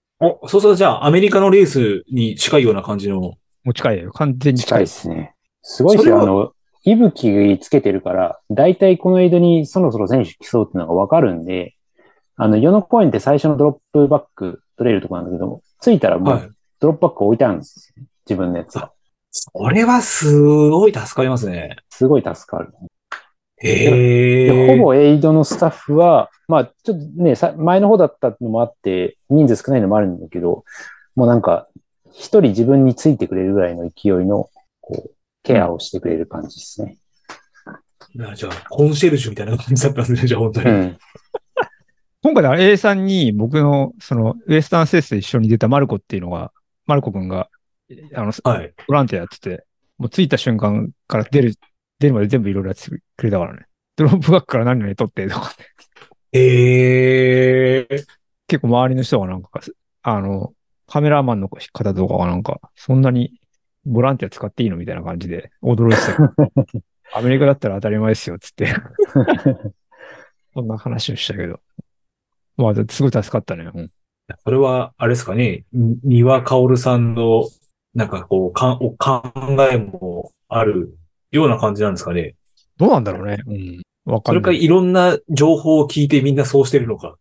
お、そうするとじゃあ、アメリカのレースに近いような感じの。もう近いよ。完全に近い近い。ですね。すごいですよ。それはあの、息吹つけてるから、だいたいこの間にそろそろ選手来そうっていうのがわかるんで、あの、ヨノ公園って最初のドロップバック取れるとこなんだけど、着いたらもはい。うドロップバック置いてあるんですよ。自分のやつが。それはすごい助かりますね。すごい助かる。へえ。でほぼエイドのスタッフは、まあ、ちょっとね、さ前の方だったのもあって、人数少ないのもあるんだけど、もうなんか、一人自分についてくれるぐらいの勢いの、こう、ケアをしてくれる感じですね。じゃあ、コンシェルジュみたいな感じだったんですね、じゃあ本当に。うん。今回は A さんに僕の、その、ウエスタンセースで一緒に出たマルコっていうのが、マルコ君が、あの、はい。ボランティアやってて、もう着いた瞬間から出る、出るまで全部いろいろやってくれたからね。ドロップバックから何々取ってとかね。へえ。結構周りの人がなんか、あの、カメラマンの方とかがなんか、そんなにボランティア使っていいの？みたいな感じで驚いてた アメリカだったら当たり前ですよ、つって。そんな話をしたけど。まあ、すごい助かったね。うん。それは、あれですかね、に三輪薫さんの、なんかこう、かん、お考えもあるような感じなんですかね。どうなんだろうね。うん。わかそれかんない。いろんな情報を聞いてみんなそうしてるのか。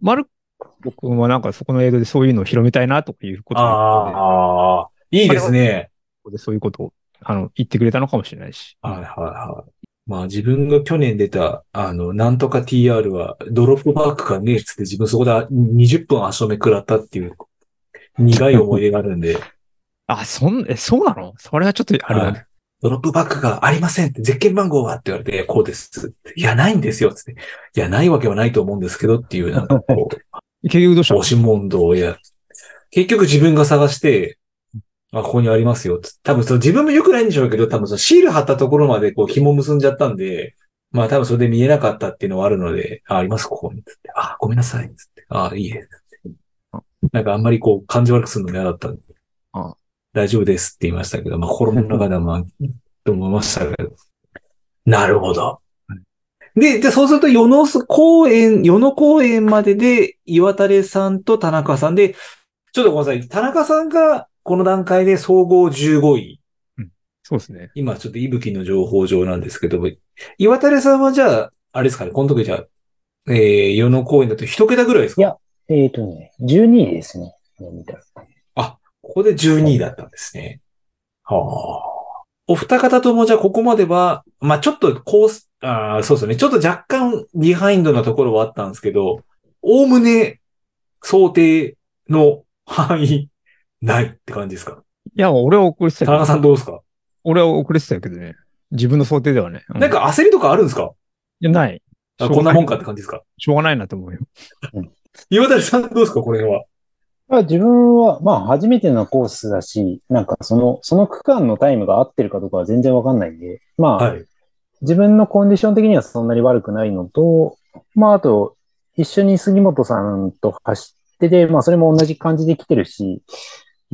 マルコ君はなんかそこの映像でそういうのを広めたいなとかいうことああ、いいですね。でそういうことを、あの、言ってくれたのかもしれないし。はいはいはい。まあ自分が去年出た、あの、なんとか TR は、ドロップバックがねえっつって自分そこで20分足止め食らったっていう、苦い思い出があるんで、あ、そん、え、そうなの？それはちょっとあれだね。はいドロップバックがありませんって、ゼッケン番号はって言われて、こうです。いや、ないんですよ、つって。いや、ないわけはないと思うんですけどっていう、なんかこう、結局どうしたの？押し問答をや、結局自分が探して、あ、ここにありますよ。つ多分その自分も良くないんでしょうけど、多分そのシール貼ったところまでこう紐結んじゃったんで、まあ多分それで見えなかったっていうのはあるので、あ、あります、ここに。つって。あ、ごめんなさい。つって。あ、いいえ。なんかあんまりこう感じ悪くするの嫌だったんで。あ大丈夫ですって言いましたけど、まあ心の中ではまあ、と思いましたけど。なるほど。で、じゃあそうすると、与野公園、与野公園までで、岩垂さんと田中さんで、ちょっとごめんなさい。田中さんがこの段階で総合15位。そうですね。今ちょっと息吹の情報上なんですけど、岩垂さんはじゃあ、あれですかね、この時じゃあ、えー、与野公園だと一桁ぐらいですか？いやえっ、とね、12位ですね。見たらここで12位だったんですね。はあ。お二方ともじゃあここまでは、まあちょっとコース、あーそうですね。ちょっと若干ビハインドなところはあったんですけど、おおむね想定の範囲ないって感じですか？いや、俺は遅れてた田中けど。さんどうですか、俺は遅れてたけどね。自分の想定ではね。うなんか焦りとかあるんですか？いや、ない。あこんなもんかって感じですか？しょうがないなと思うよ。岩谷さんどうですか？これは。まあ自分は、まあ初めてのコースだし、なんかその、その区間のタイムが合ってるかどうかは全然わかんないんで、まあ、はい。自分のコンディション的にはそんなに悪くないのと、まああと、一緒に杉本さんと走ってて、まあそれも同じ感じで来てるし、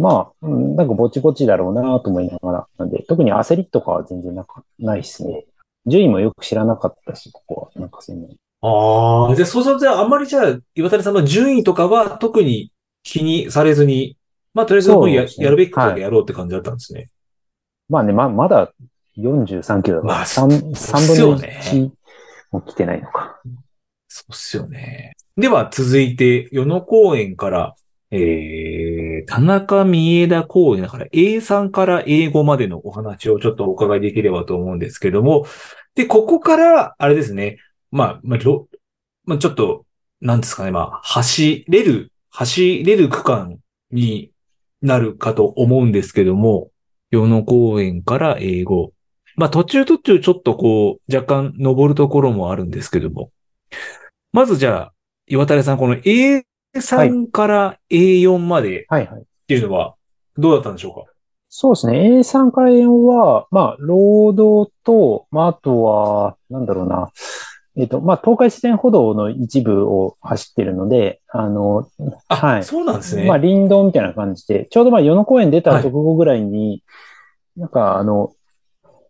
まあ、うんなんかぼちぼちだろうなと思いながら、なんで、特に焦りとかは全然なかないですね。順位もよく知らなかったし、ここは。なんかそういうの。ああ、じゃあそうすると、じゃああんまりじゃあ、岩谷さんの順位とかは特に気にされずに、まあとりあえずもうやねやるべきことだけやろうって感じだったんですね。まあね、ま、まだ43キロだから、まあ三そう三そうっすよ分のね1も来てないのか。そうっすよね。では続いて、与野公園から、えー、田中三枝公園だから A3 から英語までのお話をちょっとお伺いできればと思うんですけども、で、ここから、あれですね、まあ、まあ、まあ、ちょっと、なんですかね、まあ、走れる、走れる区間になるかと思うんですけども、与野公園から英語。まあ、途中途中ちょっとこう、若干登るところもあるんですけども、まずじゃあ、岩谷さん、この A3 から A4 までっはいはい。ていうのは、どうだったんでしょうか？そうですね。A3 から A4 は、まあ、労働と、まあ、あとは、なんだろうな。えっと、まあ、東海自然歩道の一部を走ってるので、あの、あ、はいそうなんですね。まあ、林道みたいな感じで、ちょうどまあ、与野公園出た直後ぐらいに、なんかあの、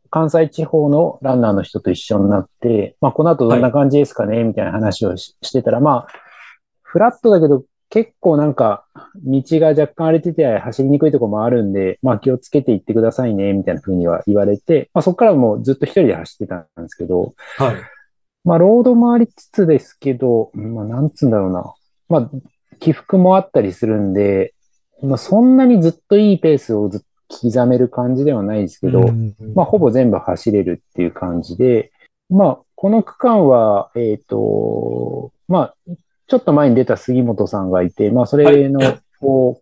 関西地方のランナーの人と一緒になって、まあ、この後どんな感じですかね、みたいな話をししてたら、まあ、フラットだけど、結構なんか、道が若干荒れてて走りにくいところもあるんで、まあ気をつけていってくださいね、みたいな風には言われて、まあそこからもうずっと一人で走ってたんですけど、はい。まあ、ロード回りつつですけど、まあ、なんつうんだろうな。まあ、起伏もあったりするんで、まあ、そんなにずっといいペースをずっと刻める感じではないですけど、うんまあ、ほぼ全部走れるっていう感じで、まあ、この区間は、えっ、と、まあ、ちょっと前に出た杉本さんがいて、まあ、それの、こ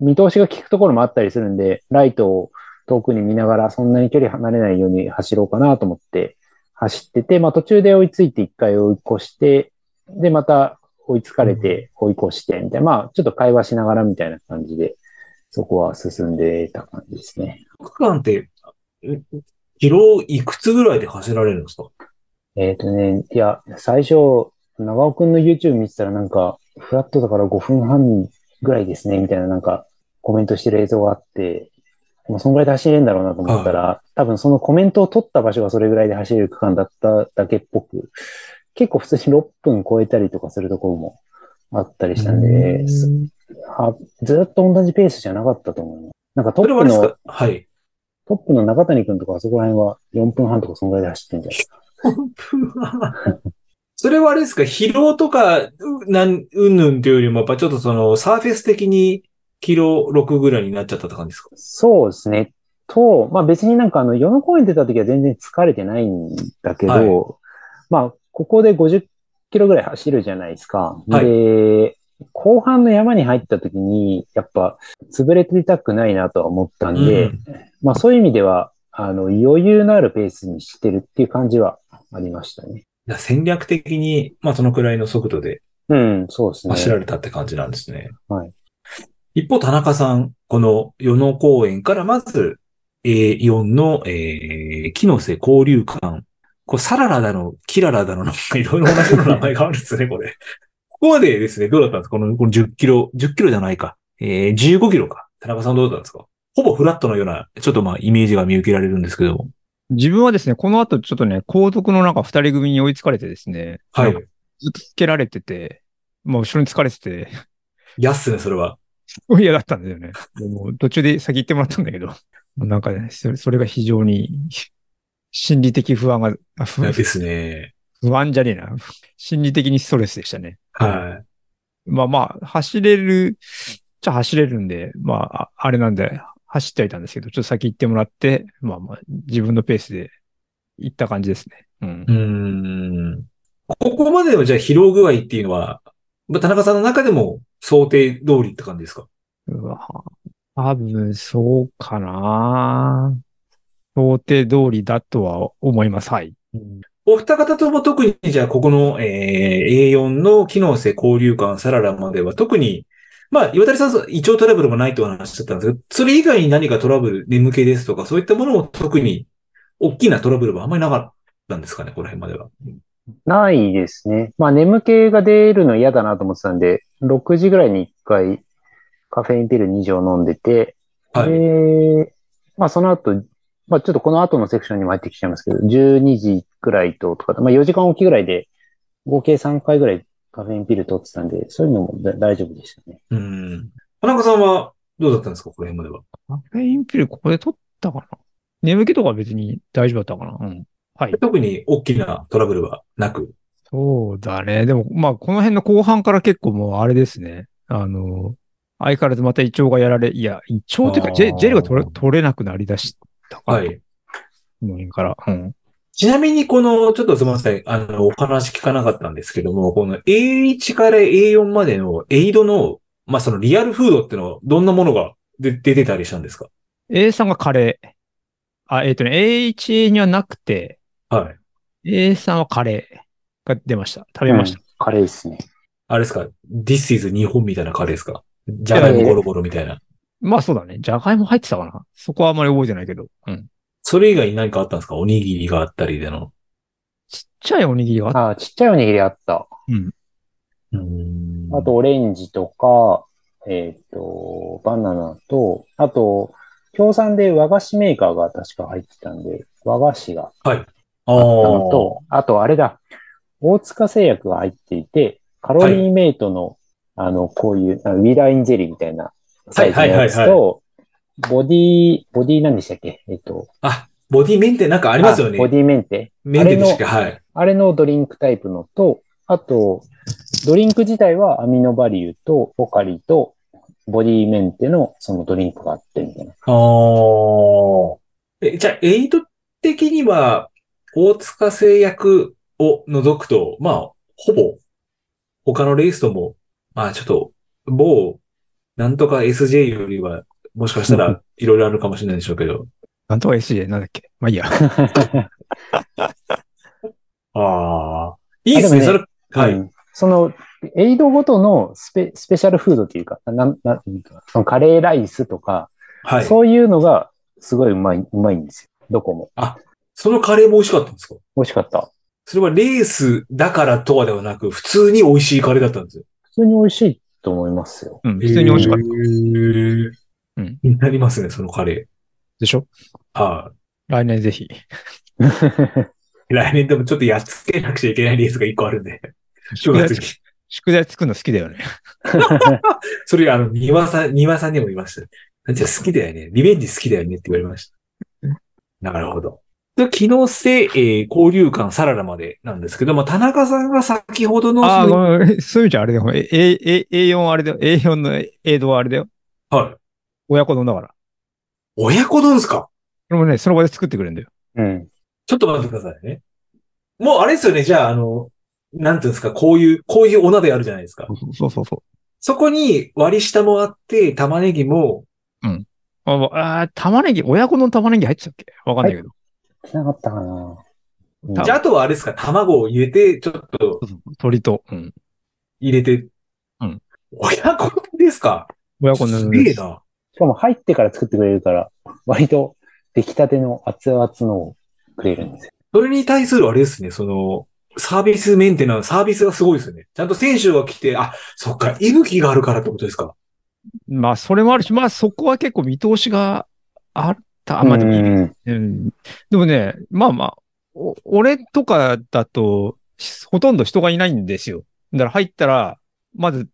う、見通しが効くところもあったりするんで、ライトを遠くに見ながら、そんなに距離離れないように走ろうかなと思って走ってて、まあ、途中で追いついて一回追い越して、で、また追いつかれて追い越して、みたいな、まあ、ちょっと会話しながらみたいな感じで、そこは進んでた感じですね。区間って、えキロいくつぐらいで走られるんですか？えっ、とね、いや、最初、長尾くんの YouTube 見てたらなんか、フラットだから5分半ぐらいですね、みたいななんか、コメントしてる映像があって、まあ、そんぐらいで走れるんだろうなと思ったら、多分そのコメントを取った場所がそれぐらいで走れる区間だっただけっぽく、結構普通に6分超えたりとかするところもあったりしたんで、ずっと同じペースじゃなかったと思う。な。なんかトップのはい。トップの中谷くんとかあそこら辺は4分半とかそんぐらいで走ってんじゃないそれはあれですか疲労とか、うなん、うんぬんというよりも、やっぱちょっとその、サーフェス的にキロ6ぐらいになっちゃったって感じですか？そうですね。と、まあ別になんかあの、与野公園出た時は全然疲れてないんだけど、はいまあ、ここで50キロぐらい走るじゃないですか。はいで、後半の山に入った時に、やっぱ、潰れてたくないなとは思ったんで、うんまあそういう意味では、あの、余裕のあるペースにしてるっていう感じはありましたね。いや戦略的に、まあそのくらいの速度でうん、そうですね。走られたって感じなんですね。はい。一方、田中さん、この与野公園からまず、A4 の、えー、木の瀬交流館。これ、サララだの、キララだの、なんかいろいろ同じような名前があるんですね、これ。ここまでですね、どうだったんですか？この、この10キロ、10キロじゃないか。えー、15キロか。田中さんどうだったんですか？ほぼフラットのような、ちょっとまあ、イメージが見受けられるんですけども。自分はですね、この後ちょっとね、後続のなんか二人組に追いつかれてですね、はい。ずっとつけられてて、まあ後ろに疲れてて、やっすね、それは。すごい嫌だったんだよね。でも途中で先行ってもらったんだけど、もうなんかね、それそれが非常に 心理的不安が、あ 不ですね。不安じゃねえな。心理的にストレスでしたね。はい。まあまあ、走れる、じゃ走れるんで、まあ、ああれなんで、走ってはいたんですけど、ちょっと先行ってもらって、まあまあ、自分のペースで行った感じですね。うんう。ーん。ここまでのじゃあ疲労具合っていうのは、まあ田中さんの中でも想定通りって感じですか？うわ多分、そうかな想定通りだとは思います。はい。お二方とも特に、じゃあ、ここの、えー A4 の機能性交流感サララまでは特に、まあ、岩谷さん、胃腸トラブルもないとお話しだったんですけど、それ以外に何かトラブル、眠気ですとか、そういったものも特に、大きなトラブルはあんまりなかったんですかね、この辺までは。ないですね。まあ眠気が出るの嫌だなと思ってたんで、6時ぐらいに1回カフェインピル2錠飲んでて、はい。で、まあその後、まあちょっとこの後のセクションにも入ってきちゃいますけど、12時くらいと、とか、まあ4時間おきぐらいで、合計3回ぐらいカフェインピル取ってたんで、そういうのもだ大丈夫でしたね。うん。田中さんはどうだったんですか、この辺までは。カフェインピルここで取ったかな？眠気とかは別に大丈夫だったかな？うん。はい。特に大きなトラブルはなく。そうだね。でも、まあ、この辺の後半から結構もうあれですね。あの、相変わらずまた胃腸がやられ、いや、胃腸っていうか、ジェジェルが取れ取れなくなりだしたから。はい。もういいから。うん。ちなみに、この、ちょっとすみません。あの、お話聞かなかったんですけども、この A1 から A4 までのエイドの、まあ、そのリアルフードってのは、どんなものが出出てたりしたんですか？A さんがカレー。あ、えっ、とね、A1 にはなくて、はい。A さんはカレーが出ました。食べました。うんカレーですね。あれですか ?This is 日本みたいなカレーですか？じゃがいもゴロゴロみたいな。まあそうだね。じゃがいも入ってたかな？そこはあんまり覚えてないけど。うん。それ以外に何かあったんですか？おにぎりがあったりでの。ちっちゃいおにぎりがあっああ、ちっちゃいおにぎりあった。うん。うん。あと、オレンジとか、えっ、と、バナナと、あと、協賛で和菓子メーカーが確か入ってたんで、和菓子がああったのと、あとあれだ、大塚製薬が入っていて、カロリーメイトの、あの、こういう、ウィダーインゼリーみたいなサイズのやつはいはいと、ボディ、ボディ何でしたっけ？えっと、あ、ボディメンテなんかありますよね。ボディメンテメンテでしたっけ？はい。あれのドリンクタイプのと、あと、ドリンク自体はアミノバリューとポカリとボディメンテのそのドリンクがあってみたいな。あーえ、じゃあ、エイド的には、大塚製薬を除くと、まあ、ほぼ、他のレースとも、まあ、ちょっと、某、なんとか SJ よりは、もしかしたら、いろいろあるかもしれないでしょうけど。なんとか SJ なんだっけ？まあいいや。ああ。いいですね、あでもそれ。はい。うんその、エイドごとのスペスペシャルフードっていうか、なんなんその？カレーライスとか、はい。そういうのがすごいうまい、うまいんですよ。どこも。そのカレーも美味しかったんですか？美味しかった。それはレースだからとはではなく、普通に美味しいカレーだったんですよ。普通に美味しいと思いますよ。うん。普通に美味しかった。うん気になりますね、そのカレー。でしょ？ああ。来年ぜひ。来年でもちょっとやっつけなくちゃいけないレースが一個あるんで。9 宿題月に。宿題作るの好きだよね。それ、あの、庭さん、庭さんにも言いました。なんちゃ好きだよね。リベンジ好きだよねって言われました。なるほど。で機能性、えー交流感サラダまでなんですけども、田中さんが先ほどのああ、その、ごめん。そういう意味じゃあれだよ。A、A、A4 あれだよ。A4 の A ドはあれだよ。はい。親子丼だから。親子丼ですか？それもね、その場で作ってくれるんだよ。うん。ちょっと待ってくださいね。もうあれですよね。じゃあ、あの、なんていうんですか、こういう、こういうお鍋あるじゃないですか。そうそうそう。そこに割り下もあって、玉ねぎも、ああー、玉ねぎ、親子の玉ねぎ入ってたっけ？わかんないけど。しなかったかな。うんたじゃあ、あとはあれですか、卵を入れて、ちょっと鶏と。うん。入れて。うん。親子丼ですか？親子の。すげえな。しかも入ってから作ってくれるから、割と出来たての熱々のをくれるんですよ。それに対するあれですね、その、サービスメンテナンス、サービスがすごいですよね。ちゃんと選手が来て、あ、そっか、息吹があるからってことですか？まあ、それもあるし、まあ、そこは結構見通しがあった。あまあ、でもいいうんうん。でもね、まあまあ、お俺とかだと、しほとんど人がいないんですよ。だから入ったら、まず、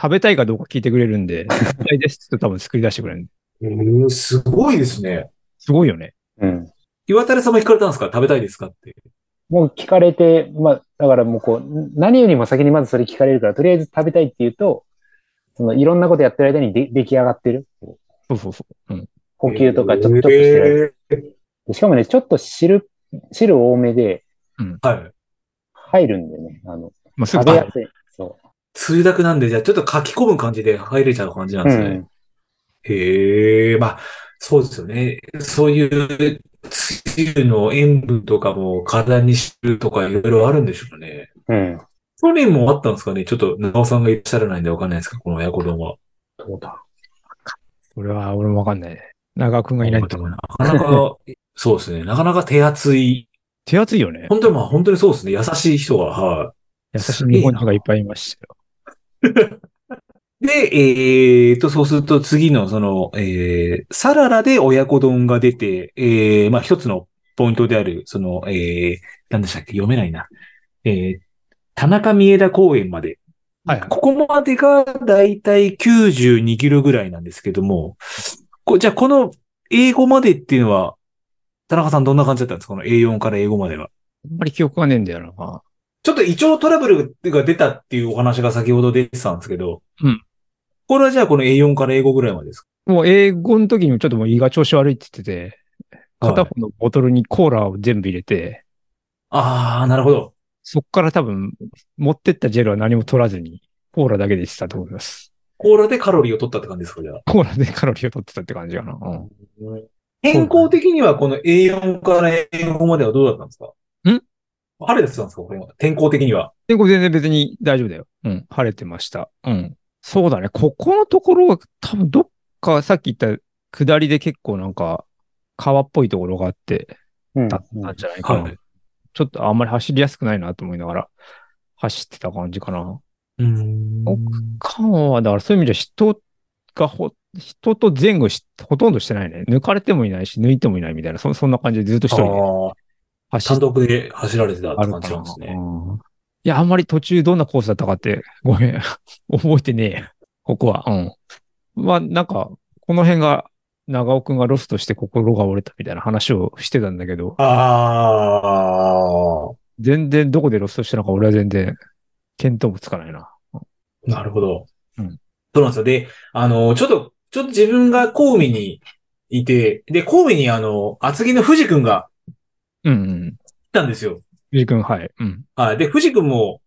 食べたいかどうか聞いてくれるんで、食べたいですって多分作り出してくれる。えー、すごいですね。すごいよね。うん。岩谷さんも聞かれたんですか？食べたいですか？って。もう聞かれて、まあ、だからもうこう、何よりも先にまずそれ聞かれるから、とりあえず食べたいって言うと、そのいろんなことやってる間にで出来上がってる。そうそうそう。うん。補給とかちょちょっとしてる。でしかもね、ちょっと汁、汁多めではい。入るんでね、あの、まあ、食べやすい。そつゆだくなんで、じゃあちょっと書き込む感じで入れちゃう感じなんう。ですね。うん。へえ、まあ、そうですよね。そういう、つ油の塩分とかも体にするとかいろいろあるんでしょうね。うん。去年もあったんですかねちょっと長尾さんがいらっしゃらないんでわかんないですかこの親子丼は。どうだ？それは俺もわかんないね。長尾くんがいないとなかなか、そうですね。なかなか手厚い。手厚いよね。本当にまあ本当にそうですね。優しい人が、はい。優しい日本人がいっぱいいましたよ。で、えーと、そうすると次のその、えー、サララで親子丼が出て、えー、まあ一つのポイントである、その、えー、何でしたっけ？読めないな。えー、田中三枝公園まで。はいはい。ここまでがだいたい92キロぐらいなんですけども、こじゃあこの英語までっていうのは、田中さんどんな感じだったんですか？この A4 から英語までは。あんまり記憶がねえんだよな。ちょっと胃腸トラブルが出たっていうお話が先ほど出てたんですけど、うん。これはじゃあこの A4 から英語ぐらいまでですか？もう英語の時にもちょっともう胃が調子悪いって言ってて、はい片方のボトルにコーラを全部入れて、ああ、なるほど。そっから多分持ってったジェルは何も取らずに、コーラだけでしてたと思います。コーラでカロリーを取ったって感じですかじゃあ。コーラでカロリーを取ってたって感じかな。うん。健康的にはこの A4 から英語まではどうだったんですか？ん？晴れてたんですかこれは。天候的には。で、これ全然別に大丈夫だよ。うん。晴れてました。うん。そうだね。ここのところは多分どっかさっき言った下りで結構なんか川っぽいところがあって、うん。だったんじゃないかな。はい。ちょっとあんまり走りやすくないなと思いながら走ってた感じかな。うん感は、だからそういう意味じゃ人がほ、人と前後し、ほとんどしてないね。抜かれてもいないし、抜いてもいないみたいな、そそんな感じでずっと一人で単独で走られてたって感。じなんですね。うんいや、あんまり途中どんなコースだったかって、ごめん、覚えてねえや。ここは。うん。まあ、なんか、この辺が、長尾くんがロストして心が折れたみたいな話をしてたんだけど、ああ、全然どこでロストしたのか俺は全然、見当もつかないな。なるほど。うんそうなんですよ。で、あの、ちょっと、ちょっと自分が神戸にいて、で、神戸にあの、厚木の藤くんがうんうん。来たんですよ。藤井くん、はい。うん。はい。で、藤くんも、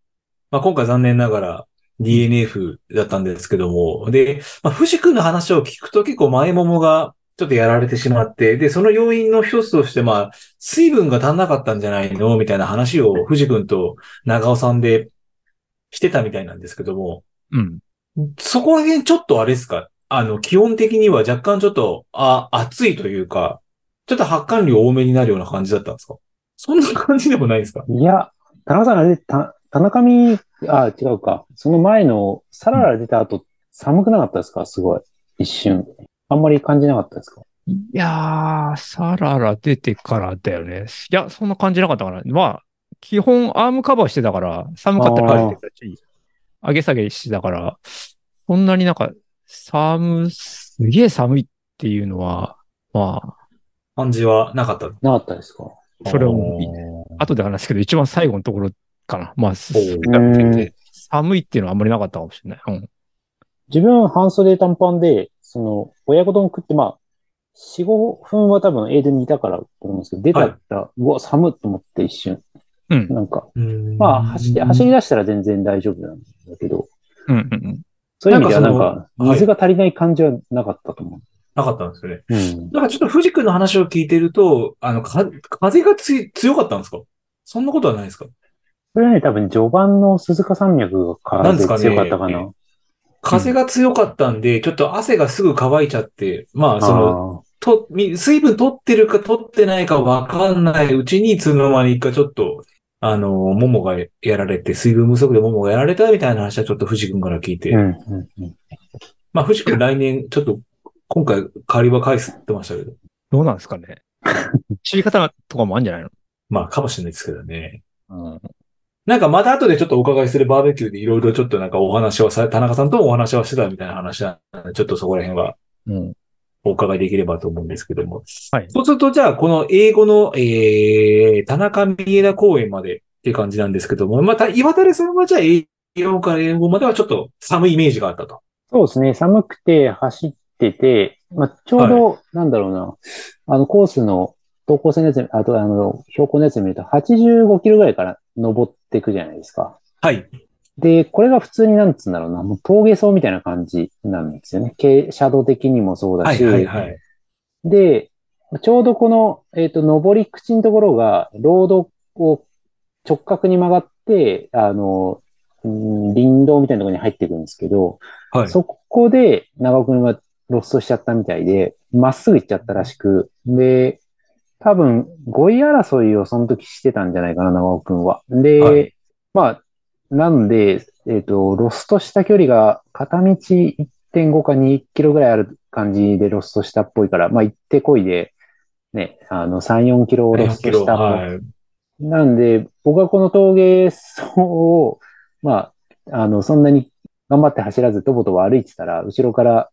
まあ、今回残念ながら DNF だったんですけども、で、まあ、藤くんの話を聞くと結構前ももがちょっとやられてしまって、で、その要因の一つとして、まあ、水分が足んなかったんじゃないの？みたいな話を藤くんと長尾さんでしてたみたいなんですけども、うん。そこら辺ちょっとあれですか？あの、基本的には若干ちょっと、あ、熱いというか、ちょっと発汗量多めになるような感じだったんですか？そんな感じでもないですか？いや、田中さんあれ、た田中美、あ、違うか。その前のサララ出た後、寒くなかったですか？すごい。一瞬。あんまり感じなかったですか？いやー、サララ出てからだよね。いや、そんな感じなかったかな。まあ、基本アームカバーしてたから、寒かったら帰ってたし、上げ下げしてたから、そんなになんか、寒、すげえ寒いっていうのは、ま感じはなかった。なかったですか？あ、それを、後で話すけど、一番最後のところかな。まあ、寒いっていうのはあんまりなかったかもしれない。うん。自分、半袖短パンで、その、親子丼食って、まあ、4、5分は多分、エイドにいたからと思うんですけど、出たら、うわ、寒っと思って一瞬。うん。なんか、うんまあ、走り、走り出したら全然大丈夫なんだけど、うん。うんうん。そういう意味ではなんか水が足りない感じはなかったと思なかったんですよね。う。うん。なんかちょっと藤君の話を聞いてると、あの、か、風がつい強かったんですか？そんなことはないですか？それはね、多分序盤の鈴鹿山脈が風なんですかね強かったかな。風が強かったんで、ちょっと汗がすぐ乾いちゃって、まあ、その、と、み水分取ってるか取ってないかわかんないうちに、いつの間にかちょっと、あの、ももがやられて、水分不足でももがやられたみたいな話はちょっと藤君から聞いて、うん、うん、うん。まあ、藤君来年、ちょっと、今回、借りは返すって言ってましたけど、どうなんですかね。知り方とかもあるんじゃないの？まあ、かもしれないですけどね。うん。なんかまた後でちょっとお伺いするバーベキューでいろいろちょっとなんかお話はさ、田中さんともお話はしてたみたいな話なので、ちょっとそこら辺はうん。お伺いできればと思うんですけども。はいそうするとじゃあこの英語の、えー、田中三枝公園までっていう感じなんですけども、また岩垂さんはじゃあ英語から英語まではちょっと寒いイメージがあったと。そうですね。寒くて走ってて、まあ、ちょうど、なんだろうな、あの、コースの投稿線のやつ、あと、あの、標高のやつ見ると、85キロぐらいから登っていくじゃないですか。はい。で、これが普通になんつうんだろうな、もう峠走みたいな感じなんですよね。傾斜度的にもそうだはいし、はいはい。で、ちょうどこの、えっ、と、上り口のところが、ロードを直角に曲がって、あの、うん林道みたいなところに入っていくんですけど、はい。そこで長尾くんはロストしちゃったみたいで、まっすぐ行っちゃったらしく、で、多分5位争いをその時してたんじゃないかな、長尾くんは。で、はいまあ、なんで、えっ、と、ロストした距離が片道1.5か2キロぐらいある感じでロストしたっぽいから、まあ行ってこいで、ね、あの、3、4キロをロスト。したはい。なんで、僕はこの峠走を、まあ、あの、そんなに頑張って走らず、とぼとぼ歩いてたら、後ろから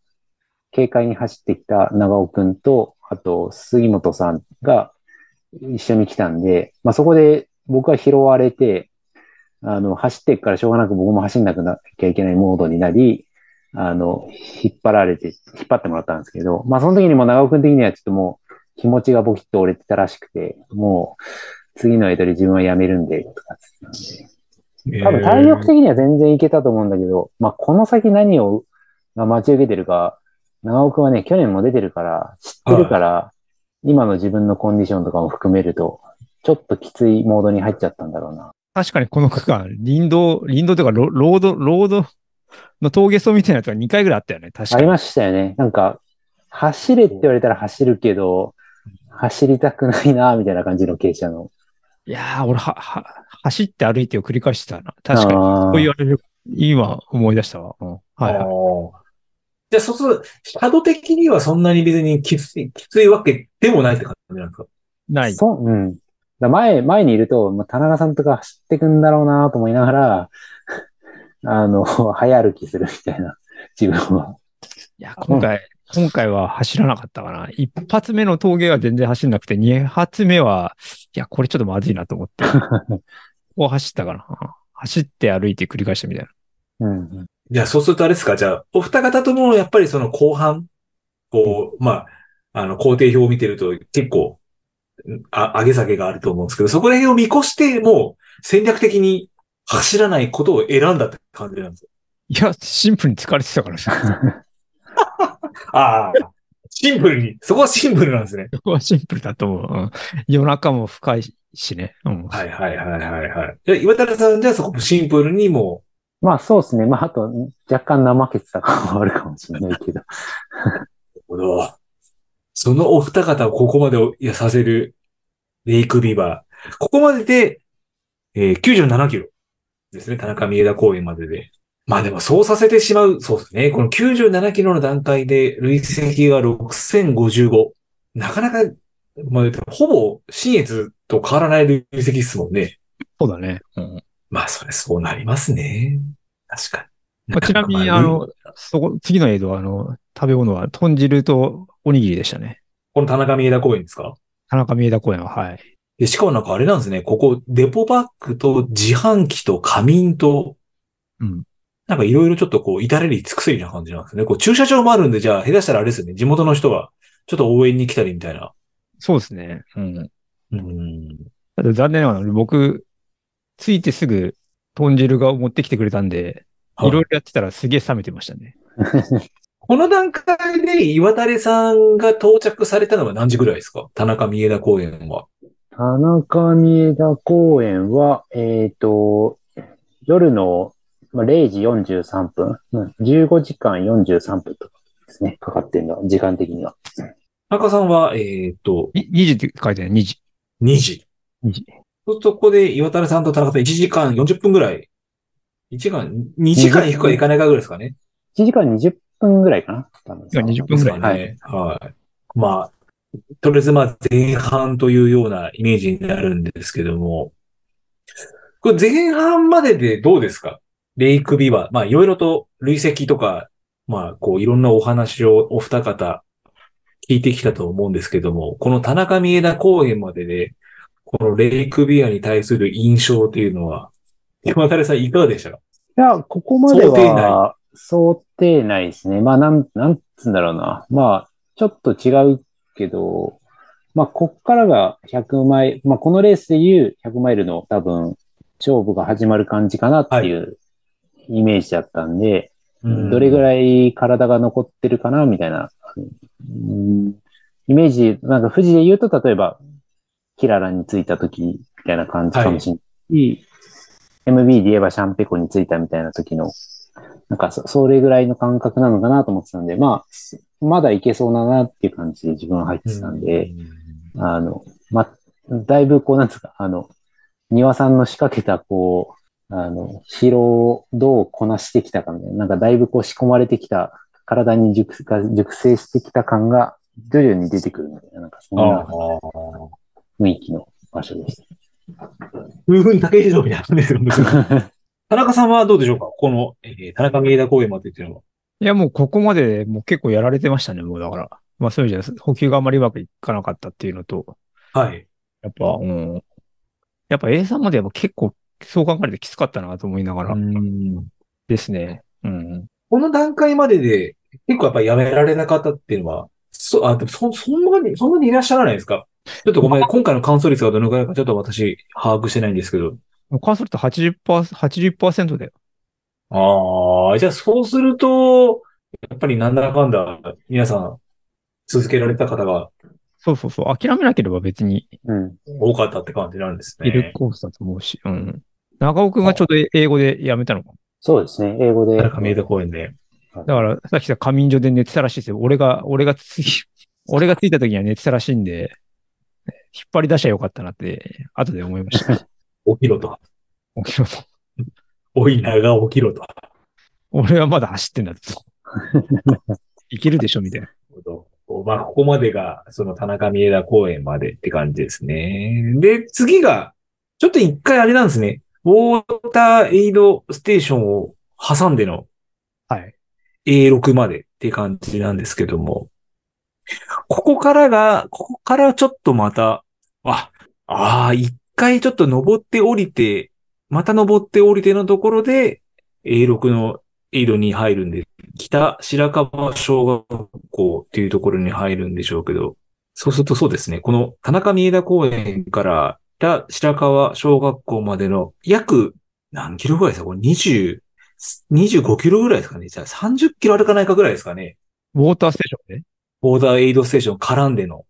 軽快に走ってきた長尾くんと、あと、杉本さんが一緒に来たんで、まあ、そこで僕は拾われて、あの、走っていくからしょうがなく僕も走んなくなきゃいけないモードになり、あの、引っ張られて、引っ張ってもらったんですけど、まあ、その時にも長尾くん的にはちょっともう気持ちがボキッと折れてたらしくて、もう、次のエイドで自分は辞めるんで、とかって言ってたんで。多分体力的には全然いけたと思うんだけど、まあ、この先何を、が待ち受けてるか、長尾くんはね、去年も出てるから、知ってるから、今の自分のコンディションとかも含めると、ちょっときついモードに入っちゃったんだろうな。確かにこの区間、林道、林道というかロ、ロード、ロードの峠走みたいなやつが2回ぐらいあったよね。確かに。ありましたよね。なんか、走れって言われたら走るけど、走りたくないな、みたいな感じの傾斜の。いやー、俺は、は、走って歩いてを繰り返してたな。確かに。あーそう言われる。今思い出したわ。うん、はいはい。じゃあ、そうすると、角的にはそんなに別にきつい、きついわけでもないって感じなんですか？ない。そう、うん。だ前、前にいると、まあ、田中さんとか走ってくんだろうなと思いながら、あの、早歩きするみたいな、自分は。いや、今回、今回は走らなかったかな。一発目の峠は全然走んなくて、二発目は、いや、これちょっとまずいなと思って。ここ走ったかな。走って歩いて繰り返したみたいな。うん。じゃあ、そうするとあれですか？じゃあ、お二方ともやっぱりその後半、こう、まあ、あの、工程表を見てると結構、あ、上げ下げがあると思うんですけど、そこら辺を見越して、もう戦略的に走らないことを選んだって感じなんですよ。いや、シンプルに疲れてたからさ。ああ、シンプルに、そこはシンプルなんですね。そこはシンプルだと思う。うん、夜中も深いしね。うん。はいはいはいはいはい。じゃあ、岩田さんじゃあそこもシンプルにもまあそうですね。まああと、若干怠けてた感もあるかもしれないけど。う、なるほど。そのお二方をここまでいやさせるレイクビバー。ここまでで、えー97キロですね。田中三枝公園までで。まあでもそうさせてしまう。そうですね。この97キロの段階で累積が6055。なかなか、まあ、ほぼ新越と変わらない累積ですもんね。そうだね。うんまあ、それそうなりますね。確かに。まあ、ちなみに、まあの、そこ、次の映像は、あの、食べ物は豚汁とおにぎりでしたね。この田中三枝公園ですか？田中三枝公園は、はい。で、しかもなんかあれなんですね。ここ、デポバッグと自販機と仮眠と、うん。なんかいろいろちょっとこう、至れり尽くせりな感じなんですね。こう、駐車場もあるんで、じゃあ、下手したらあれですよね。地元の人が、ちょっと応援に来たりみたいな。そうですね。うん。うん。ただ残念ながら、僕、着いてすぐ、豚汁が持ってきてくれたんで、いろいろやってたらすげえ冷めてましたね。この段階で岩垂さんが到着されたのは何時ぐらいですか？田中三枝公園は。田中三枝公園は、えっ、と、夜のまあ0時43分、うん15時間43分とかですね、かかってるのは、時間的には。田中さんは、えっ、と、に2時って書いてある、2時。2時。2時。そうすると、ここで岩垂さんと田中さん1時間40分ぐらい。1時間、2時間行くか行かないかぐらいですかね。1時間20分ぐらいかな多分いや20分ぐらいですかね。はい。まあ、とりあえずまあ前半というようなイメージになるんですけども、これ前半まででどうですか？レイクビバー。まあいろいろと累積とか、まあこういろんなお話をお二方聞いてきたと思うんですけども、この田中三枝公演までで、このレイクビアに対する印象っていうのは、山垂さんいかがでしたか？いや、ここまで想定は、想定内ですね。まあ、なん、なんつうんだろうな。まあ、ちょっと違うけど、まあ、こっからが100マイル、まあ、このレースでいう100マイルの多分、勝負が始まる感じかなっていうイメージだったんで、どれぐいらい体が残ってるかな、みたいな、うん。イイメージ、なんか富士で言うと、例えば、キララに着いた時みたいな感じかもしれない。し、MB で言えばシャンペコに着いたみたいな時の、なんかそ、それぐらいの感覚なのかなと思ってたんで、まあ、まだいけそうだなっていう感じで自分は入ってたんで、あの、ま、だいぶこう、なんですか、あの、庭さんの仕掛けた、こう、あの、疲労をどうこなしてきたかみたいな、なんかだいぶこう仕込まれてきた、体に熟が熟成してきた感が徐々に出てくるみたいな、なんかそんな。雰囲気の場所でした。風雲竹以上みたいな感じですよ。田中さんはどうでしょうか？この、えー田中三枝公園までっていうのは。いや、もうここまでもう結構やられてましたね、もうだから。まあそういう意味じゃ、補給があまりうまくいかなかったっていうのと、はい。やっぱ、うん。やっぱ A さんまでは結構、そう考えるときつかったなと思いながらうんですね。うん。この段階までで、結構やっぱりやめられなかったっていうのは、そ、あ、でもそ、そんなに、そんなにいらっしゃらないですか？ちょっとごめん、今回の乾燥率がどのくらいかちょっと私、把握してないんですけど。関すると80%、80%だよ。ああ、じゃあそうすると、やっぱりなんだかんだ、皆さん、続けられた方がそうそうそう。諦めなければ別にうん。多かったって感じなんですいるね。コースだと思うし。うん。長尾くんがちょうど英語で辞めたのか。そうですね。英語で。田中三枝公園で。だから、さっきさ、仮眠所で寝てたらしいですよ。俺が、俺がつい、俺が着いた時には寝てたらしいんで、引っ張り出しゃよかったなって、後で思いました。起きろと。起きろとおいなが起きろと。俺はまだ走ってんだと。いけるでしょみたいな。まあ、ここまでが、その田中三枝公園までって感じですね。で、次が、ちょっと一回あれなんですね。ウォーターエイドステーションを挟んでのはい。A6 までって感じなんですけども、ここからが、ここからちょっとまた、あ、ああ、一回ちょっと登って降りて、また登って降りてのところで、A6 のエイドに入るんで、北白川小学校っていうところに入るんでしょうけど、そうするとそうですね、この田中三枝公園から北白川小学校までの約何キロぐらいですか？これ20、25キロぐらいですかね？じゃあ30キロ歩かないかぐらいですかね？ウォーターステーションでボーダーエイドステーション絡んでの、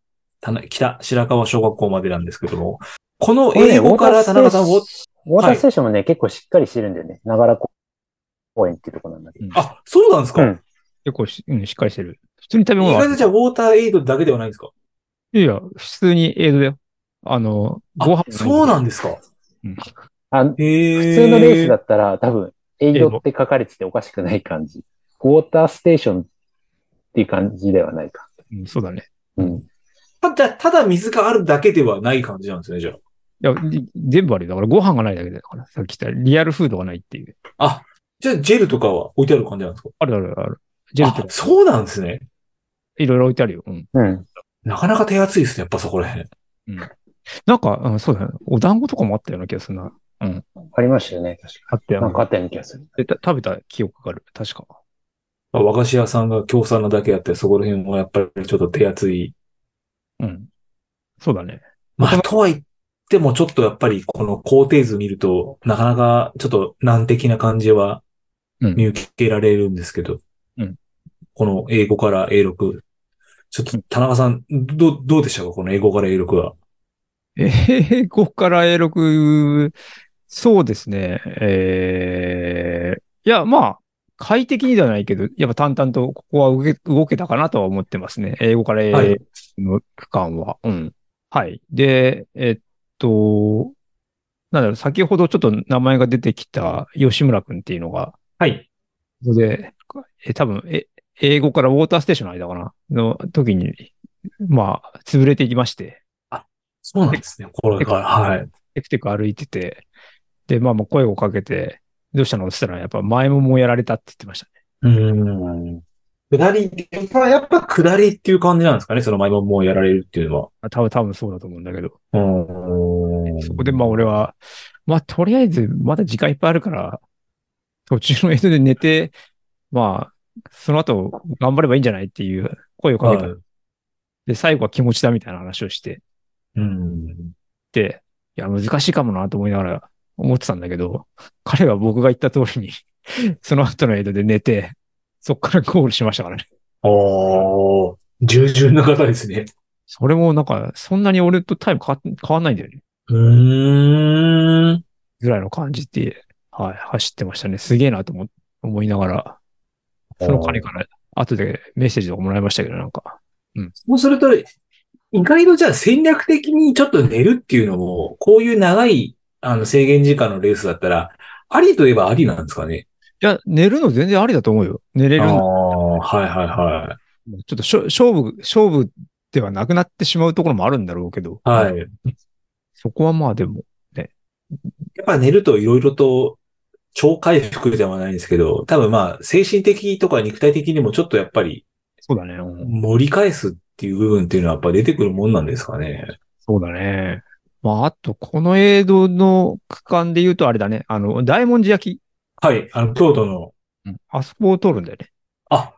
北白川小学校までなんですけども、この英語から田中さんを、ウォーターステーションもね、結構しっかりしてるんだよね。長良公園っていうところなんだけど。あ、そうなんですか、うん結構し、うん、しっかりしてる。普通に食べ物は意外とじゃあウォーターエイドだけではないんですか？いやいや、普通に映像だよ。あの、ご飯あ、そうなんでですか？あへ普普通のレースだったら多分、エイドって書かれてておかしくない感じ。ウォーターステーションっていう感じではないか。うん、そうだね。うん。ただ、ただ水があるだけではない感じなんですね、じゃあ。いや、じ全部あるよ。だからご飯がないだけだから。さっき言ったリアルフードがないっていう。あ、じゃあジェルとかは置いてある感じなんですか？あるあるある。ジェルとあ、かそうなんですね。いろいろ置いてあるよ。うん。うん。なかなか手厚いですね、やっぱそこら辺。なんか、うん、そうだね。お団子とかもあったような気がするな。ありましたよね。確かあったよに。なんかあったような気がする。食べた記憶がある。確か。まあ和菓子屋さんが協賛なだけあって、そこら辺もやっぱりちょっと手厚い。うん。そうだね。まあ、とは言ってもちょっとやっぱりこの工程図見ると、なかなかちょっと難敵な感じはうん見受けられるんですけど、うんこの英語から A6。ちょっと田中さん、どう、どうでしたか？この英語から A6 は。英語から A6、そうですね。えー、いや、まあ、快適にではないけど、やっぱ淡々とここは動け動けたかなとは思ってますね。英語からはい A の区間は。うん。はい。で、えっと、なんだろう、先ほどちょっと名前が出てきた吉村くんっていうのが、はい。ここで、え、多分、え、英語からウォーターステーションの間かな？の時に、まあ、潰れていきまして、そうなんですね。これから、はい。テクテク歩いてて、で、まあまあ声をかけて、どうしたの？って言ったら、やっぱ前ももうやられたって言ってましたね。うーん。下り、やっぱ、やっぱ下りっていう感じなんですかね？その前ももうやられるっていうのは。あ多分、多分そうだと思うんだけど。そこでまあ俺は、まあとりあえずまだ時間いっぱいあるから、途中の江戸で寝て、まあ、その後頑張ればいいんじゃないっていう声をかけた。はいで、最後は気持ちだみたいな話をして、うん。で、いや、難しいかもなと思いながら思ってたんだけど、彼は僕が言った通りに、その後の江戸で寝て、そっからゴールしましたからね。おー、従順な方ですね。それもなんか、そんなに俺とタイム変わ変わんないんだよね。うーん。ぐらいの感じで、はい、走ってましたね。すげえなと思思いながら、その彼から後でメッセージとかもらいましたけど、なんか。そうすると、意外とじゃあ戦略的にちょっと寝るっていうのも、こういう長いあの制限時間のレースだったら、ありといえばありなんですかね？いや、寝るの全然ありだと思うよ。寝れあある。はいはいはちょっとしょ勝負、勝負ではなくなってしまうところもあるんだろうけど。い。はい。そこはまあでも、やっぱ寝るといろいろと超回復ではないんですけど、多分まあ精神的とか肉体的にもちょっとやっぱりそうだね。うん盛り返すっていう部分っていうのはやっぱ出てくるもんなんですかね？そうだね。まあ、あと、この映像の区間で言うとあれだね。あの、大文字焼き。はい。あの、京都の、あそこを通るんだよね。あ、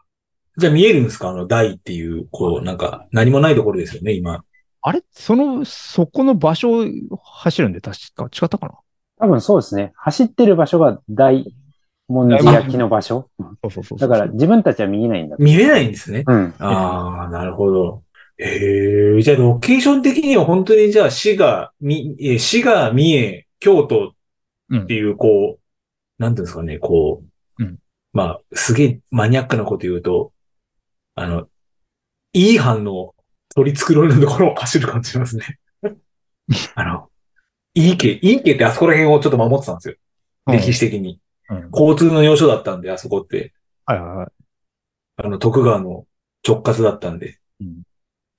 じゃあ見えるんですか？あの、台っていう、こう、なんか、何もないところですよね、今。あれ？その、そこの場所を走るんで、確か、違ったかな？多分そうですね。走ってる場所が大文字焼きの場所。そうそうそうだから自分たちは見えないんだ。見れないんですね。うん。ああ、なるほど。へえ、じゃあロケーション的には本当にじゃあ滋賀、み、えー滋賀、三重、京都うんっていう、こう、なんていうんですかね、こう、うんまあ、すげえマニアックなこと言うと、あの、いい反応取り繕いのところを走る感じしますね。あの、いい家、いい家ってあそこら辺をちょっと守ってたんですよ。歴史的に。うん交通の要所だったんで、あそこって。はいはいはい。あの、徳川の直轄だったんで。うん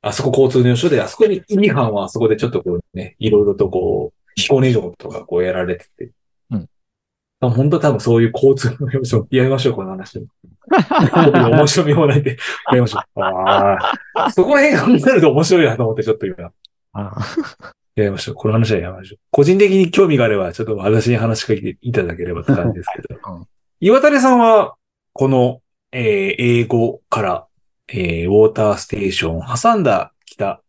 あそこ交通の要所で、あそこに、意味班はあそこでちょっとこうね、いろいろとこう、彦根城とかこうやられてて。うんあ本当多分そういう交通の要所、やりましょう、この話。面白みもないんで、やりましょう。ああ。そこら辺考えると面白いなと思って、ちょっと今、あやりましょう。この話はやりましょう。個人的に興味があれば、ちょっと私に話しかけていただければって感じですけど。うん岩谷さんは、この、えー英語から、えーウォーターステーションを挟んだ北、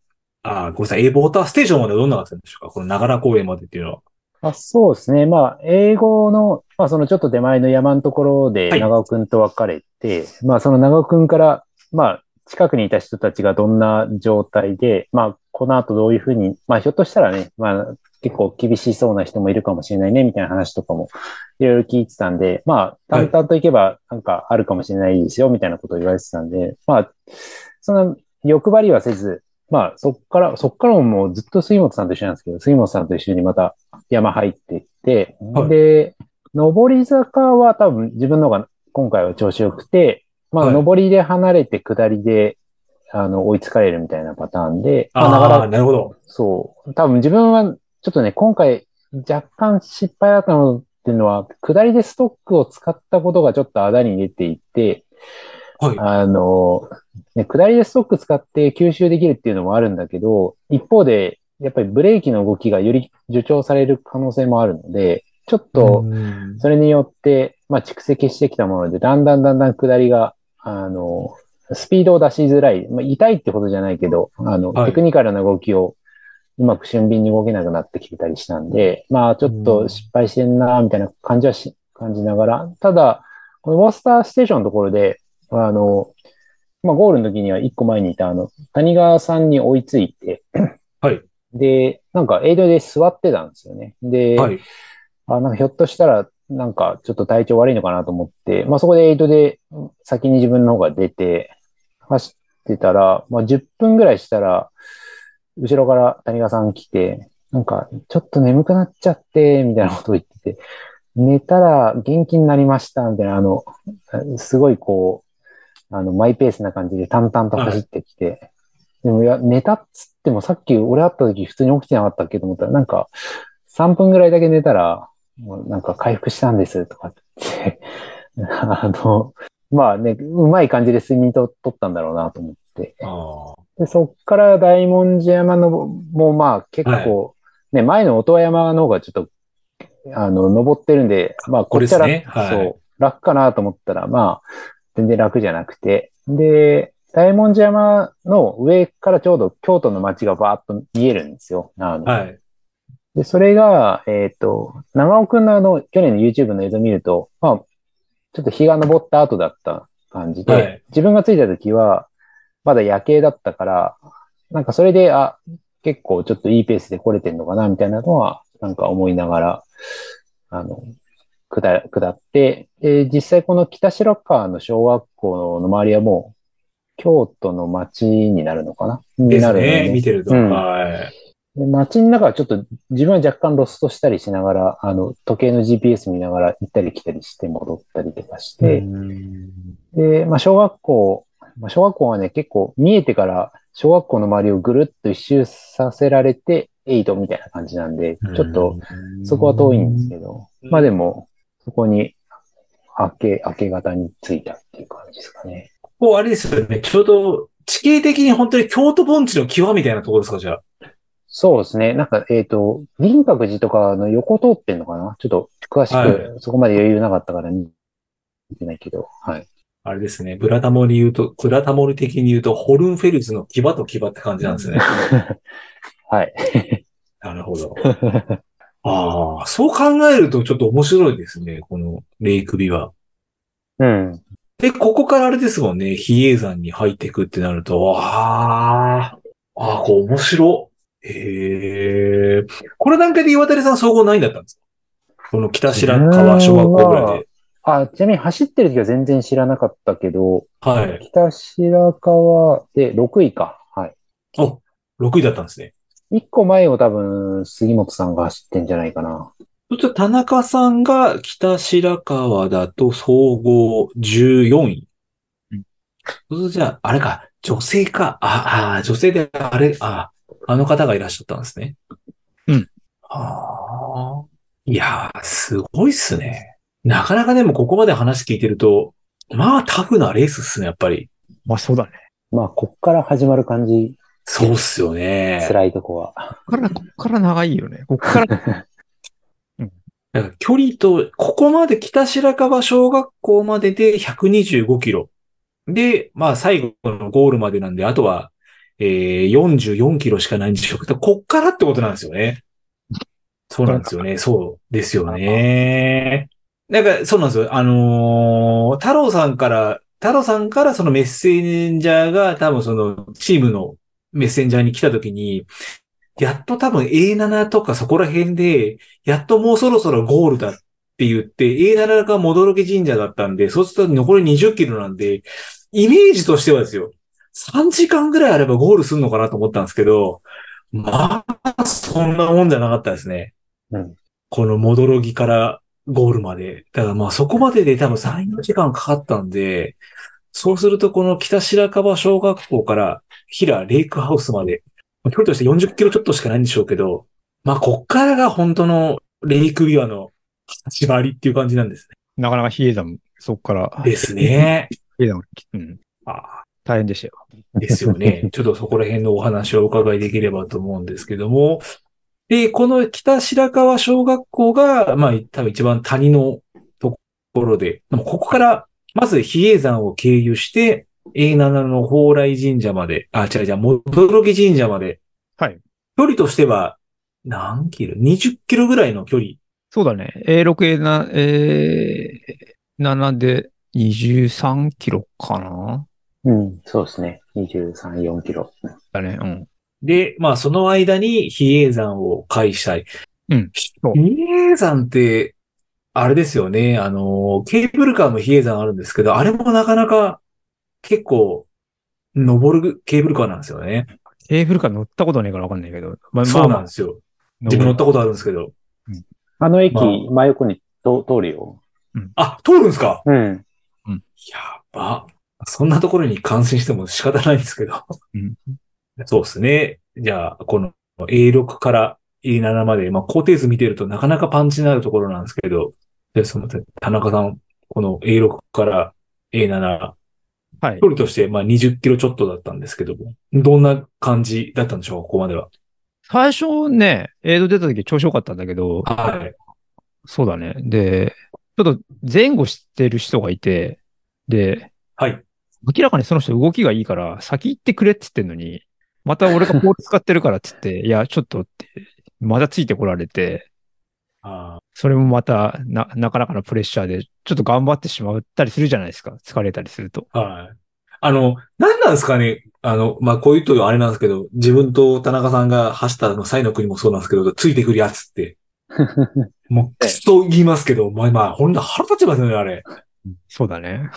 あー、ごめんなさい、えーウォーターステーションまではどんなだったんでしょうか？この長良公園までっていうのは。あそうですね。まあ、英語の、まあ、そのちょっと手前の山のところではい長尾くんと別れて、まあ、その長尾くんから、まあ、近くにいた人たちがどんな状態で、まあ、この後どういうふうに、まあ、ひょっとしたらね、まあ、結構厳しそうな人もいるかもしれないね、みたいな話とかもいろいろ聞いてたんで、まあ、淡々といけばなんかあるかもしれないですよ、みたいなことを言われてたんで、まあ、そんな欲張りはせず、まあ、そっから、そっからももうずっと杉本さんと一緒なんですけど、杉本さんと一緒にまた山入っていって、はい。で、上り坂は多分自分の方が今回は調子良くて、まあ、はい。上りで離れて下りで、あの、追いつかれるみたいなパターンで、まあ、ながら、なるほど。そう、多分自分はちょっとね、今回若干失敗だったのっていうのは、下りでストックを使ったことがちょっとあだに出ていて、はい。あの、ね、下りでストック使って吸収できるっていうのもあるんだけど、一方で、やっぱりブレーキの動きがより助長される可能性もあるので、ちょっと、うん。それによって、まあ、蓄積してきたもので、だんだんだんだん下りが、あの、スピードを出しづらい、まあ、痛いってことじゃないけど、あの、はい。テクニカルな動きをうまく俊敏に動けなくなってきてたりしたんで、まあ、ちょっと失敗してんな、みたいな感じはし、感じながら、ただ、このウォースターステーションのところで、あの、まあ、ゴールの時には一個前にいた、あの、谷川さんに追いついて、はい。で、なんか、エイドで座ってたんですよね。で、はい。あ、なんかひょっとしたら、なんかちょっと体調悪いのかなと思って、まあそこでエイドで先に自分の方が出て、走ってたら、まあ10分ぐらいしたら、後ろから谷川さん来て、なんかちょっと眠くなっちゃって、みたいなことを言ってて、寝たら元気になりました、みたいな、あの、すごいこう、あの、マイペースな感じで淡々と走ってきて、でもいや、寝たっつってもさっき俺会った時普通に起きてなかったっけと思ったら、なんか3分ぐらいだけ寝たら、もうなんか回復したんですとかって、あの、まあね、うまい感じで睡眠と取ったんだろうなと思って。あで、そっから大文字山の、もうまあ結構、ね、前の音羽山の方がちょっと、あの、登ってるんで、まあこっちは楽、これですねはいそう、楽かなと思ったら、まあ、全然楽じゃなくて。で、大文字山の上からちょうど京都の街がバーッと見えるんですよ。あのあ。はい。で、それが、えっ、と、長尾くんのあの、去年の YouTube の映像を見ると、まあ、ちょっと日が昇った後だった感じで、はい自分が着いた時は、まだ夜景だったから、なんかそれで、あ、結構ちょっといいペースで来れてんのかな、みたいなのは、なんか思いながら、あの、下、下って、で、実際この北白川の小学校の周りはもう、京都の町になるのかな？になるのね。見てると。うんはい。で街の中はちょっと自分は若干ロストしたりしながら、あの、時計の GPS 見ながら行ったり来たりして戻ったりとかして、うんで、まあ、小学校、まあ、小学校はね、結構見えてから小学校の周りをぐるっと一周させられて、エイトみたいな感じなんで、ちょっと、そこは遠いんですけど、うんまあでも、そこに明け、明け方に着いたっていう感じですかね。ここあれですよね。ちょうど地形的に本当に京都盆地の際みたいなところですか、じゃあ。そうですね。なんか、えっ、と、輪郭寺とかの横通ってんのかな？ちょっと詳しはく、そこまで余裕なかったから見てないけど、はい。あれですね。ブラタモリ言うと、ブラタモリ的に言うと、ホルンフェルスの牙と牙って感じなんですね。はい。なるほど。ああ、そう考えるとちょっと面白いですね。このレイクビは。うん。で、ここからあれですもんね。比叡山に入っていくってなると、ああ、ああ、こう面白。へえ。これ段階で岩谷さん総合何位だったんですか？この北白川小学校ぐらいで。あ、ちなみに走ってる時は全然知らなかったけど、はい。北白川で6位か。はい。お、6位だったんですね。1個前を多分、杉本さんが走ってんじゃないかな。そしたら田中さんが北白川だと総合14位。うんそうするとじゃあ、あれか、女性か。ああ、女性で、あれ、ああの方がいらっしゃったんですね。うん。ああ。いやー、すごいっすね。なかなかでもここまで話聞いてると、まあタフなレースっすね、やっぱり。まあそうだね。まあ、こっから始まる感じ、そうっすよね。辛いとこは。こっから、こっから長いよね。こっから、だから距離と、ここまで北白川小学校までで125キロ。で、まあ最後のゴールまでなんで、あとは、えー、44キロしかないんでしょうけど、こっからってことなんですよね。そうなんですよね。そうですよね。なんか、そうなんですよ。あのー太郎さんから、太郎さんからそのメッセンジャーが多分そのチームのメッセンジャーに来た時に、やっと多分 A7 とかそこら辺で、やっともうそろそろゴールだって言って、A7 が戻け神社だったんで、そうすると残り20キロなんで、イメージとしてはですよ、3時間ぐらいあればゴールするのかなと思ったんですけど、まあ、そんなもんじゃなかったですね。うんこの戻きからゴールまで。だからまあそこまでで多分3、4時間かかったんで、そうするとこの北白川小学校から平レイクハウスまで、距離として40キロちょっとしかないんでしょうけど、まあこっからが本当のレイクビワの始まりっていう感じなんですなかなか比叡山、そっから、ね。ですね。比叡山、うん、あ大変でしたよ。ですよね。ちょっとそこら辺のお話をお伺いできればと思うんですけども。で、この北白川小学校が、まあ、多分一番谷のところで、でもここから、まず比叡山を経由して、A7 の蓬莱神社まで、あ、違う違う、戻き神社まで。はい。距離としては、何キロ ?20 キロぐらいの距離。そうだね。A6、A7、A7 で23キロかな？うん、そうですね。23、4キロ。だね。うん。で、まあ、その間に比叡山を介したい。うん比叡山って、あれですよね。あの、ケーブルカーも比叡山あるんですけど、あれもなかなか結構、登るケーブルカーなんですよね。ケーブルカー乗ったことないからわかんないけど。まあそうなんですよ。自分乗ったことあるんですけど。あの駅、まあ真横にと通るよ。あ、通るんですか？うん。やば。そんなところに感心しても仕方ないんですけど。うんそうですね。じゃあ、この A6 から A7 まで、まあ、工程図見てるとなかなかパンチのあるところなんですけど、で、その、田中さん、この A6 から A7、はい距。離として、まあ、20キロちょっとだったんですけども、どんな感じだったんでしょうか、ここまでは？最初ね、映像出た時調子良かったんだけど、はい。そうだね。で、ちょっと前後してる人がいて、で、はい。明らかにその人動きがいいから、先行ってくれって言ってんのに、また俺がポール使ってるからって言って、いや、ちょっとって、またついてこられて、あそれもまたな、なかなかのプレッシャーで、ちょっと頑張ってしまったりするじゃないですか。疲れたりすると。ーはい。あの、何なんですかね？あの、まあ、こういうとあれなんですけど、自分と田中さんが走ったの、サイの国もそうなんですけど、ついてくるやつって。もう、くそ言いますけど、まあまあ、ほんと腹立ちますよね、あれ。そうだね。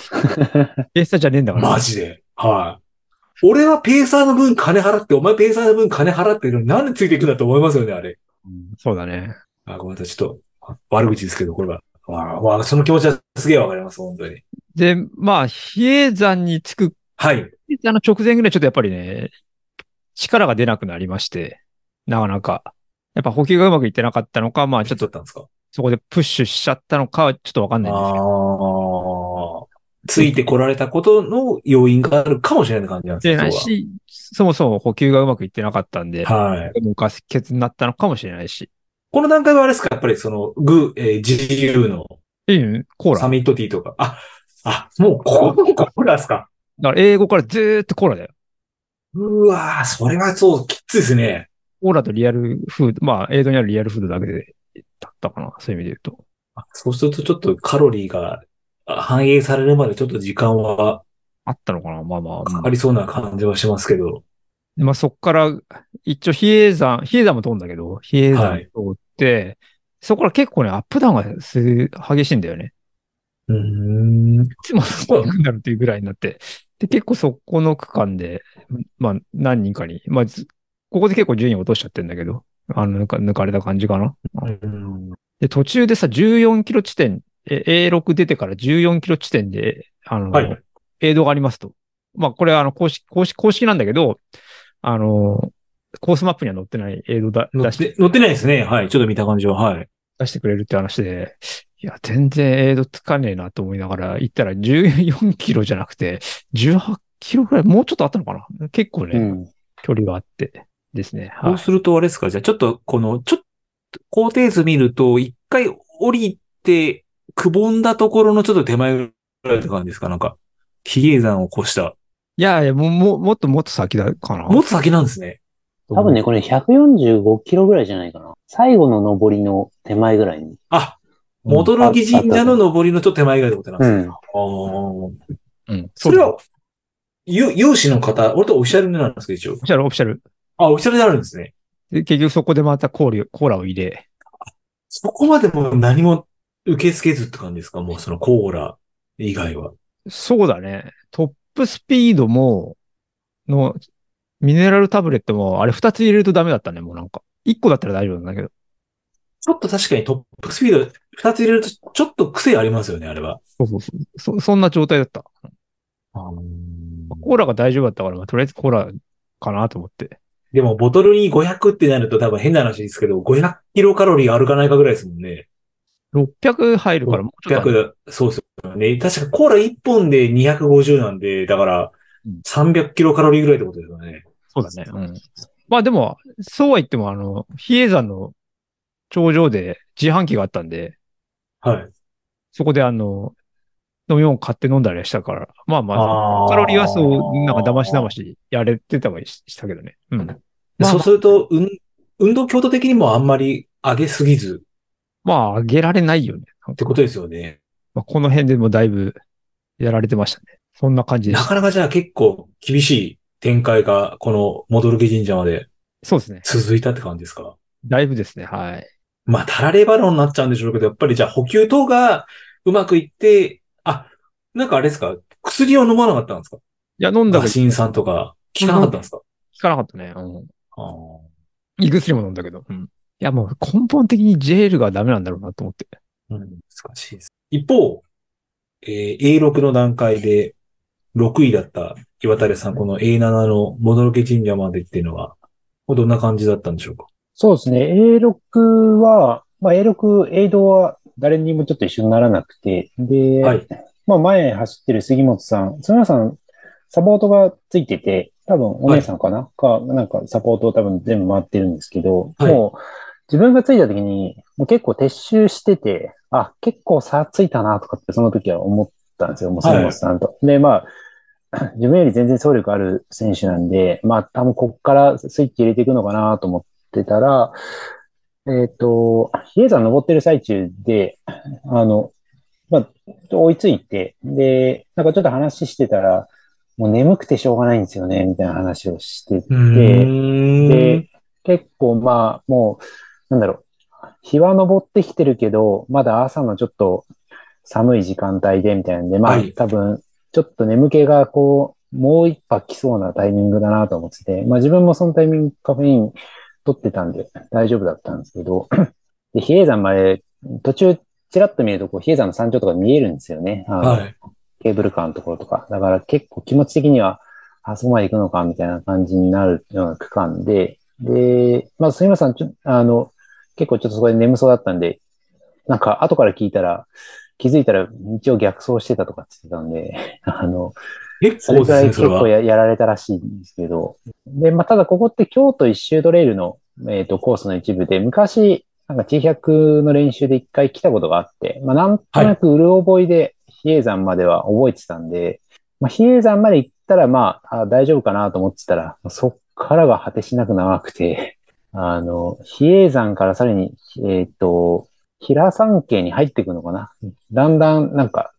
ペースじゃねえんだから。マジで。はい。俺はペーサーの分金払って、お前ペーサーの分金払ってるのになんでついていくんだと思いますよね、あれ。うんそうだね。あ、ごめんなさい、ちょっと、悪口ですけど、これは。わあその気持ちはすげえわかります、本当に。で、まあ、比叡山に着く、はい。比叡山の直前ぐらいちょっとやっぱりね、力が出なくなりまして、なかなか。やっぱ補給がうまくいってなかったのか、まあちょっとちょっとだったんですか？そこでプッシュしちゃったのかはちょっとわかんないんですけど。ついてこられたことの要因があるかもしれない感じなんですでないし、そもそも補給がうまくいってなかったんで、はい。もうガス欠になったのかもしれないし。この段階はあれですかやっぱりその、グー、えー、GU のいいコーラ。だサミットティーとか。あ、あ、もうここ、コーラですか？から英語からずーっとコーラだよ。うわーそれはそう、きついですね。コーラとリアルフード、まあ、映像にあるリアルフードだけで、だったかな。そういう意味で言うと。あそうするとちょっとカロリーがあ反映されるまでちょっと時間はあったのかな？まあまあ。かかりそうな感じはしますけど。でまあそっから、一応比叡山、比叡山も通るんだけど、比叡山はい通って、そこから結構ね、アップダウンがす激しいんだよね。うーん。いつもそこなんだろうっていうぐらいになって。で、結構そこの区間で、まあ何人かに、まあずここで結構順位落としちゃってんだけど、あの、抜か抜かれた感じかな。うんで、途中でさ、14キロ地点、え A6 出てから14キロ地点で、あの、はい映像がありますと。まあ、これはあの、公式、公式、公式なんだけど、あの、コースマップには載ってない映像だ出して乗って、ないですね。はい。ちょっと見た感じは。はい。出してくれるって話で、いや、全然映像つかねえなと思いながら行ったら14キロじゃなくて、18キロぐらい、もうちょっとあったのかな？結構ね、うん。距離があってですね。はい。そうするとあれですか？じゃあちょっと、この、ちょっと、工程図見ると、一回降りて、くぼんだところのちょっと手前ぐらいって感じですか？なんか、比叡山を越した。いやいや、もう、もうもっともっと先だかな。もっと先なんですね。多分ね、これ145キロぐらいじゃないかな。最後の登りの手前ぐらいに。あ、元木神社の登りのちょっと手前ぐらいってことなんですね。うん。あーうん。それは、有有志の方、俺とオフィシャルなんですか、一応？オ。フィシャル、オフィシャル。あ、オフィシャルであるんですね。で、結局そこでまたコーラコーラを入れ、そこまでも何も受け付けずって感じですか？もうそのコーラ以外は。そうだね。トップスピードも、の、ミネラルタブレットも、あれ二つ入れるとダメだったね、もうなんか。一個だったら大丈夫なんだけど。ちょっと確かにトップスピード二つ入れるとちょっと癖ありますよね、あれは。そうそうそう。そ、そんな状態だった。コーラが大丈夫だったから、まあ、とりあえずコーラかなと思って。でも、ボトルに500ってなると多分変な話ですけど、500キロカロリーあるかないかぐらいですもんね。600入るからもうちょっとある。600、そうですよね。確かコーラ1本で250なんで、だからうん、300キロカロリーぐらいってことですよね。そうだね。うん。まあでも、そうは言っても、あの、比叡山の頂上で自販機があったんで、はい。そこであの、飲み物買って飲んだりしたから、まあまあ、あカロリーはそう、なんか騙し騙しやれてたりしたけどね。うん。まあそうすると、うん、運動強度的にもあんまり上げすぎずまあ、上げられないよね。ってことですよね。まあ、この辺でもだいぶやられてましたね。そんな感じでした。なかなかじゃあ結構厳しい展開が、この戻る気神社までそうですね。続いたって感じですか？だいぶですね。はい。まあ、たられバロンになっちゃうんでしょうけど、やっぱりじゃあ補給等がうまくいって、あ、なんかあれですか？薬を飲まなかったんですか？いや、飲んだけど、ガシン酸とか効かなかったんですか？効かなかったね。うん。あ胃薬も飲んだけど。うん。いや、もう根本的にジェールがダメなんだろうなと思って。ーうん、難しいです。一方、えー A6 の段階で6位だった岩垂さん、この A7 の戻け神社までっていうのは、どんな感じだったんでしょうか？そうですね。A6 は、まあ A6、A 道は誰にもちょっと一緒にならなくて、で、はい。まあ前走ってる杉本さん、杉本さん、サポートがついてて、多分お姉さんかな、か、なんかサポートを多分全部回ってるんですけど、はいもう自分がついた時に、もう結構撤収してて、あ、結構差ついたなとかってその時は思ったんですよ、もう杉本さんと。で、まあ、自分より全然走力ある選手なんで、まあ多分こっからスイッチ入れていくのかなと思ってたら、えっ、と、比叡山登ってる最中で、あの、まあ、追いついて、で、なんかちょっと話してたら、もう眠くてしょうがないんですよね、みたいな話をしてて、で、結構まあ、もう、なんだろう、日は昇ってきてるけど、まだ朝のちょっと寒い時間帯でみたいなんで、まあ、はい多分、ちょっと眠気がこう、もう一波来そうなタイミングだなと思ってて、まあ自分もそのタイミングカフェイン取ってたんで大丈夫だったんですけど、で、比叡山まで途中ちらっと見るとこう、比叡山の山頂とか見えるんですよね。はい。ケーブルカーのところとか。だから結構気持ち的には、あそこまで行くのかみたいな感じになるような区間で、で、まずすみません、ちょあの、結構ちょっとそこで眠そうだったんで、なんか後から聞いたら、気づいたら道を逆走してたとかって言ってたんで、あの、結それくらい構ね、それは。結構ややられたらしいんですけど。で、まあ、ただここって京都一周トレイルの、えっ、と、コースの一部で、昔、なんか T100 の練習で一回来たことがあって、まあ、なんとなくうる覚えで比叡山までは覚えてたんで、まあ、比叡山まで行ったら、まあ、あ大丈夫かなと思ってたら、そっからが果てしなく長くて、あの、比叡山からさらに、えっ、と、平山系に入っていくのかな？だんだん、なんか、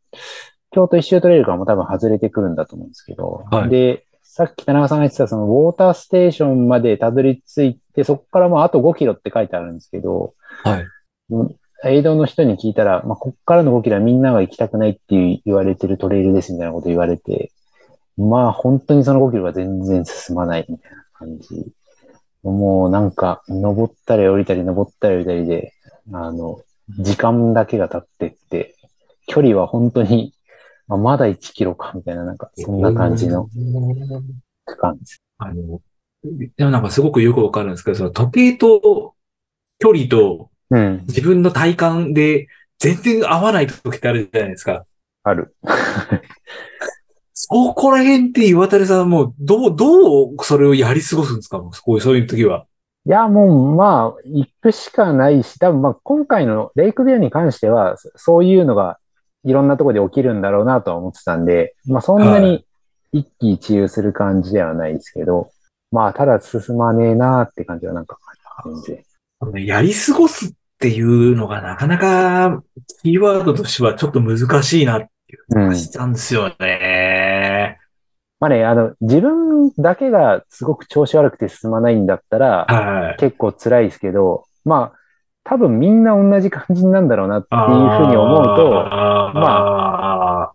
京都一周トレイルからも多分外れてくるんだと思うんですけど、はいで、さっき田中さんが言ってたそのウォーターステーションまでたどり着いて、そこからもうあと5キロって書いてあるんですけど、はい。エイドの人に聞いたら、まあ、こっからの5キロはみんなが行きたくないって言われてるトレイルですみたいなこと言われて、まあ本当にその5キロが全然進まないみたいな感じ。もうなんか、登ったり降りたり登ったり降りたりで、あの、時間だけが経ってって、距離は本当に、まあ、まだ1キロかみたいな、なんか、そんな感じの区間です。あの、でもなんかすごくよくわかるんですけど、その時計と距離とうん、自分の体感で全然合わない時ってあるじゃないですか。ある。そこら辺って岩谷さんはもうどう、どうそれをやり過ごすんですか？もうそういう、そういう時は。いや、もう、まあ、行くしかないし、多分、まあ、今回のレイクビューに関しては、そそういうのがいろんなところで起きるんだろうなとは思ってたんで、まあ、そんなはに一喜一憂する感じではないですけど、まあ、ただ進まねえなって感じはなんか、全然。やり過ごすっていうのがなかなかキーワードとしてはちょっと難しいなっていううん感じなんですよね。まあね、あの、自分だけがすごく調子悪くて進まないんだったら、はい。結構辛いですけど、まあ、多分みんな同じ感じなんだろうなっていうふうに思うと、ま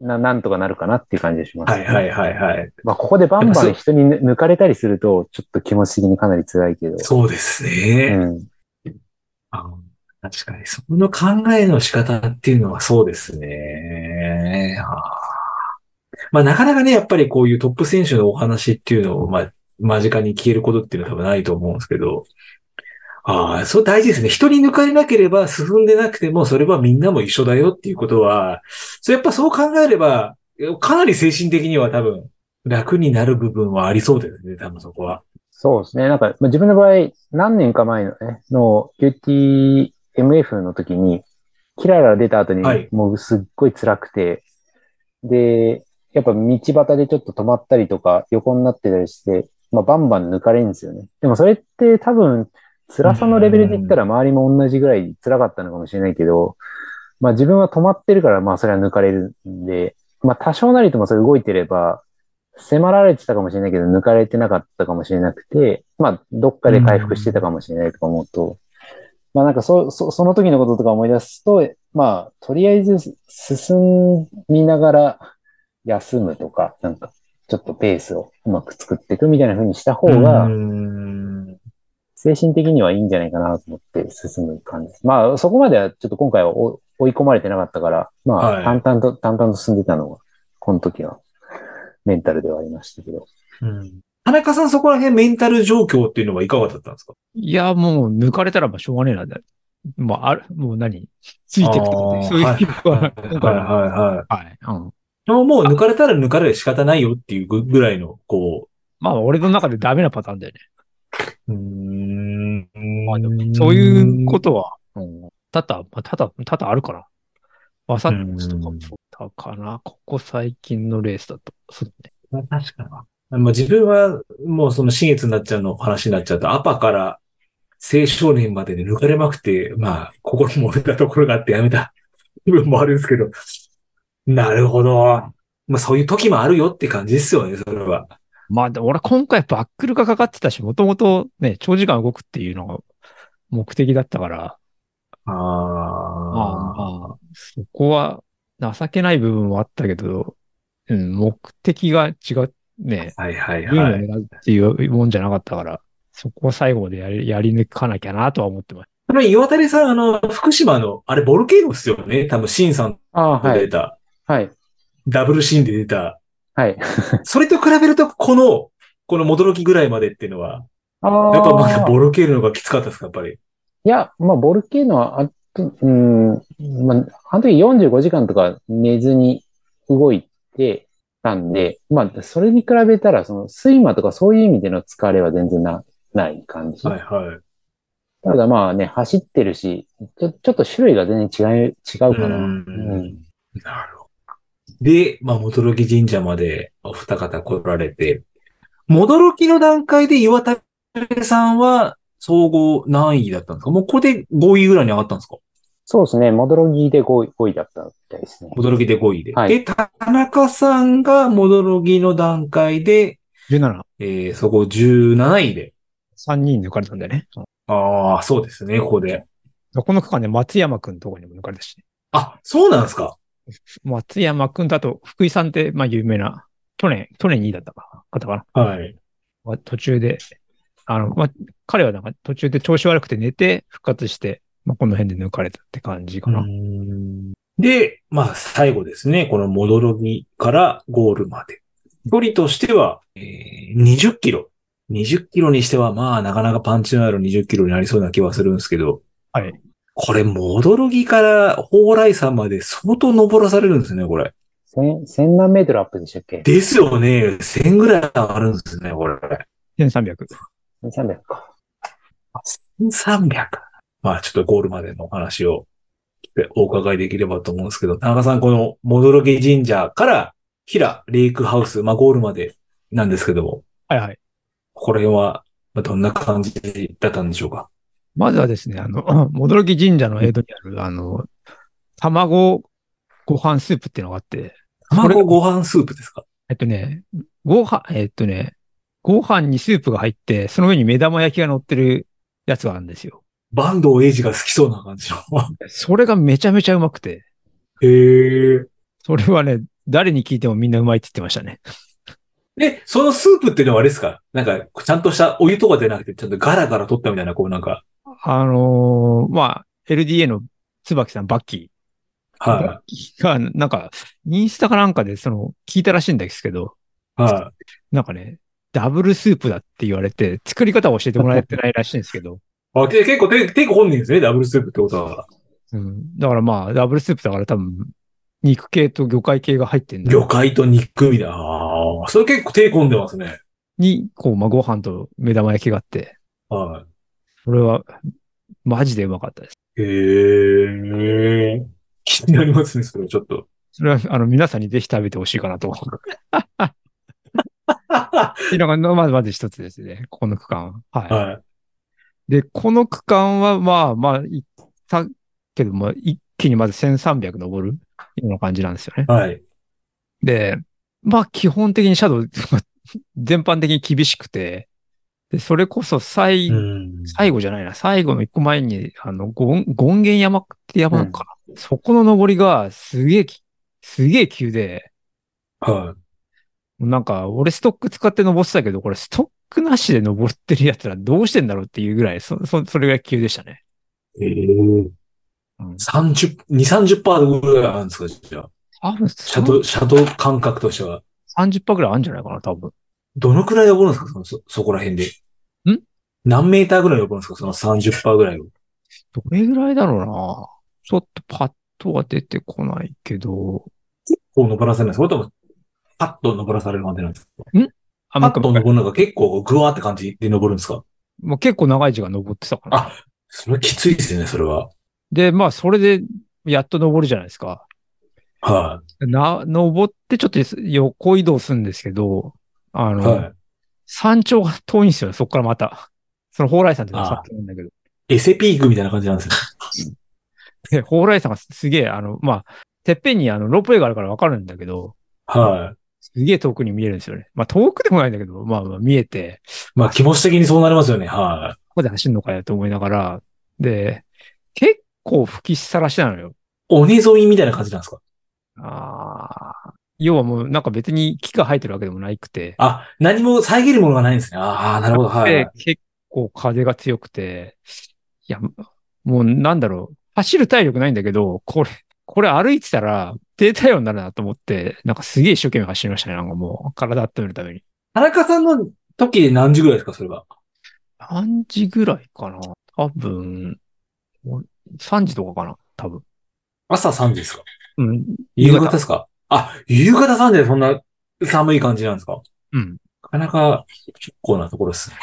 な、なんとかなるかなっていう感じがします、はいはいはいはい。まあ、ここでバンバン人に抜かれたりすると、ちょっと気持ち的にかなり辛いけど。そうですうね。ん。あの確かに、その考えの仕方っていうのはそうですね。あーまあなかなかね、やっぱりこういうトップ選手のお話っていうのを、まあ、間近に聞けることっていうのは多分ないと思うんですけど、ああ、そう大事ですね。人に抜かれなければ進んでなくても、それはみんなも一緒だよっていうことは、そうやっぱそう考えれば、かなり精神的には多分楽になる部分はありそうですね、多分そこは。そうですね。なんか、まあ自分の場合、何年か前のね、の QTMF の時に、キララ出た後にはい、もうすっごい辛くて、で、やっぱ道端でちょっと止まったりとか、横になってたりして、まあ、バンバン抜かれるんですよね。でもそれって多分、辛さのレベルで言ったら周りも同じぐらい辛かったのかもしれないけど、まあ自分は止まってるから、まあそれは抜かれるんで、まあ多少なりともそれ動いてれば、迫られてたかもしれないけど、抜かれてなかったかもしれなくて、まあどっかで回復してたかもしれないとか思うと、まあなんかそ、そ、その時のこととか思い出すと、まあ、とりあえず進みながら休むとか、なんか、ちょっとペースをうまく作っていくみたいな風にした方うが、ん精神的にはいいんじゃないかなと思って進む感じです。まあ、そこまではちょっと今回は追追い込まれてなかったから、まはいあ、淡々と、淡々と進んでたのが、この時はメンタルではありましたけど。うん田中さん、そこら辺メンタル状況っていうのはいかがだったんですか？いや、もう抜かれたらまあしょうがねえな。まあ、ある、もう何？ついていくってことで、そういう気分は、今回は。はいはいはい。はい。うん。でももう抜かれたら抜かれて仕方ないよっていうぐぐらいの、こまあ、俺の中でダメなパターンだよね。う。んまあでも、そういうことは、うん、多々、まあ、多々、多々あるから。わさっちとかもそうだかな。ここ最近のレースだと。そうね。まあ確かに。まあ、自分はもうその新月になっちゃうの話になっちゃうと、アパから青少年までで抜かれまくって、まあ、心も折れたところがあってやめた部分もあるんですけど。なるほど。まあそういう時もあるよって感じですよね、それは。まあ、で俺今回バックルがかかってたし、もともとね、長時間動くっていうのが目的だったから、あまああ。まあ、そこは情けない部分もあったけど、うん、目的が違う、ね、はいはいはい。狙うっていうもんじゃなかったから、そこは最後までやりやり抜かなきゃなとは思ってます。これ、岩谷さん、あの、福島の、あれ、ボルケーノですよね。多分、シンさんああ、はい。と出た、はい。ダブルシーンで出た。はい。それと比べると、この、この驚きぐらいまでっていうのは、あやっぱまだあ。ボルケーノの方がきつかったですか、やっぱり？いや、まあ、ボルケーノは、あと、うん、まあ、あの時45時間とか寝ずに動いてたんで、まあ、それに比べたら、その、睡魔とかそういう意味での疲れは全然な、ない感じ。はいはい。ただまあね、走ってるし、ちょ、ちょっと種類が全然違う、違うかな。ううんんなるほど。で、まあ、戻き神社までお二方来られて、戻きの段階で岩谷さんは総合何位だったんですか？もうここで5位ぐらいに上がったんですか？そうですね。戻ろぎで5位、5位だったみたいですね。戻きで5位で。はいで、田中さんが戻きの段階で、17、えー、そこ17位で。3人抜かれたんだよね。ああ、そうですね、ここで。この区間で松山くんとこにも抜かれたしね。あ、そうなんですか松山くんだと、福井さんって、まあ有名な、去年、去年2位だったか方かな。はい。まあ途中で、あの、まあ、彼はなんか途中で調子悪くて寝て復活して、まあ、この辺で抜かれたって感じかな。で、まあ、最後ですね。この戻りからゴールまで。距離としては、えー20キロ。20キロにしては、まあ、なかなかパンチのある20キロになりそうな気はするんですけど。はい。これ、戻りから蓬莱山まで相当登らされるんですね、これ。千、千何メートルアップでしたっけ？ですよね。1000ぐらいあるんですね、これ。1300。?1300 か。1300。まあ、ちょっとゴールまでのお話をお伺いできればと思うんですけど、田中さん、この、戻き神社から、平レイクハウス、まあ、ゴールまでなんですけども、はいはい。これは、まあどんな感じだったんでしょうか？まずはですね、あの、戻き神社の江戸にある、あの、卵ご飯スープっていうのがあって、卵ご飯スープですか？えっとね、ご飯、えっとね、ご飯にスープが入って、その上に目玉焼きが乗ってるやつがあるんですよ。バンドエイジが好きそうな感じの。それがめちゃめちゃうまくて、へえ。それはね、誰に聞いてもみんなうまいって言ってましたね。で、そのスープっていうのはあれですか？なんか、ちゃんとしたお湯とかじゃなくて、ちゃんとガラガラ取ったみたいな、こうなんか、あのーまあ、LDA の椿さん、バッキー。はキーが、なんか、インスタかなんかで、その、聞いたらしいんですけど、い。はなんかね、ダブルスープだって言われて、作り方を教えてもらえてないらしいんですけど、い。あ、け結構手、手本人ですね、ダブルスープってことは。うん。だからまあ、ダブルスープだから多分、肉系と魚介系が入ってんだ魚介と肉みたいな。ああ、それ結構手込んでますね。に、こう、まあ、ご飯と目玉焼きがあって、はそれは、マジでうまかったです。い。へえ。気になりますね、それちょっと。それは、あの、皆さんにぜひ食べてほしいかなと。っ ていうのが、まずまず一つですね。この区間。はい。はい。で、この区間は、まあまあ、いったけども、一気にまず1300登るような感じなんですよね。はい。で、まあ基本的にシャドウ、全般的に厳しくて、で、それこそ最、うん。最後じゃないな、最後の一個前に、あの、ゴン、ゴンゲン山って山かな、そこの登りがすげえき、すげえ急で、はなんか、俺ストック使って登ってたけど、これストックなしで登ってるやつらどうしてんだろうっていうぐらい、そ、そ、それぐらい急でしたね。い。ええ。うん。30、2、30%ぐらいあるんですかじゃあ？多分、シャドウ、シャドウ感覚としては。30%ぐらいあるんじゃないかな、多分。どのくらい登るんですか？その、そ、そこら辺で。ん？何メーターぐらい登るんですか？その30%ぐらいを。どれぐらいだろうな。ちょっとパッとは出てこないけど、こう登らされるんですか？それとも、パッと登らされる感じなんですか？あ、パッと登るのが結構グワーって感じで登るんですか？もう結構長い時間登ってたかな。あそれきついですよね、それは。で、まあ、それで、やっと登るじゃないですか。はな、登ってちょっと横移動するんですけど、あい。の、はい。山頂が遠いんですよ、そこからまた。その蓬莱山っていうのは山頂なんだけど。エセピークみたいな感じなんですね。で、蓬莱山がすげえ、あの、まあ、てっぺんにあの、ロープウェイがあるからわかるんだけど、はい。すげえ遠くに見えるんですよね。まあ遠くでもないんだけど、まあまあ見えて、まあ気持ち的にそうなりますよね。はここで走るのかよと思いながら、で、結構吹きさらしなのよ。い。鬼沿いみたいな感じなんですか？ああ。要はもうなんか別に木が生えてるわけでもないくて、あ、何も遮るものがないんですね。ああ、なるほど。はい。で、結構風が強くて、いや、もうなんだろう、走る体力ないんだけど、これ、これ歩いてたら低体温になるなと思って、なんかすげえ一生懸命走りましたね。なんかもう体温めるために。田中さんの時で何時ぐらいですか、それは。何時ぐらいかな多分、3時とかかな多分。朝3時ですか？うん。夕方ですか？あ、夕方3時でそんな寒い感じなんですか？うん。なかなか結構なところですね。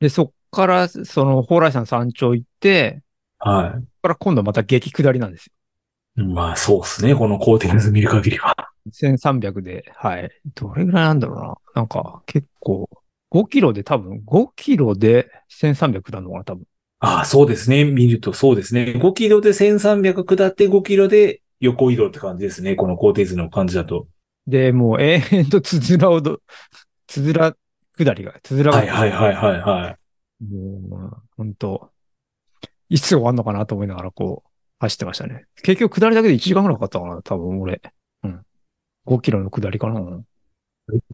で、そっから、その、蓬莱山山頂行って、はそっから今度また激下りなんですよ。い。まあそうですね。この工程図見る限りは。1300で、はい。どれぐらいなんだろうな。なんか、結構、5キロで多分、5キロで1300なのかな、多分。ああ、そうですね。見るとそうですね。5キロで1300下って5キロで横移動って感じですね。この工程図の感じだと。で、もう永遠とつづらをど、つづら下りが、つづらが、はいはいはいはいはい。もう、本当いつ終わんのかなと思いながらこう、走ってましたね。結局下りだけで1時間ぐらいかかったかな、多分俺。うん。5キロの下りかな。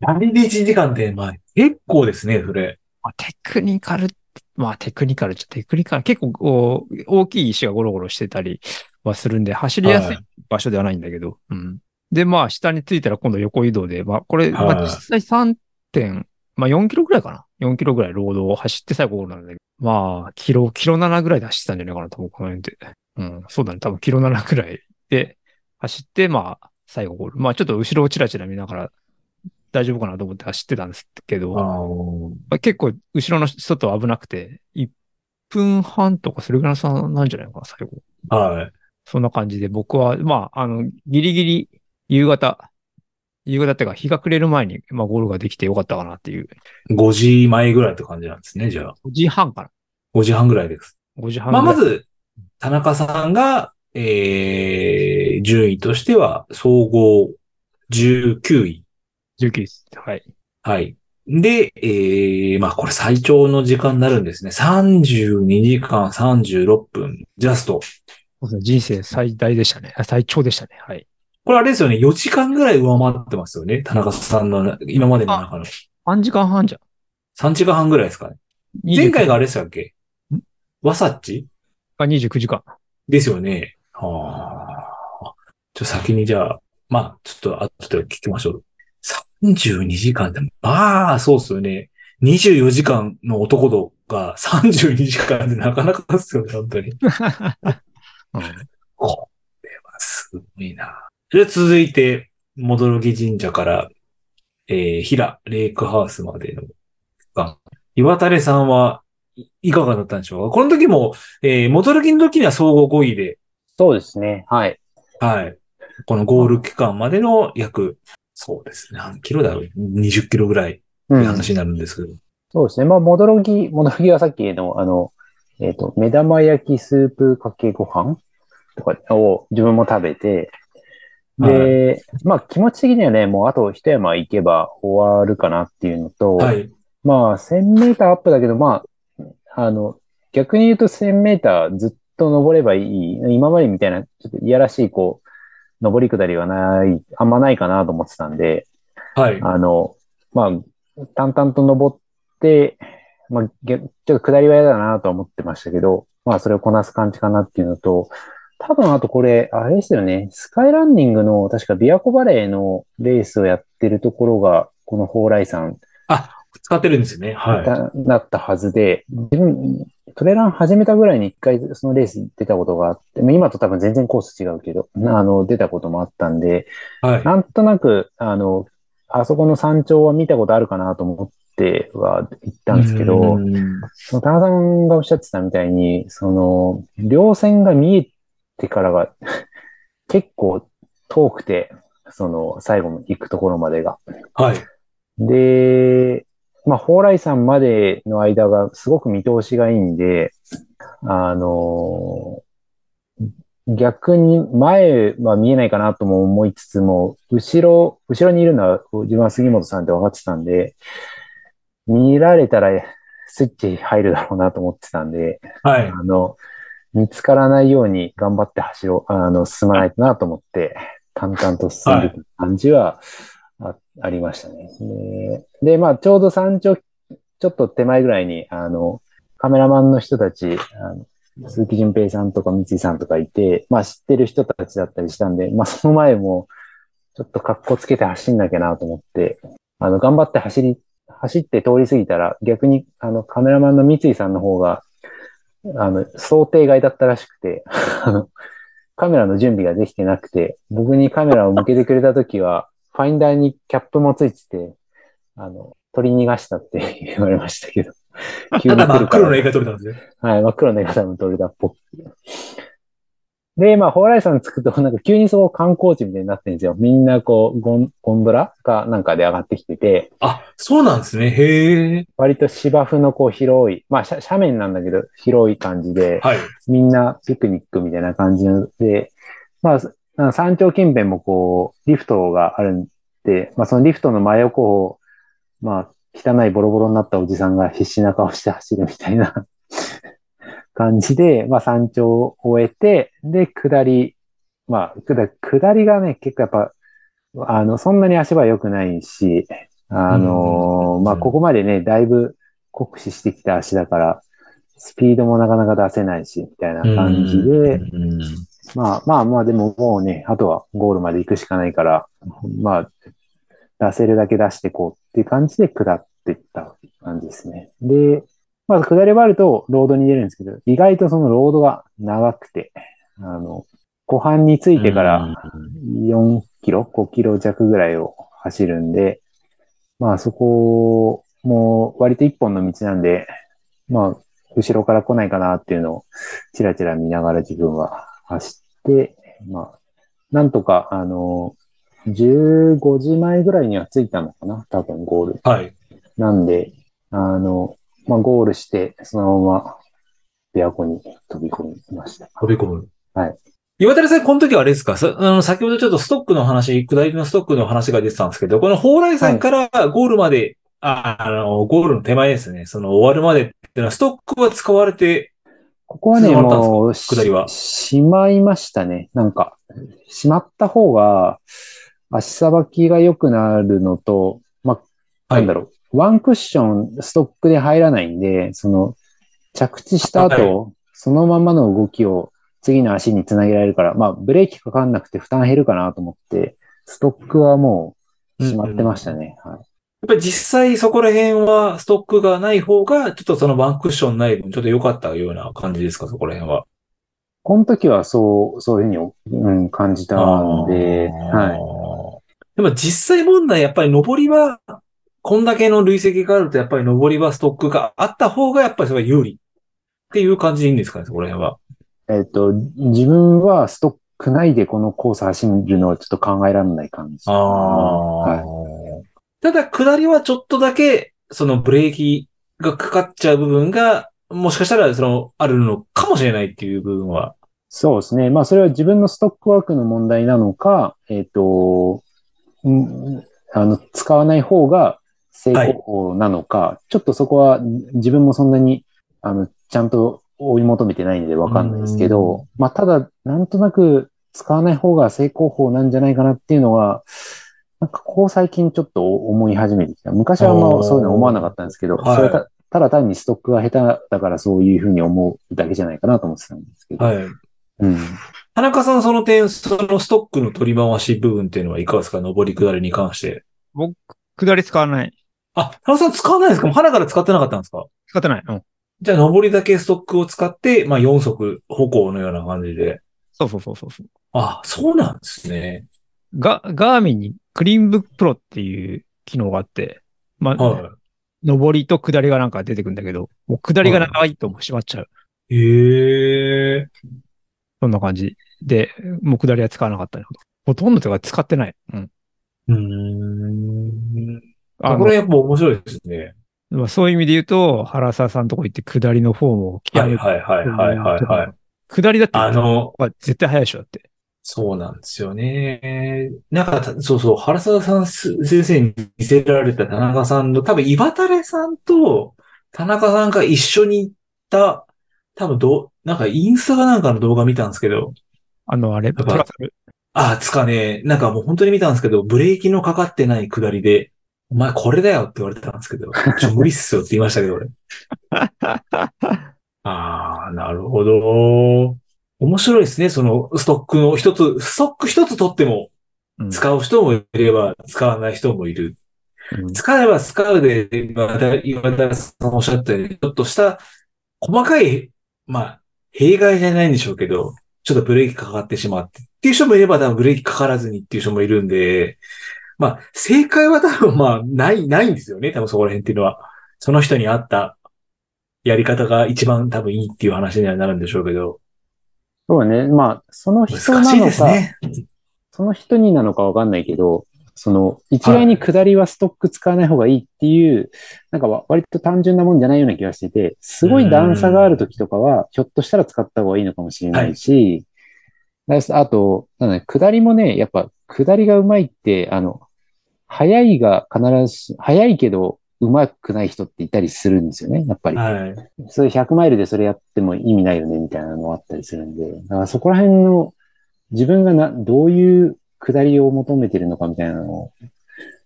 何で1時間って、まあ結構ですね、それ。まあ、テクニカルまあテクニカルゃテクニカル。結構こう大きい石がゴロゴロしてたりはするんで、走りやすはい場所ではないんだけど。うん。で、まあ下に着いたら今度横移動で、まあこれ、まはいあ実際3点、まあ4キロぐらいかな。4キロぐらいロードを走って最後ゴールなんだけど。まあ、キロ、キロ7ぐらいで走ってたんじゃないかなと思う、この辺で。うん、そうだね。多分キロ7ぐらいで走って、まあ、最後ゴール。まあちょっと後ろをチラチラ見ながら大丈夫かなと思って走ってたんですけど。まあ結構、後ろの外危なくて、1分半とかそれぐらいの差なんじゃないのかな、最後。はい。そんな感じで、僕は、まあ、あの、ギリギリ夕方、夕方っていうか日が暮れる前に、まあ、ゴールができてよかったかなっていう。5時前ぐらいって感じなんですね、じゃあ。5時半か5時半ぐらいです。な。5時半まあ、ぐらい。まず、田中さんが、えー、順位としては、総合19位。19です。はい。はい。で、えー、まあ、これ最長の時間になるんですね。32時間36分、ジャスト。そうですね人生最大でしたね。あ最長でしたね。はい。これあれですよね、4時間ぐらい上回ってますよね。田中さんの今までの中の。3時間半じゃん。3時間半ぐらいですかね。29前回があれでしたっけ？ん？ワサッチが29時間。ですよね。はあ。ちょ、先にじゃあ、まあ、ちょっと後で聞きましょう。32時間って、まあ、そうっすよね。24時間の男とが32時間でなかなかですよね、本当に。うんこれはすごいな。で、続いて、戻木神社から、えー、平、レイクハウスまでの。岩垂さんはいいかがだったんでしょうか？この時も、えー、戻木の時には総合5位で、そうですね。はい。はい。このゴール期間までの約、そうですね。何キロだろう ?20 キロぐらいってうん。話になるんですけど。そうですね。まあ、戻ろぎ、戻ろぎはさっきの、あの、えっ、と、目玉焼きスープかけご飯とかを自分も食べて、で、まあ、気持ち的にはね、もうあと一山行けば終わるかなっていうのと、はい。まあ、1000メーターアップだけど、まあ、あの、逆に言うと1000メーターずっと登ればいい。今までみたいな、ちょっといやらしい、こう、登り下りはない、あんまないかなと思ってたんで、はい。あの、まあ、淡々と登って、まあ、げちょっと下りは嫌だなとは思ってましたけど、まあ、それをこなす感じかなっていうのと、多分あとこれ、あれですよね、スカイランニングの、確かビアコバレーのレースをやってるところが、この蓬莱山あ、使ってるんですよね。はい。だだったはずで、自分、トレラン始めたぐらいに一回そのレース出たことがあって、まあ今と多分全然コース違うけど、あの、出たこともあったんで、はい。なんとなく、あの、あそこの山頂は見たことあるかなと思っては行ったんですけうど、んその田中さんがおっしゃってたみたいに、その、稜線が見えてからが 結構遠くて、その、最後の行くところまでが。はい。で、まあ、蓬莱山までの間がすごく見通しがいいんで、あの、逆に前は見えないかなとも思いつつも、後ろ、後ろにいるのは自分は杉本さんって分かってたんで、見られたらスイッチ入るだろうなと思ってたんで、はい。あの、見つからないように頑張って走ろう、あの、進まないとなと思って、淡々と進んでいく感じはあ,、ありましたね。で、でまあ、ちょうど山頂、ちょっと手前ぐらいに、あの、カメラマンの人たち、あの鈴木純平さんとか三井さんとかいて、まあ知ってる人たちだったりしたんで、まあその前も、ちょっと格好つけて走んなきゃなと思って、あの、頑張って走り、走って通り過ぎたら、逆に、あの、カメラマンの三井さんの方が、あの、想定外だったらしくて、あの、カメラの準備ができてなくて、僕にカメラを向けてくれたときは、ファインダーにキャップもついてて、あの、取り逃がしたって言われましたけど。ただ真っ黒の絵映が撮れたんですね。はい、真っ黒の映画多分撮れたっぽくて。で、まあ、蓬莱山着くと、なんか急にそこ観光地みたいになってるんですよ。みんなこう、ゴンゴンドラかなんかで上がってきてて、あ、そうなんですね。へえ。割と芝生のこう広い、まあ、斜斜面なんだけど、広い感じで、はい。みんなピクニックみたいな感じで、まあ、山頂近辺もこう、リフトがあるんで、まあ、そのリフトの真横を、まあ、汚いボロボロになったおじさんが必死な顔して走るみたいな感じで、まあ、山頂を終えて、で、下り、まあ、下下りがね、結構やっぱ、あの、そんなに足場良くないし、あのうんまあ、ここまでね、だいぶ酷使してきた足だから、スピードもなかなか出せないし、みたいな感じで、うんまあまあまあ、でももうね、あとはゴールまで行くしかないから、まあ、出せるだけ出してこうっていう感じで下っていった感じですね。で、まず下り終わるとロードに出るんですけど、意外とそのロードが長くて、あの、後半についてから4キロ、5キロ弱ぐらいを走るんで、まあそこも割と一本の道なんで、まあ後ろから来ないかなっていうのをチラチラ見ながら自分は走って、まあなんとかあの、15時前ぐらいには着いたのかな多分ゴール。はい。なんで、あの、まあゴールしてそのまま琵琶湖に飛び込みました。飛び込む。はい。岩谷さん、この時はあれですか？さあの、先ほどちょっとストックの話、下りのストックの話が出てたんですけど、この蓬莱山からゴールまで、ああの、ゴールの手前ですね。その終わるまでっていうのは、ストックは使われて、ここはね、もう、下りはししまいましたね。なんか、しまった方が、足さばきが良くなるのと、まあ、なんだろう、ワンクッション、ストックで入らないんで、その、着地した後、そのままの動きを次の足につなげられるから、まあ、ブレーキかかんなくて負担減るかなと思って、ストックはもう、しまってましたね。はい。やっぱり実際そこら辺はストックがない方が、ちょっとそのワンクッションない分、ちょっと良かったような感じですか、そこら辺は。この時はそう、そういうふうに、うん、感じたんで、はい。でも実際問題、やっぱり上りは、こんだけの累積があると、やっぱり上りはストックがあった方が、やっぱりそれが有利っていう感じでいいんですかね、そこら辺は。えっと、自分はストック内でこのコース走るのはちょっと考えられない感じ。ああはい。ただ、下りはちょっとだけ、そのブレーキがかかっちゃう部分が、もしかしたら、その、あるのかもしれないっていう部分は。そうですね。まあ、それは自分のストックワークの問題なのか、えっと、んあの、使わない方が成功法なのか、ちょっとそこは自分もそんなに、あの、ちゃんと追い求めてないんでわかんないですけど、まあ、ただ、なんとなく使わない方が成功法なんじゃないかなっていうのは、なんかここ最近ちょっと思い始めてきた。昔はあんまそういうの思わなかったんですけど、はいそれたただ単にストックが下手だからそういうふうに思うだけじゃないかなと思ってたんですけど。はい。うん。田中さん、その点、そのストックの取り回し部分っていうのはいかがですか？上り下りに関して。僕、下り使わない。あ、田中さん使わないですか？もう腹から使ってなかったんですか？使ってない。うん。じゃあ、上りだけストックを使って、まあ、4足歩行のような感じで。そうそうそうそうそう。あ、そうなんですね。ガ、ガーミンにクリーンブックプロっていう機能があって、まあ、は上りと下りがなんか出てくるんだけど、もう下りが長いともう閉まっちゃう。い。へえ。そんな感じ。で、もう下りは使わなかったね。ほとんどというか使ってない。うん。うーん。あこれやっぱ面白いですね。まあそういう意味で言うと、原沢さんのとこ行って下りのフォームを極めはいはいはいはいはいはい。下りだって、あの、まあ絶対早いでしょ、だって。そうなんですよね。なんかた、そうそう、原沢さんす先生に見せられた田中さんの、多分岩垂さんと田中さんが一緒に行った、多分どう、なんかインスタかなんかの動画見たんですけど、あの、あれ、ぱトラサル？ああ、つかね、なんかもう本当に見たんですけど、ブレーキのかかってない下りで、お前これだよって言われたんですけど、ちょ、無理っすよって言いましたけど、俺。ああ、なるほど。面白いですね。そのストックの一つ、ストック一つ取ってもうん使う人もいれば使わない人もいる。うん使えば使うで、岩田岩田さんおっしゃったように、ちょっとした細かい、まあ、弊害じゃないんでしょうけど、ちょっとブレーキかかってしまってっていう人もいれば多分ブレーキかからずにっていう人もいるんで、まあ、正解は多分まあ、ない、ないんですよね。多分そこら辺っていうのは。その人に合ったやり方が一番多分いいっていう話にはなるんでしょうけど、そうね。まあ、その人なのか、ですね。その人になのかわかんないけど、その、一概に下りはストック使わない方がいいっていう、なんかわ割と単純なもんじゃないような気がしてて、すごい段差がある時とかは、ひょっとしたら使った方がいいのかもしれないし、だしあと、なんだね下りもね、やっぱ下りがうまいって、あの、速いが必ずし、速いけどうまくない人っていたりするんですよね、やっぱり。はい。それ100マイルでそれやっても意味ないよね、みたいなのがあったりするんで、だからそこら辺の自分がな、どういう下りを求めてるのかみたいなのを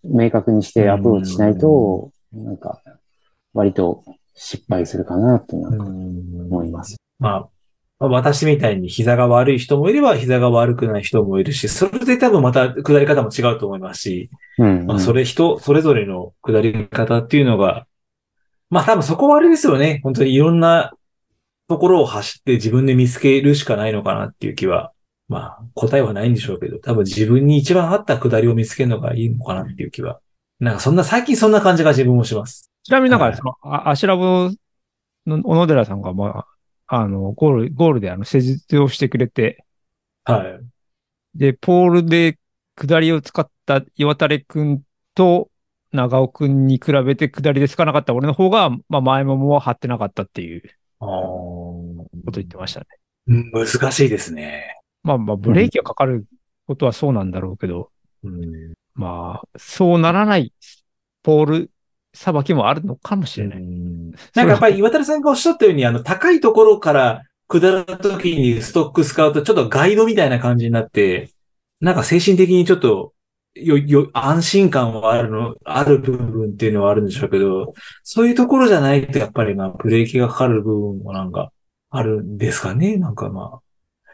明確にしてアプローチしないと、なんか、割と失敗するかなとなんか思います。まあ、まあ私みたいに膝が悪い人もいれば膝が悪くない人もいるし、それで多分また下り方も違うと思いますし、うん、まあそれ人、それぞれの下り方っていうのが、まあ多分そこはあれですよね。本当にいろんなところを走って自分で見つけるしかないのかなっていう気は、まあ答えはないんでしょうけど、多分自分に一番合った下りを見つけるのがいいのかなっていう気は。なんかそんな、最近そんな感じが自分もします。ちなみになんか、はいその、あアシュラボの小野寺さんが、まあ、あの、ゴール、ゴールであの、施術をしてくれて、はい。で、ポールで下りを使った岩垂くんと長尾くんに比べて下りでつかなかった俺の方が、まあ前ももは張ってなかったっていうあーこと言ってましたね。うん難しいですね。まあまあブレーキがかかることはそうなんだろうけど、うんまあ、そうならないポールさばきもあるのかもしれない。なんかやっぱり岩谷さんがおっしゃったように、あの、高いところから下るときにストック使うと、ちょっとガイドみたいな感じになって、なんか精神的にちょっと、よ、よ、安心感はあるの、ある部分っていうのはあるんでしょうけど、そういうところじゃないと、やっぱりまあ、ブレーキがかかる部分もなんか、あるんですかね？なんかまあ。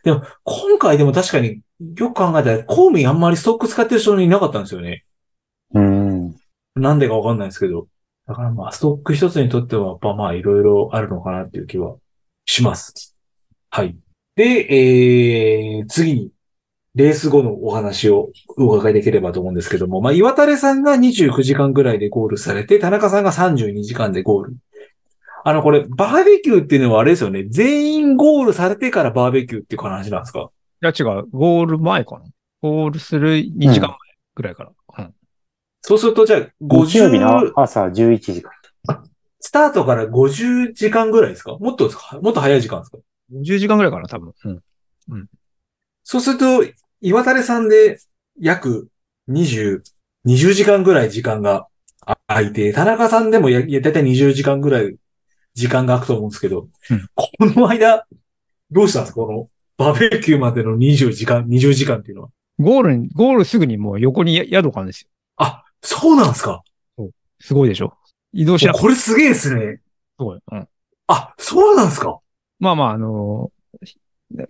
でも、今回でも確かによく考えたら、コーミンあんまりストック使ってる人いなかったんですよね。うん。なんでかわかんないですけど。だからまあ、ストック一つにとっては、やっぱまあ、いろいろあるのかなっていう気はします。はい。で、えー、次に、レース後のお話をお伺いできればと思うんですけども、まあ、岩垂さんが29時間ぐらいでゴールされて、田中さんが32時間でゴール。あの、これ、バーベキューっていうのはあれですよね。全員ゴールされてからバーベキューっていう話なんですか？いや違う、ゴール前かな。ゴールする2時間前ぐらいから。うん。そうすると、じゃあ、日曜日の50、朝11時から。スタートから50時間ぐらいですか？もっとですか？もっと早い時間ですか？50時間ぐらいかな、多分。うん。そうすると、岩垂さんで約20、20時間ぐらい時間が空いて、田中さんでもや、だいたい20時間ぐらい時間が空くと思うんですけど、うんこの間、どうしたんですか？このバーベキューまでの20時間、20時間っていうのは。ゴールに、ゴールすぐにもう横にや宿があるんですよ。あ、そうなんですか？すごいでしょ移動しなくてこれすげえですね。すごい。うん。あ、そうなんですか？まあまあ、あのー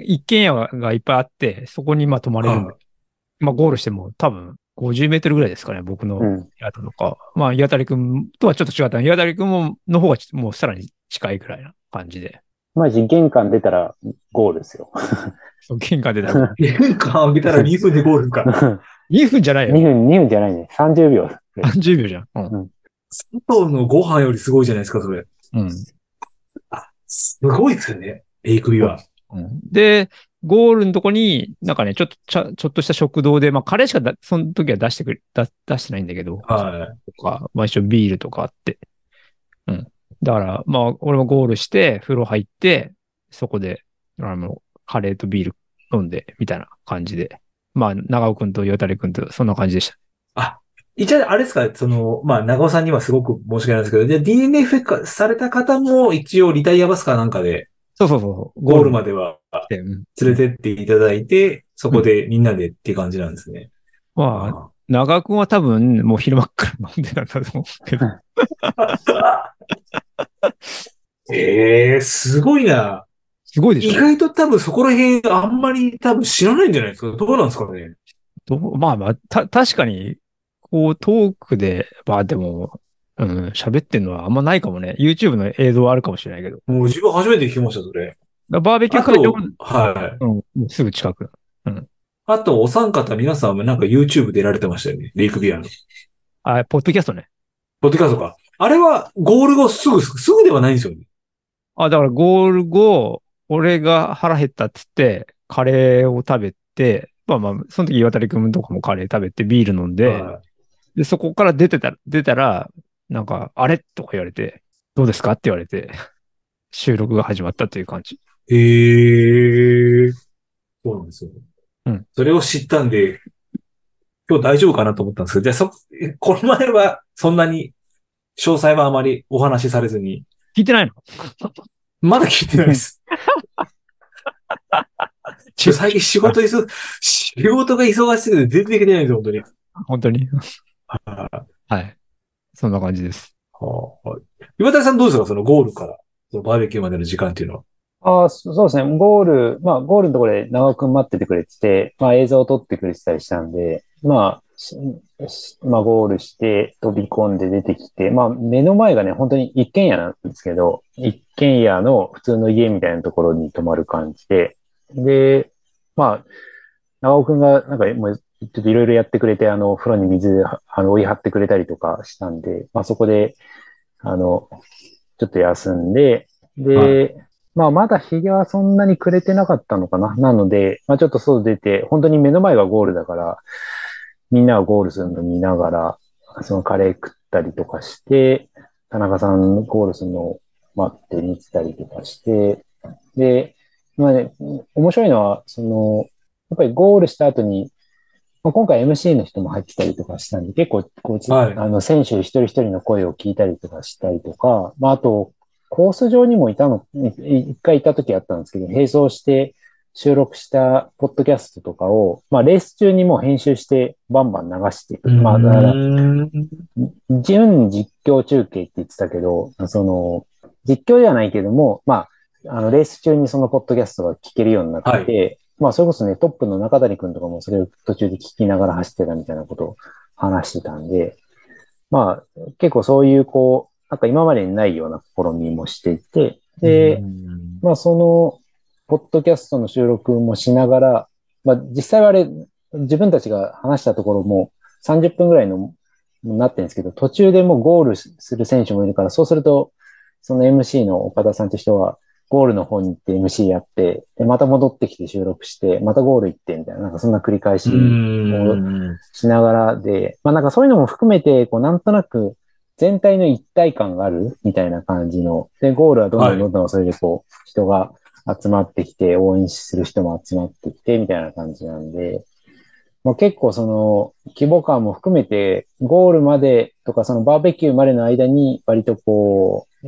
一軒家がいっぱいあって、そこにまあ泊まれるんで、まあゴールしても多分50メートルぐらいですかね、僕のうん。宿とか。まあ、岩谷くんとはちょっと違った。岩谷くんも、の方がちもうさらに近いぐらいな感じで。まじ玄関出たらゴールですよ。そう玄関でだと。玄関開けたら 2分でゴールか。2分じゃない2よ。分、2分じゃないね。30秒。30秒じゃん。うん。外のご飯よりすごいじゃないですか、それ。うん。すごいですよね。エイクビは。うんで、ゴールのとこに、なんかね、ちょっとちゃ、ちょっとした食堂で、まあ、カレーしかだ、その時は出してくれ、出出してないんだけど、はとか、まあ一応ビールとかあって。うん。だから、まあ、俺もゴールして、風呂入って、そこで、あの、カレーとビール飲んで、みたいな感じで。まあ、長尾くんと岩谷くんとそんな感じでした。あ、一応あれですか、その、まあ、長尾さんにはすごく申し訳ないですけど、で、DNF 化された方も一応リタイアバスかなんかで、そうそうそう。ゴールまでは連れてっていただいて、そこでみんなでっていう感じなんですね。まあ、長尾くんは多分もう昼間っから飲んでたんだと思うけど。ええすごいな。すごいでしょ意外と多分そこら辺あんまり多分知らないんじゃないですか。どうなんですかね。どうまあまあ、た、確かに、こう、トークで、まあでも、うん、喋ってんのはあんまないかもね。YouTube の映像はあるかもしれないけど。もう自分初めて聞きました、それ。バーベキュー会場、はい。うん、もうすぐ近く。あと、お三方皆さんもなんか YouTube 出られてましたよね。レイクビアの。あ、ポッドキャストね。ポッドキャストか。あれはゴール後すぐ、すぐではないんですよね。あ、だからゴール後、俺が腹減ったって言って、カレーを食べて、まあまあ、その時岩谷くんとかもカレー食べてビール飲んで、はで、そこから出てたら、出たら、なんか、あれ？とか言われて、どうですか？って言われて、収録が始まったという感じ。いへえ。そうなんですよ。うん。それを知ったんで、今日大丈夫かなと思ったんですけど、じゃあそ、この前はそんなに詳細はあまりお話しされずに、聞いてないの？まだ聞いてないです。ちょ最近仕事忙、仕事が忙しすぎて全然できてないんですよ、本当に。本当に？ははい。そんな感じです。いはい岩谷さんどうですか？そのゴールから、そのバーベキューまでの時間っていうのは。ああ、そそうですね。ゴール、まあ、ゴールのところで長尾くん待っててくれてて、まあ、映像を撮ってくれてたりしたんで、まあ、まあ、ゴールして、飛び込んで出てきて、まあ、目の前がね、本当に一軒家なんですけど、一軒家の普通の家みたいなところに泊まる感じで、で、まあ、長尾くんが、なんか、もう、ちょっといろいろやってくれて、あの、風呂に水、あの、追い張ってくれたりとかしたんで、まあ、そこで、あの、ちょっと休んで、で、はまあ、まだ日はそんなに暮れてなかったのかな。なので、まあ、ちょっと外出て、本当に目の前がゴールだから、みんながゴールするの見ながら、そのカレー食ったりとかして、田中さんゴールするのを待って見てたりとかして、で、まあね、面白いのは、その、やっぱりゴールした後に、まあ、今回 MC の人も入ってたりとかしたんで、結構こう、はい。あの、選手一人一人の声を聞いたりとかしたりとか、まあ、あと、コース上にもいたの、い一回いた時あったんですけど、並走して収録したポッドキャストとかを、まあ、レース中にもう編集してバンバン流していく。まあ、だから、うん準実況中継って言ってたけど、その、実況ではないけども、まあ、あの、レース中にそのポッドキャストが聞けるようになってて、まあ、それこそね、トップの中谷くんとかもそれを途中で聞きながら走ってたみたいなことを話してたんで、まあ、結構そういう、こう、なんか今までにないような試みもしていて、で、まあ、その、ポッドキャストの収録もしながら、まあ、実際はあれ、自分たちが話したところも30分ぐらいの、なってるんですけど、途中でもうゴールする選手もいるから、そうすると、その MC の岡田さんって人は、ゴールの方に行って MC やって、で、また戻ってきて収録して、またゴール行って、みたいな、なんかそんな繰り返しうん。しながらで、まあなんかそういうのも含めて、こうなんとなく全体の一体感があるみたいな感じの、で、ゴールはどんどんどんどんそれでこう、人が集まってきて、応援する人も集まってきて、みたいな感じなんで、まあ、結構その規模感も含めて、ゴールまでとかそのバーベキューまでの間に割とこう、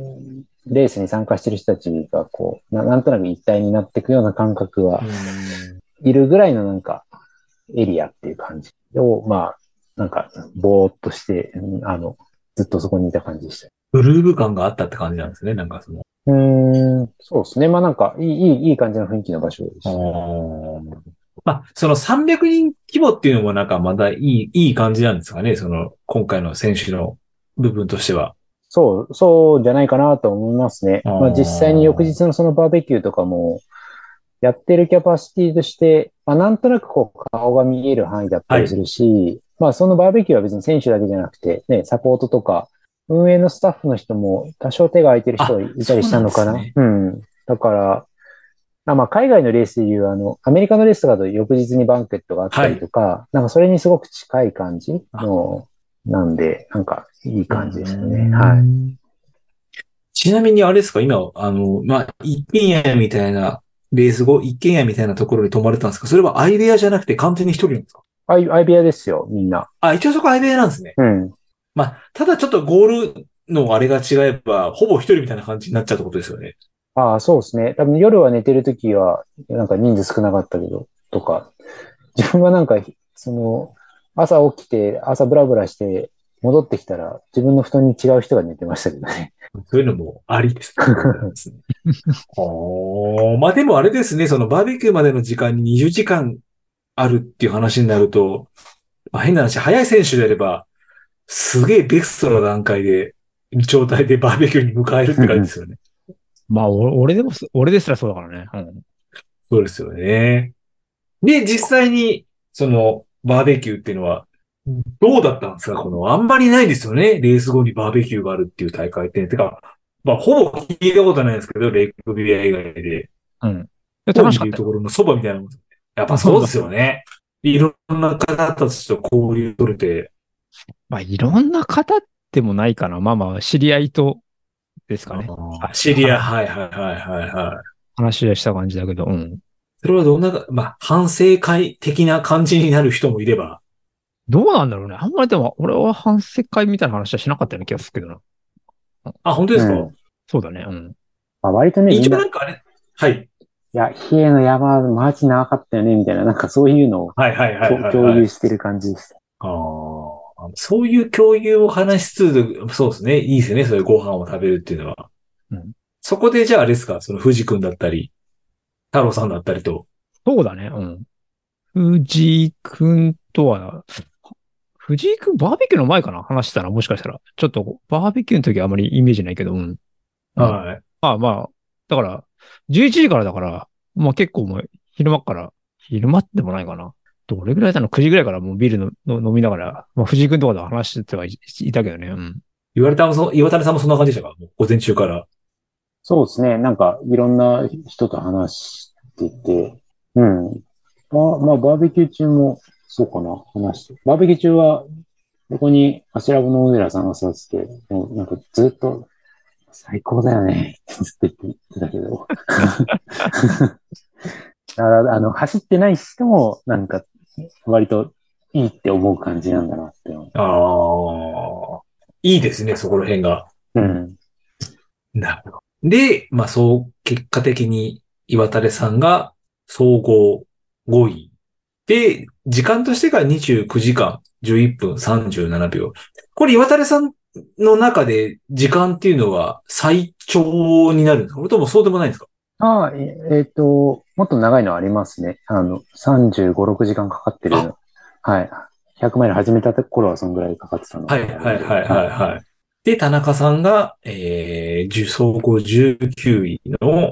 レースに参加してる人たちがこう、ななんとなく一体になっていくような感覚がいるぐらいのなんかエリアっていう感じを、まあ、なんかぼーっとして、うんあの、ずっとそこにいた感じでした。グルーヴ感があったって感じなんですね。なんかその。うーん、そうですね。まあなんかいい、いい、いい感じの雰囲気の場所です。まあ、その300人規模っていうのもなんかまだいい、いい感じなんですかね。その、今回の選手の部分としては。そう、そうじゃないかなと思いますね。まあ実際に翌日のそのバーベキューとかも、やってるキャパシティとして、まあなんとなくこう顔が見える範囲だったりするし、まあそのバーベキューは別に選手だけじゃなくて、ね、サポートとか、運営のスタッフの人も多少手が空いてる人がいあたりしたのかな？そうなんですうん。だから、あまあ海外のレースでいう、あの、アメリカのレースとかだと翌日にバンケットがあったりとか、なんかそれにすごく近い感じの、なんで、なんかいい感じでしたね。はい。い。ちなみにあれですか？今、あの、まあ、一軒家みたいなレース後、一軒家みたいなところに泊まれたんですか？それは相部屋じゃなくて完全に一人なんですか？相部屋ですよ、みんな。あ、一応そこ相部屋なんですね。うん。まあ、ただちょっとゴールのあれが違えば、ほぼ一人みたいな感じになっちゃうってことですよね。ああ、そうですね。多分夜は寝てるときは、なんか人数少なかったけど、とか。自分はなんか、その、朝起きて、朝ブラブラして、戻ってきたら、自分の布団に違う人が寝てましたけどね。そういうのもありですね。おーまあでもあれですね、そのバーベキューまでの時間に20時間あるっていう話になると、まあ、変な話、早い選手であれば、すげえベストな段階で、状態でバーベキューに迎えるって感じですよね。まあ、お俺でもす、俺ですらそうだからね。うん。そうですよね。で、実際に、その、バーベキューっていうのは、どうだったんですか？この、あんまりないですよね。レース後にバーベキューがあるっていう大会って。てか、まあ、ほぼ聞いたことないんですけど、レイクビア以外で。うん。で楽しかっ。いうところのそばみたいなもん。やっぱそうですよね。いろんな方たちと交流取れて。まあ、いろんな方でもないかな。まあまあ、知り合いとですかね。あ知り合い、はいはいはいはいはい。話はした感じだけど、うん。それはどんな、まあ、反省会的な感じになる人もいれば。どうなんだろうね。あんまりでも、俺は反省会みたいな話はしなかったような気がするけどな。あ、本当ですか、うんそうだね。うん。まあ、割とね、み一んな、い応なんかあれ、はい。や、比叡の山、マジ長かったよね、みたいな、なんかそういうのをはいはいはいはい、はい。共有してる感じでした。ああ、そういう共有を話しつつ、そうですね。いいですよね。そういうご飯を食べるっていうのは。うんそこでじゃああれですか、その藤君だったり、太郎さんだったりと。そうだね。うん。藤井くんとは、藤井くんバーベキューの前かな？話したらもしかしたら。ちょっとバーベキューの時はあまりイメージないけど、うん。うんはい。まあまあ、だから、11時からだから、まあ結構もう昼間っから、昼間でもないかな。どれぐらいだの ?9 時ぐらいからもうビールのの飲みながら、まあ藤井くんとかで話してはいいたけどね。うん。言われたもそ、岩谷さんもそんな感じでしたか？午前中から。そうですね。なんか、いろんな人と話してて、うん。まあ、まあ、バーベキュー中も、そうかな、話して。バーベキュー中は、ここに、アシラボの小寺さんが座ってて、もうなんかずっと、最高だよね、ってずっと言ってたけど。だから、あの、走ってない人も、なんか、割といいって思う感じなんだなって思ああ、いいですね、そこら辺が。う。うん。なるほど。で、まあそう、結果的に岩垂さんが総合5位。で、時間としてが29時間11分37秒。これ岩垂さんの中で時間っていうのは最長になるんですか？それともそうでもないんですか？ああ、ええっと、もっと長いのありますね。あの、35、6時間かかってるの。はい。100マイル始めた頃はそんぐらいかかってたの。はいはいはいはいはい。で、田中さんが、えー、総合19位の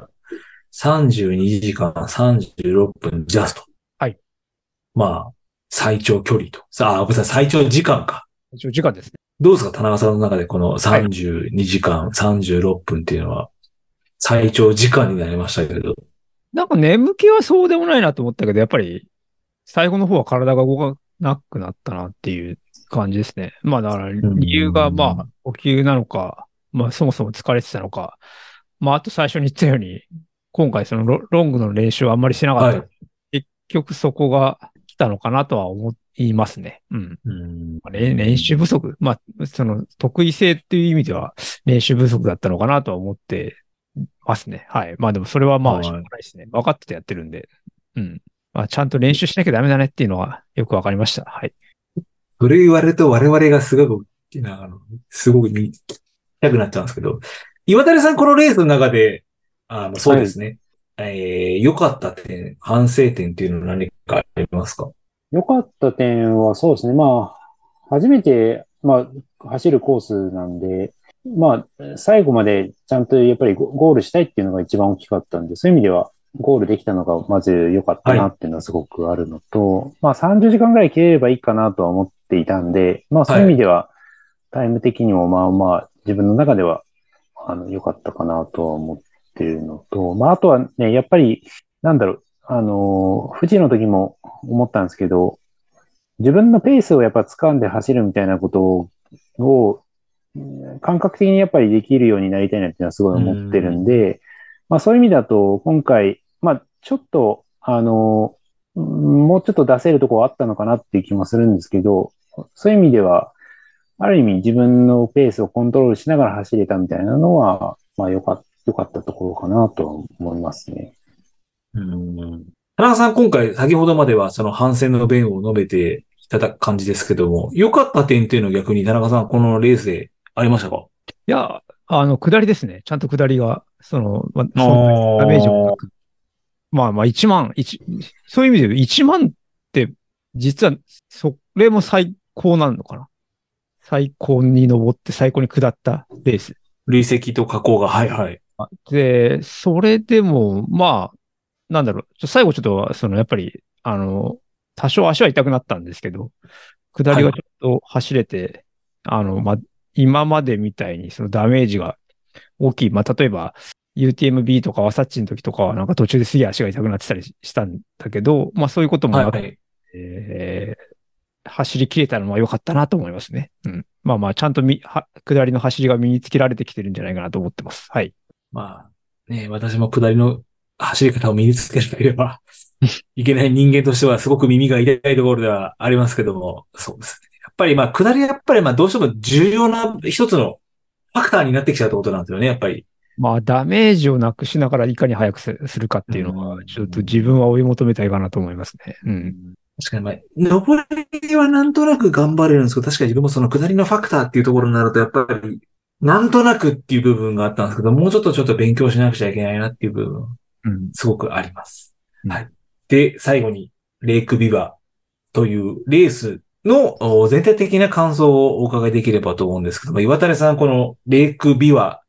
32時間36分ジャスト。はい。まあ、最長距離と。さあ、ごめんなさい、最長時間か。一応時間ですね。どうですか田中さんの中でこの32時間36分っていうのは、最長時間になりましたけど。なんか眠気はそうでもないなと思ったけど、やっぱり最後の方は体が動かなくなったなっていう感じですね。まあだから理由がまあ呼吸なのか、まあそもそも疲れてたのか、まああと最初に言ったように、今回そのロロングの練習はあんまりしなかった。はい結局そこが来たのかなとは思いますね。うん。うんまあ練練習不足。まあ、その得意性っていう意味では練習不足だったのかなとは思ってますね。はい。まあでもそれはまはいあしょうがないですね。分かっててやってるんで。うん。まあちゃんと練習しなきゃダメだねっていうのはよくわかりました。はい。それ言われると我々がすごく、あの、すごく見たくなっちゃうんですけど、岩谷さんこのレースの中で、あの、そうですね。えー、良かった点、反省点っていうのは何かありますか？良かった点はそうですね。まあ、初めて、まあ、走るコースなんで、まあ、最後までちゃんとやっぱりゴゴールしたいっていうのが一番大きかったんで、そういう意味ではゴールできたのがまず良かったなっていうのはすごくあるのと、まあ30時間ぐらい切れればいいかなとは思っていたんで、まあそういう意味ではタイム的にもまあまあ自分の中ではあの良かったかなとは思ってるのと、まああとはね、やっぱりなんだろう、あの、富士の時も思ったんですけど、自分のペースをやっぱ掴んで走るみたいなことを、うん感覚的にやっぱりできるようになりたいなっていうのはすごい思ってるんで、まあそういう意味だと、今回、まあちょっと、あの、もうちょっと出せるところあったのかなっていう気もするんですけど、そういう意味では、ある意味自分のペースをコントロールしながら走れたみたいなのは、まあよかった、よかったところかなと思いますね。うん。田中さん、今回、先ほどまではその反戦の弁を述べていただく感じですけども、良かった点っていうのは逆に田中さん、このレースでありましたか？いや、あの、下りですね。ちゃんと下りが、その、ま、そあダメージもなく。まあまあ、1万、一そういう意味で言うと、1万って、実は、それも最高なのかな？最高に登って最高に下ったレース。累積と加工が、はいはい。で、それでも、まあ、なんだろう、最後ちょっと、その、やっぱり、あの、多少足は痛くなったんですけど、下りがちょっと走れて、あの、まあ、今までみたいにそのダメージが大きい。まあ、例えば、UTMB とかワサッチの時とかはなんか途中ですげえ足が痛くなってたりしたんだけど、まあそういうこともなく、はい。えー走り切れたのは良かったなと思いますね。うん。まあまあ、ちゃんとみ、は、下りの走りが身につけられてきてるんじゃないかなと思ってます。はい。まあ、ね、私も下りの走り方を身につけなければ いけない人間としてはすごく耳が痛いところではありますけども、そうですね。やっぱりまあ、下りはやっぱりまあ、どうしても重要な一つのファクターになってきちゃうってことなんですよね、やっぱり。まあ、ダメージをなくしながらいかに早くすするかっていうのはう、んちょっと自分は追い求めたいかなと思いますね。うん。確かにまあ、上りはなんとなく頑張れるんですけど、確かに自分もその下りのファクターっていうところになると、やっぱり、なんとなくっていう部分があったんですけど、もうちょっとちょっと勉強しなくちゃいけないなっていう部分、うん。すごくあります。うんはい。で、最後に、レイクビバというレースのお全体的な感想をお伺いできればと思うんですけども、岩谷さん、このレイクビワ、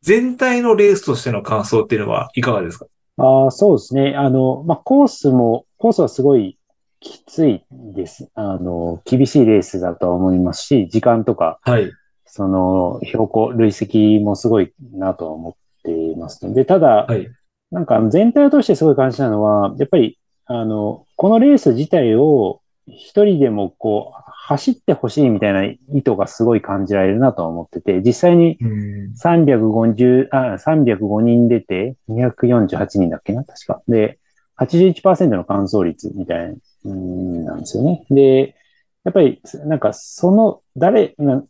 全体のレースとしての感想っていうのはいかがですか？ああ、そうですね。あの、まあ、コースも、コースはすごいきついです。あの、厳しいレースだとは思いますし、時間とか、はい。その、標高、累積もすごいなとは思っていますので、ただ、はい。なんか全体を通してすごい感じたのは、やっぱり、あの、このレース自体を一人でもこう、走ってほしいみたいな意図がすごい感じられるなとは思ってて、実際にうん。350、あ、305人出て、248人だっけな確か。で、81%の完走率みたいな、うんなんですよね。で、やっぱり、なんか、その、誰、な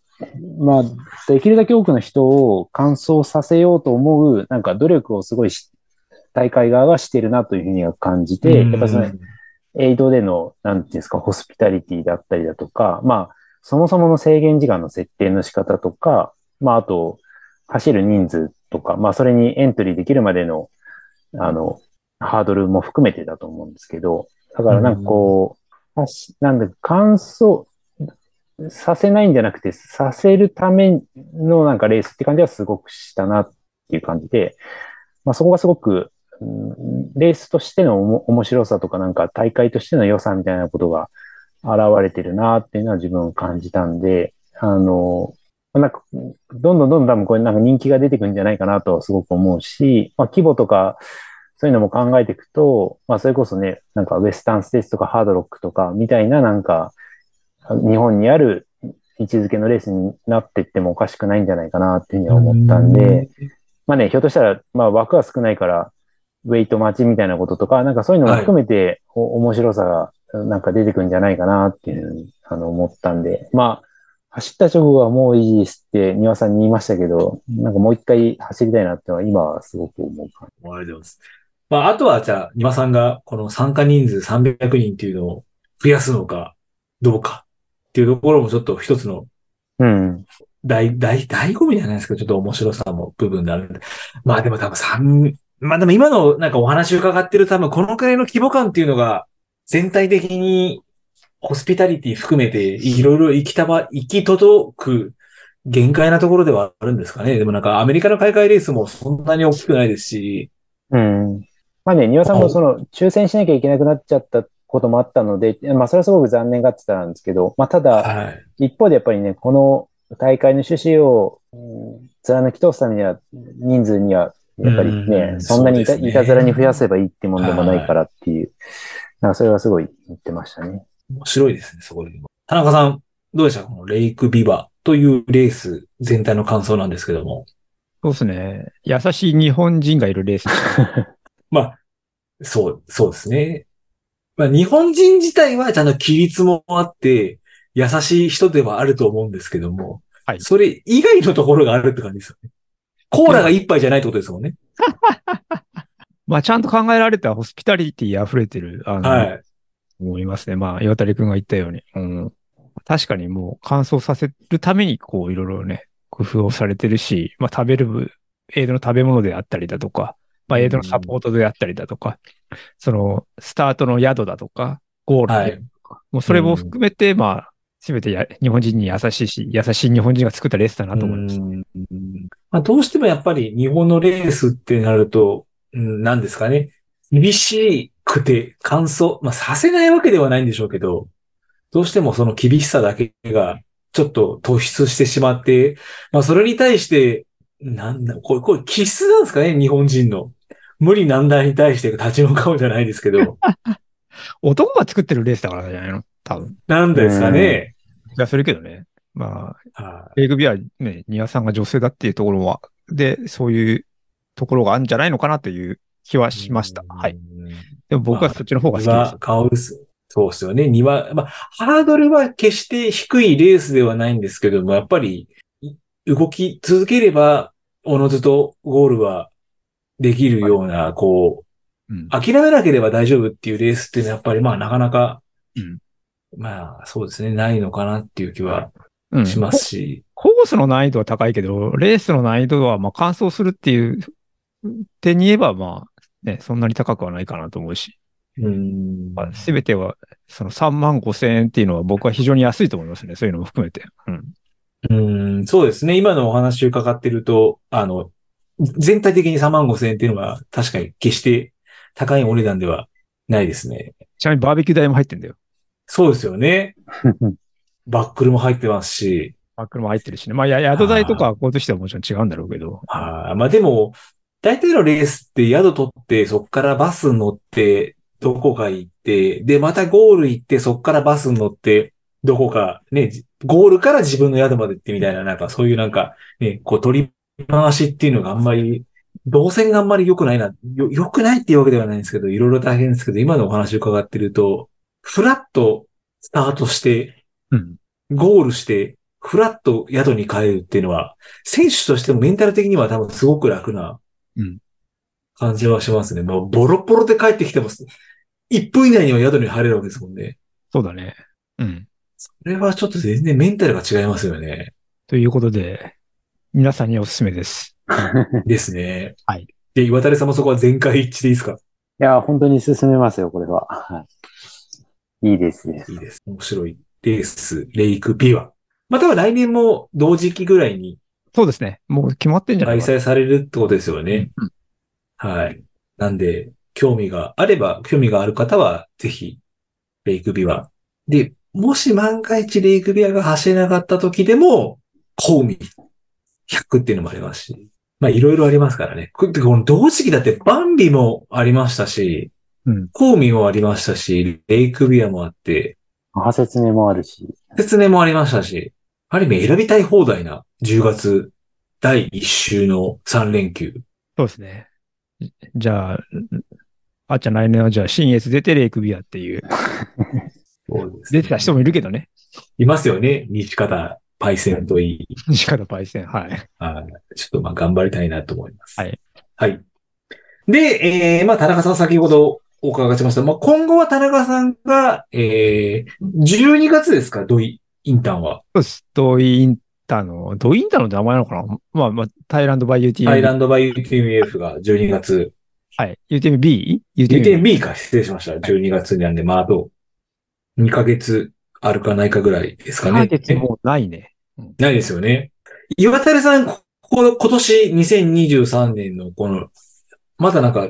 まあ、できるだけ多くの人を完走させようと思う、なんか努力をすごいし大会側がしてるなというふうには感じて、やっぱその、エイドでの、なんていうんですか、ホスピタリティだったりだとか、まあ、そもそもの制限時間の設定の仕方とか、まあ、あと、走る人数とか、まあ、それにエントリーできるまでの、あの、ハードルも含めてだと思うんですけど、だからなんかこう、はしなんだ、完走させないんじゃなくて、させるためのなんかレースって感じはすごくしたなっていう感じで、まあ、そこがすごく、うんレースとしてのおも面白さとか、なんか大会としての良さみたいなことが現れてるなっていうのは自分感じたんで、あの、なんか、どんどんどんどんこれなんか人気が出てくるんじゃないかなとはすごく思うし、まあ規模とか、そういうのも考えていくと、まあそれこそね、なんかウェスタンステースとかハードロックとかみたいななんか、日本にある位置づけのレースになっていってもおかしくないんじゃないかなっていうふうには思ったんで、まあね、ひょっとしたら、まあ枠が少ないから、ウェイト待ちみたいなこととか、なんかそういうのも含めて、お面白さがなんか出てくるんじゃないかなっていうふうにあの思ったんで、まあ、走った直後はもういいですって庭さんに言いましたけど、なんかもう一回走りたいなってのは今はすごく思う感じ。ありがとうございます。まあ、あとはじゃあ、庭さんがこの参加人数300人っていうのを増やすのか、どうかっていうところもちょっと一つのうん。大、大、醍醐味じゃないですけど、ちょっと面白さも部分であるんで。まあでも多分三、まあでも今のなんかお話伺ってる多分このくらいの規模感っていうのが全体的にホスピタリティ含めていろいろ行きたば、行き届く限界なところではあるんですかね。でもなんかアメリカの開会レースもそんなに大きくないですし、うん。まあね、庭さんもその抽選しなきゃいけなくなっちゃったこともあったので、まあそれはすごく残念がってたんですけど、まあただ、はい。一方でやっぱりね、この大会の趣旨を、うん貫き通すためには、人数には、やっぱりうね、んそんなにいた,、ねいたずらに増やせばいいってもんでもないからっていう、なんかそれはすごい言ってましたね。面白いですね、そこで。田中さん、どうでした？このレイクビバというレース全体の感想なんですけども。そうですね。優しい日本人がいるレース。まあ、そう、そうですね。まあ、日本人自体はちゃんと規律もあって、優しい人ではあると思うんですけども、はいそれ以外のところがあるって感じですよね。コーラが一杯じゃないってことですもんね。まあ、ちゃんと考えられたホスピタリティ溢れてる、あの、はい。思いますね。まあ、岩谷くんが言ったように。うん。確かにもう乾燥させるために、こう、いろいろね、工夫をされてるし、まあ、食べる、エイドの食べ物であったりだとか、まあ、エイドのサポートであったりだとか、その、スタートの宿だとか、ゴールであるとか、もうそれも含めて、まあ、すべてや日本人に優しいし、優しい日本人が作ったレースだなと思います。うんまあ、どうしてもやっぱり日本のレースってなると、うん、なんですかね。厳しくて乾燥、まあ、させないわけではないんでしょうけど、どうしてもその厳しさだけがちょっと突出してしまって、まあ、それに対して、なんだ、これ、これ気質なんですかね、日本人の。無理難題に対して立ち向かうじゃないですけど、男が作ってるレースだからじゃないの？多分。なんですかね。いや、するけどね。まあ、はレイグビアね、ニアさんが女性だっていうところは、で、そういうところがあるんじゃないのかなという気はいしました。はい。。でも僕はそっちの方が好きです庭。顔です。そうですよね。庭、まあ、ハードルは決して低いレースではないんですけども、やっぱり、い動き続ければ、おのずとゴールはできるような、こうんう、諦めなければ大丈夫っていうレースっていうのはやっぱりまあなかなか、うんまあそうですね、ないのかなっていう気はうんしますし、コースの難易度は高いけど、レースの難易度はまあ完走するっていう点に言えば、まあ、ね、そんなに高くはないかなと思うし、うん。すべては、その3万5千円っていうのは僕は非常に安いと思いますね。そういうのも含めて。うん。うん、そうですね。今のお話伺ってると、あの、全体的に3万5千円っていうのは確かに決して高いお値段ではないですね。ちなみにバーベキュー代も入ってんだよ。そうですよね。バックルも入ってますし、バックルも入ってるしね。まあ、や宿代とかはこうとしてはもちろん違うんだろうけど。あーまあでも、大体のレースって宿取って、そこからバス乗って、どこか行って、で、またゴール行って、そこからバスに乗って、どこか、ね、じゴールから自分の宿まで行ってみたいな、なんかそういうなんか、ね、こう取り回しっていうのがあんまり、動線があんまり良くないな、よ、良くないっていうわけではないんですけど、いろいろ大変ですけど、今のお話を伺ってると、フラッとスタートして、うん。ゴールして、フラッと宿に帰るっていうのは、選手としてもメンタル的には多分すごく楽なうん感じはしますね。もうボロボロで帰ってきてます。1分以内には宿に入れるわけですもんね。そうだね。うん。それはちょっと全然メンタルが違いますよね。ということで、皆さんにおすすめです。ですね。はい。で、岩谷さんもそこは全会一致でいいですか？いや、本当に進めますよ、これは。はい。いいですね。いいです。面白いレース、レイクビワ。または来年も同時期ぐらいにそうですね。もう決まってんじゃない。開催されるってことですよね。うんはい。なんで、興味があれば、興味がある方は、ぜひ、レイクビワ。で、もし万が一レイクビワが走れなかった時でも、コウミ100っていうのもありますし。まあ、いろいろありますからね。ここの同時期だって、バンビもありましたし、うんコウミもありましたし、レイクビワもあって、派説明もあるし。説明もありましたし、ある意味選びたい放題な10月第1週の3連休。そうですね。じゃあ、あっちゃん来年はじゃあ、新越出てレイクビアっていう、そうですね出てた人もいるけどね。いますよね。西方パイセンといい。西方パイセン。はい。はいちょっとまあ頑張りたいなと思います。はい。はい。で、えー、まあ田中さん先ほどお伺いしました。まあ今後は田中さんが、えー、12月ですか？ドイインターンは。そうです。ドインタの、ドインタのって名前なのかな？まあまあ、タイランドバイ UTM。タイランドバイ UTMF が12月。はい。UTMB?UTMB。UTMB か、失礼しました。12月なんで、まああと2ヶ月あるかないかぐらいですかね。解決もうないね。ないですよね。岩谷さん、ここ今年2023年のこの、まだなんか、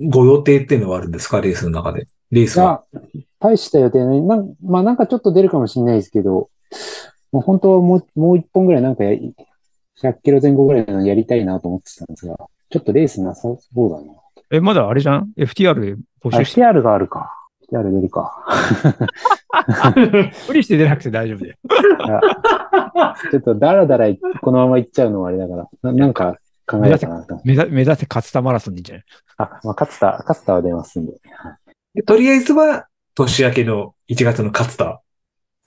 ご予定っていうのはあるんですか？レースの中で。レースは。が、大した予定ね。なんまあなんかちょっと出るかもしれないですけど、もう本当はもう、もう一本ぐらいなんかや、100キロ前後ぐらいのやりたいなと思ってたんですが、ちょっとレースなさそうだな。え、まだあれじゃん ?FTR で募あ、集して。FTR があるか。FTR 出るか。無理して出なくて大丈夫だよ。ちょっとダラダラこのまま行っちゃうのはあれだから、ななんか考えようかなと。目指目指せ勝田マラソンでいいんじゃない？あ、まあ、勝田、勝田は出ますんで。はいでとりあえずは、年明けの1月の勝田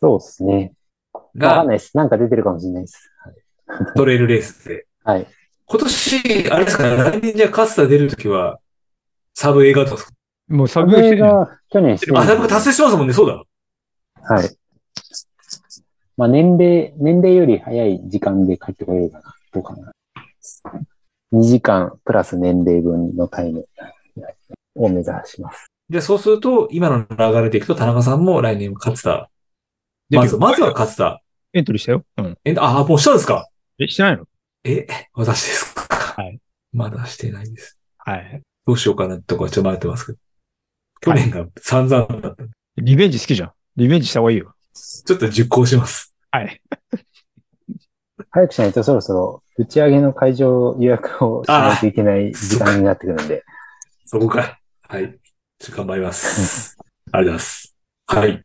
そうですね。わかがんないです。なんか出てるかもしれないです。トレイルレースで。はい。今今年、あれですかね、来年じゃあ勝田出るときは、サブ映画とか。もうササブウェイしてるよが去年してあ、でサブ達成してますもんね、そうだ。はい。まあ、年齢、年齢より早い時間で帰ってこれるかな。どうかな。2時間プラス年齢分のタイムを目指します。で、そうすると、今の流れでいくと、田中さんも来年勝田。でまず、まずは勝田。エントリーしたよ。うん。え、あ、もうしたんですか？え、してないの？え、私ですか？はい。まだしてないです。はい。どうしようかなってとこはちょっと迷ってますけど。去年が散々だったんで。リベンジ好きじゃん。リベンジした方がいいよ。ちょっと熟考します。はい。早くしないとそろそろ打ち上げの会場予約をしないといけない時間になってくるんで。そこか。はい。ちょ頑張ります。ありがとうございます。はい。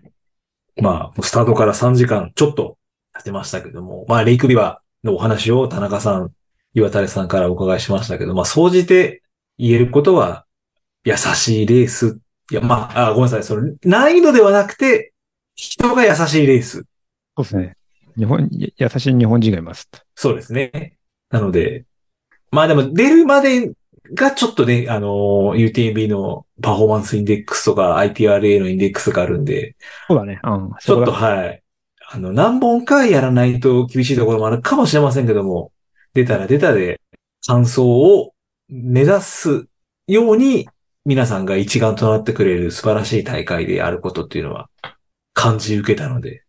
まあ、スタートから3時間ちょっと経てましたけども、まあ、レイクビバのお話を田中さん、岩垂さんからお伺いしましたけど、まあ、総じて言えることは、優しいレース。いや、まあ、あごめんなさい。その、難易度ではなくて、人が優しいレース。そうですね。日本、や優しい日本人がいます。そうですね。なので、まあでも出るまでがちょっとね、あの、UTMB のパフォーマンスインデックスとか ITRA のインデックスがあるんで、そうだね。うん。ちょっとはい。あの、何本かやらないと厳しいところもあるかもしれませんけども、出たら出たで、感想を目指すように、皆さんが一丸となってくれる素晴らしい大会であることっていうのは感じ受けたので。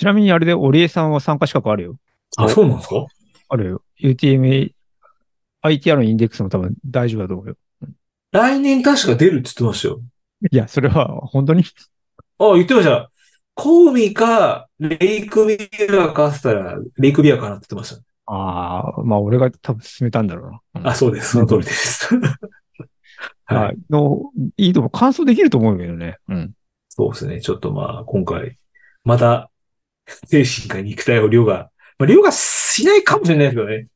ちなみにあれで、織江さんは参加資格あるよ。あ、そうなんですか？あるよ。UTM、ITR のインデックスも多分大丈夫だと思うよ。来年確か出るって言ってましたよ。いや、それは本当に？あ、言ってました。コウミか、レイクビアかしたら、レイクビアかなって言ってました。ああ、まあ俺が多分進めたんだろうな。うんあ、そうです。その通りです。は。はいい。の、いいと思う。完走できると思うけどね。うん。そうですね。ちょっとまあ、今回、また、精神か肉体を量が、まあ、量がしないかもしれないですけどね。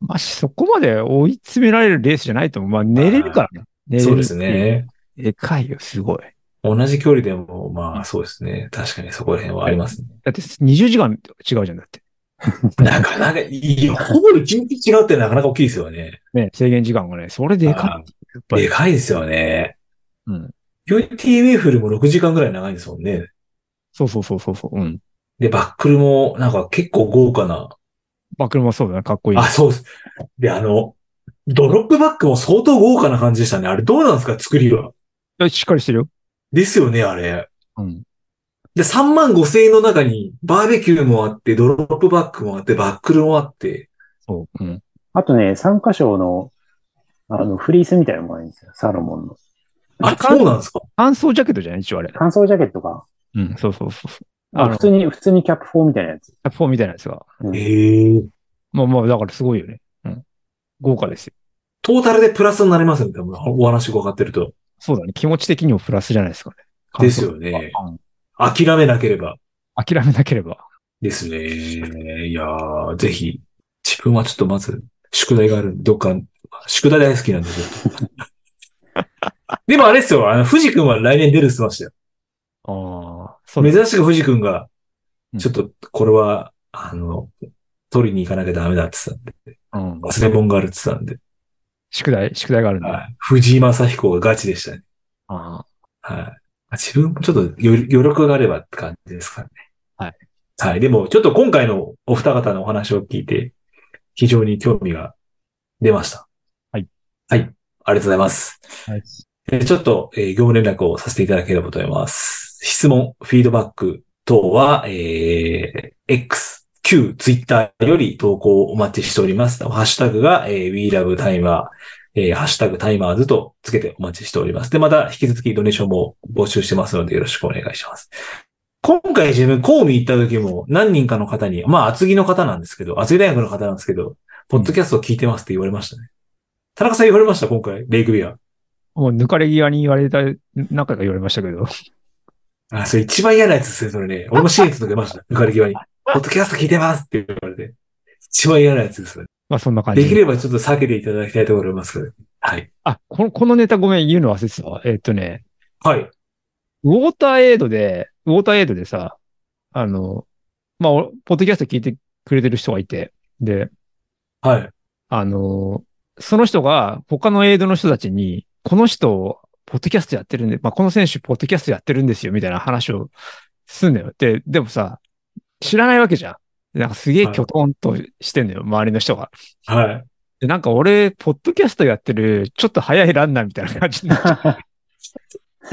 まあ、そこまで追い詰められるレースじゃないと思う。まあ、寝れるからね。寝れるそうです。ね。でかいよ、すごい。同じ距離でも、まあ、そうですね。確かにそこら辺はありますね。だって20時間違うじゃん、だって。なかなか、いや、ほぼ一日違うってなかなか大きいですよね。ね、制限時間がね、それでかい。で。かいですよね。うん。UTMF よりも6時間ぐらい長いんですもんね。そうそうそうそうそう。うん。で、バックルも、なんか結構豪華な。バックルもそうだね、かっこいい。あ、そうです。で、あの、ドロップバックも相当豪華な感じでしたね。あれどうなんですか作りは。あしっかりしてるよ。ですよね、あれ。うん。で、3万5千円の中に、バーベキューもあって、ドロップバックもあって、バックルもあって。そう。うん。あとね、参加賞の、あの、フリースみたいなのもあるんですよ。サロモンの。あ、そうなんですか乾燥ジャケットじゃない？一応あれ。乾燥ジャケットが、うん、そうそうそうそう。あの普通に、普通にキャップ4みたいなやつ。キャップ4みたいなやつが。うんへえ。まあまあ、だからすごいよね。うん。豪華ですよ。トータルでプラスになりますよね、多分お話伺ってると。そうだね。気持ち的にもプラスじゃないですかね。ですよねうん諦めなければ。諦めなければ。ですね。いやー、ぜひ、自分はちょっとまず、宿題があるどっか、宿題大好きなんで、ちょっと。でもあれですよ、あの、藤君は来年出るって言ってましたよ。ああ、そうです珍しく藤君がう、んちょっと、これは、あの、取りに行かなきゃダメだって言ってたんで、うん。忘れ物があるって言ってたんで、宿題、宿題があるんだ。はい藤井正彦がガチでしたね。あはい。自分もちょっと余余力があればって感じですからね。はい。はい。でも、ちょっと今回のお二方のお話を聞いて、非常に興味が出ました。はい。はい。ありがとうございます。あ。はい。えーちょっと、えー業務連絡をさせていただければと思います。質問、フィードバック等は、えー X、旧 Twitter より投稿をお待ちしております。ハッシュタグが、えー WeLoveTimer、えーハッシュタグタイマーズとつけてお待ちしております。で、また引き続きドネーションも募集してますのでよろしくお願いします。今回自分、コウミ行った時も何人かの方に、まあ厚木の方なんですけど、厚木大学の方なんですけど、ポッドキャストを聞いてますって言われましたね。田中さん言われました？今回、レイクビア。もう抜かれ際に言われた、何回か言われましたけど。あ、それ一番嫌なやつですね、それね。俺もシーツと出ました。抜かれ際に。ポッドキャスト聞いてますって言われて。一番嫌なやつですよね。まあそんな感じ。できればちょっと避けていただきたいと思いますけど。はい。あ、この、このネタごめん、言うの忘れてたわ。えっとね、はい。ウォーターエイドで、ウォーターエイドでさ、あの、まあ、おポッドキャスト聞いてくれてる人がいて、で、はい。あの、その人が他のエイドの人たちに、この人、ポッドキャストやってるんで、まあ、この選手、ポッドキャストやってるんですよ、みたいな話をすんだよ。で、でもさ、知らないわけじゃん。なんかすげえはいきょとんとしてんだよ、周りの人が。はい。で、なんか俺、ポッドキャストやってる、ちょっと早いランナーみたいな感じになっちゃう。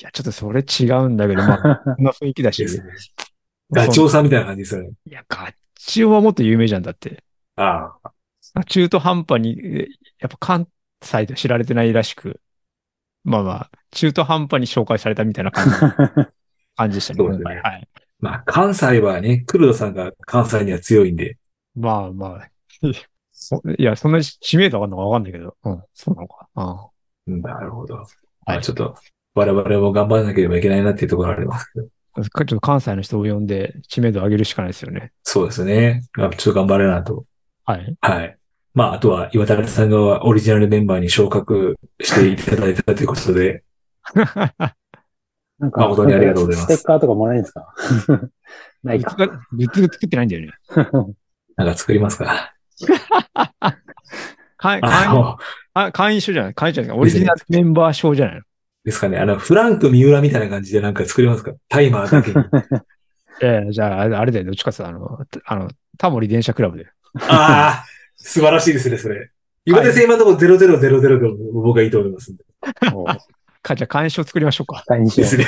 いや、ちょっとそれ違うんだけど、まあ、こんな雰囲気だし。ガチョウさんみたいな感じですよね。いや、ガッチオはもっと有名じゃんだって。ああ。中途半端に、えやっぱ関西で知られてないらしく、まあまあ、中途半端に紹介されたみたいな感じ 感じでしたね。そうですねはい。まあ、関西はね、黒田さんが関西には強いんで。まあまあ。そいや、そんな知名度あるのかわかんないけど。うん、そうなのか。あうんなるほど。まはいあ、ちょっと、我々も頑張らなければいけないなっていうところがありますけど。あちょっと関西の人を呼んで知名度を上げるしかないですよね。そうですね。まあちょっと頑張れなと。はい。はい。まあ、あとは、岩田さんがオリジナルメンバーに昇格していただいたということで、なんか、誠にありがとうございますステッカーとかもらえるんですか？ないか。グッズが作ってないんだよね。なんか作りますか？会員の、あ会員証じゃない？会員証じゃないオリジナルメンバー証じゃないのですかね。あの、フランク三浦みたいな感じでなんか作りますか？タイマーだけに。ええじゃあ、あれだよね。どっちかっていうとあの、あの、タモリ電車クラブで。ああ、素晴らしいですね、それ。岩手戦今のところ0000が僕はいいと思いますんで。か、じゃあ会員証作りましょうか。会員しよですね。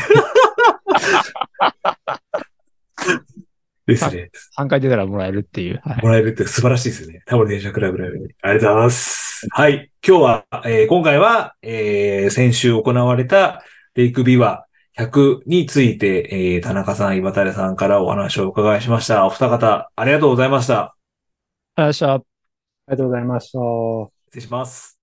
ですね。3回出たらもらえるっていう。はい。もらえるって素晴らしいですね。タモリ電車クラブライブに。ありがとうございます。はい。今日は、えー今回は、えー先週行われたレイクビワ100について、えー田中さん、岩垂さんからお話をお伺いしました。お二方、ありがとうございました。ありがとうございました。ありがとうございました。失礼します。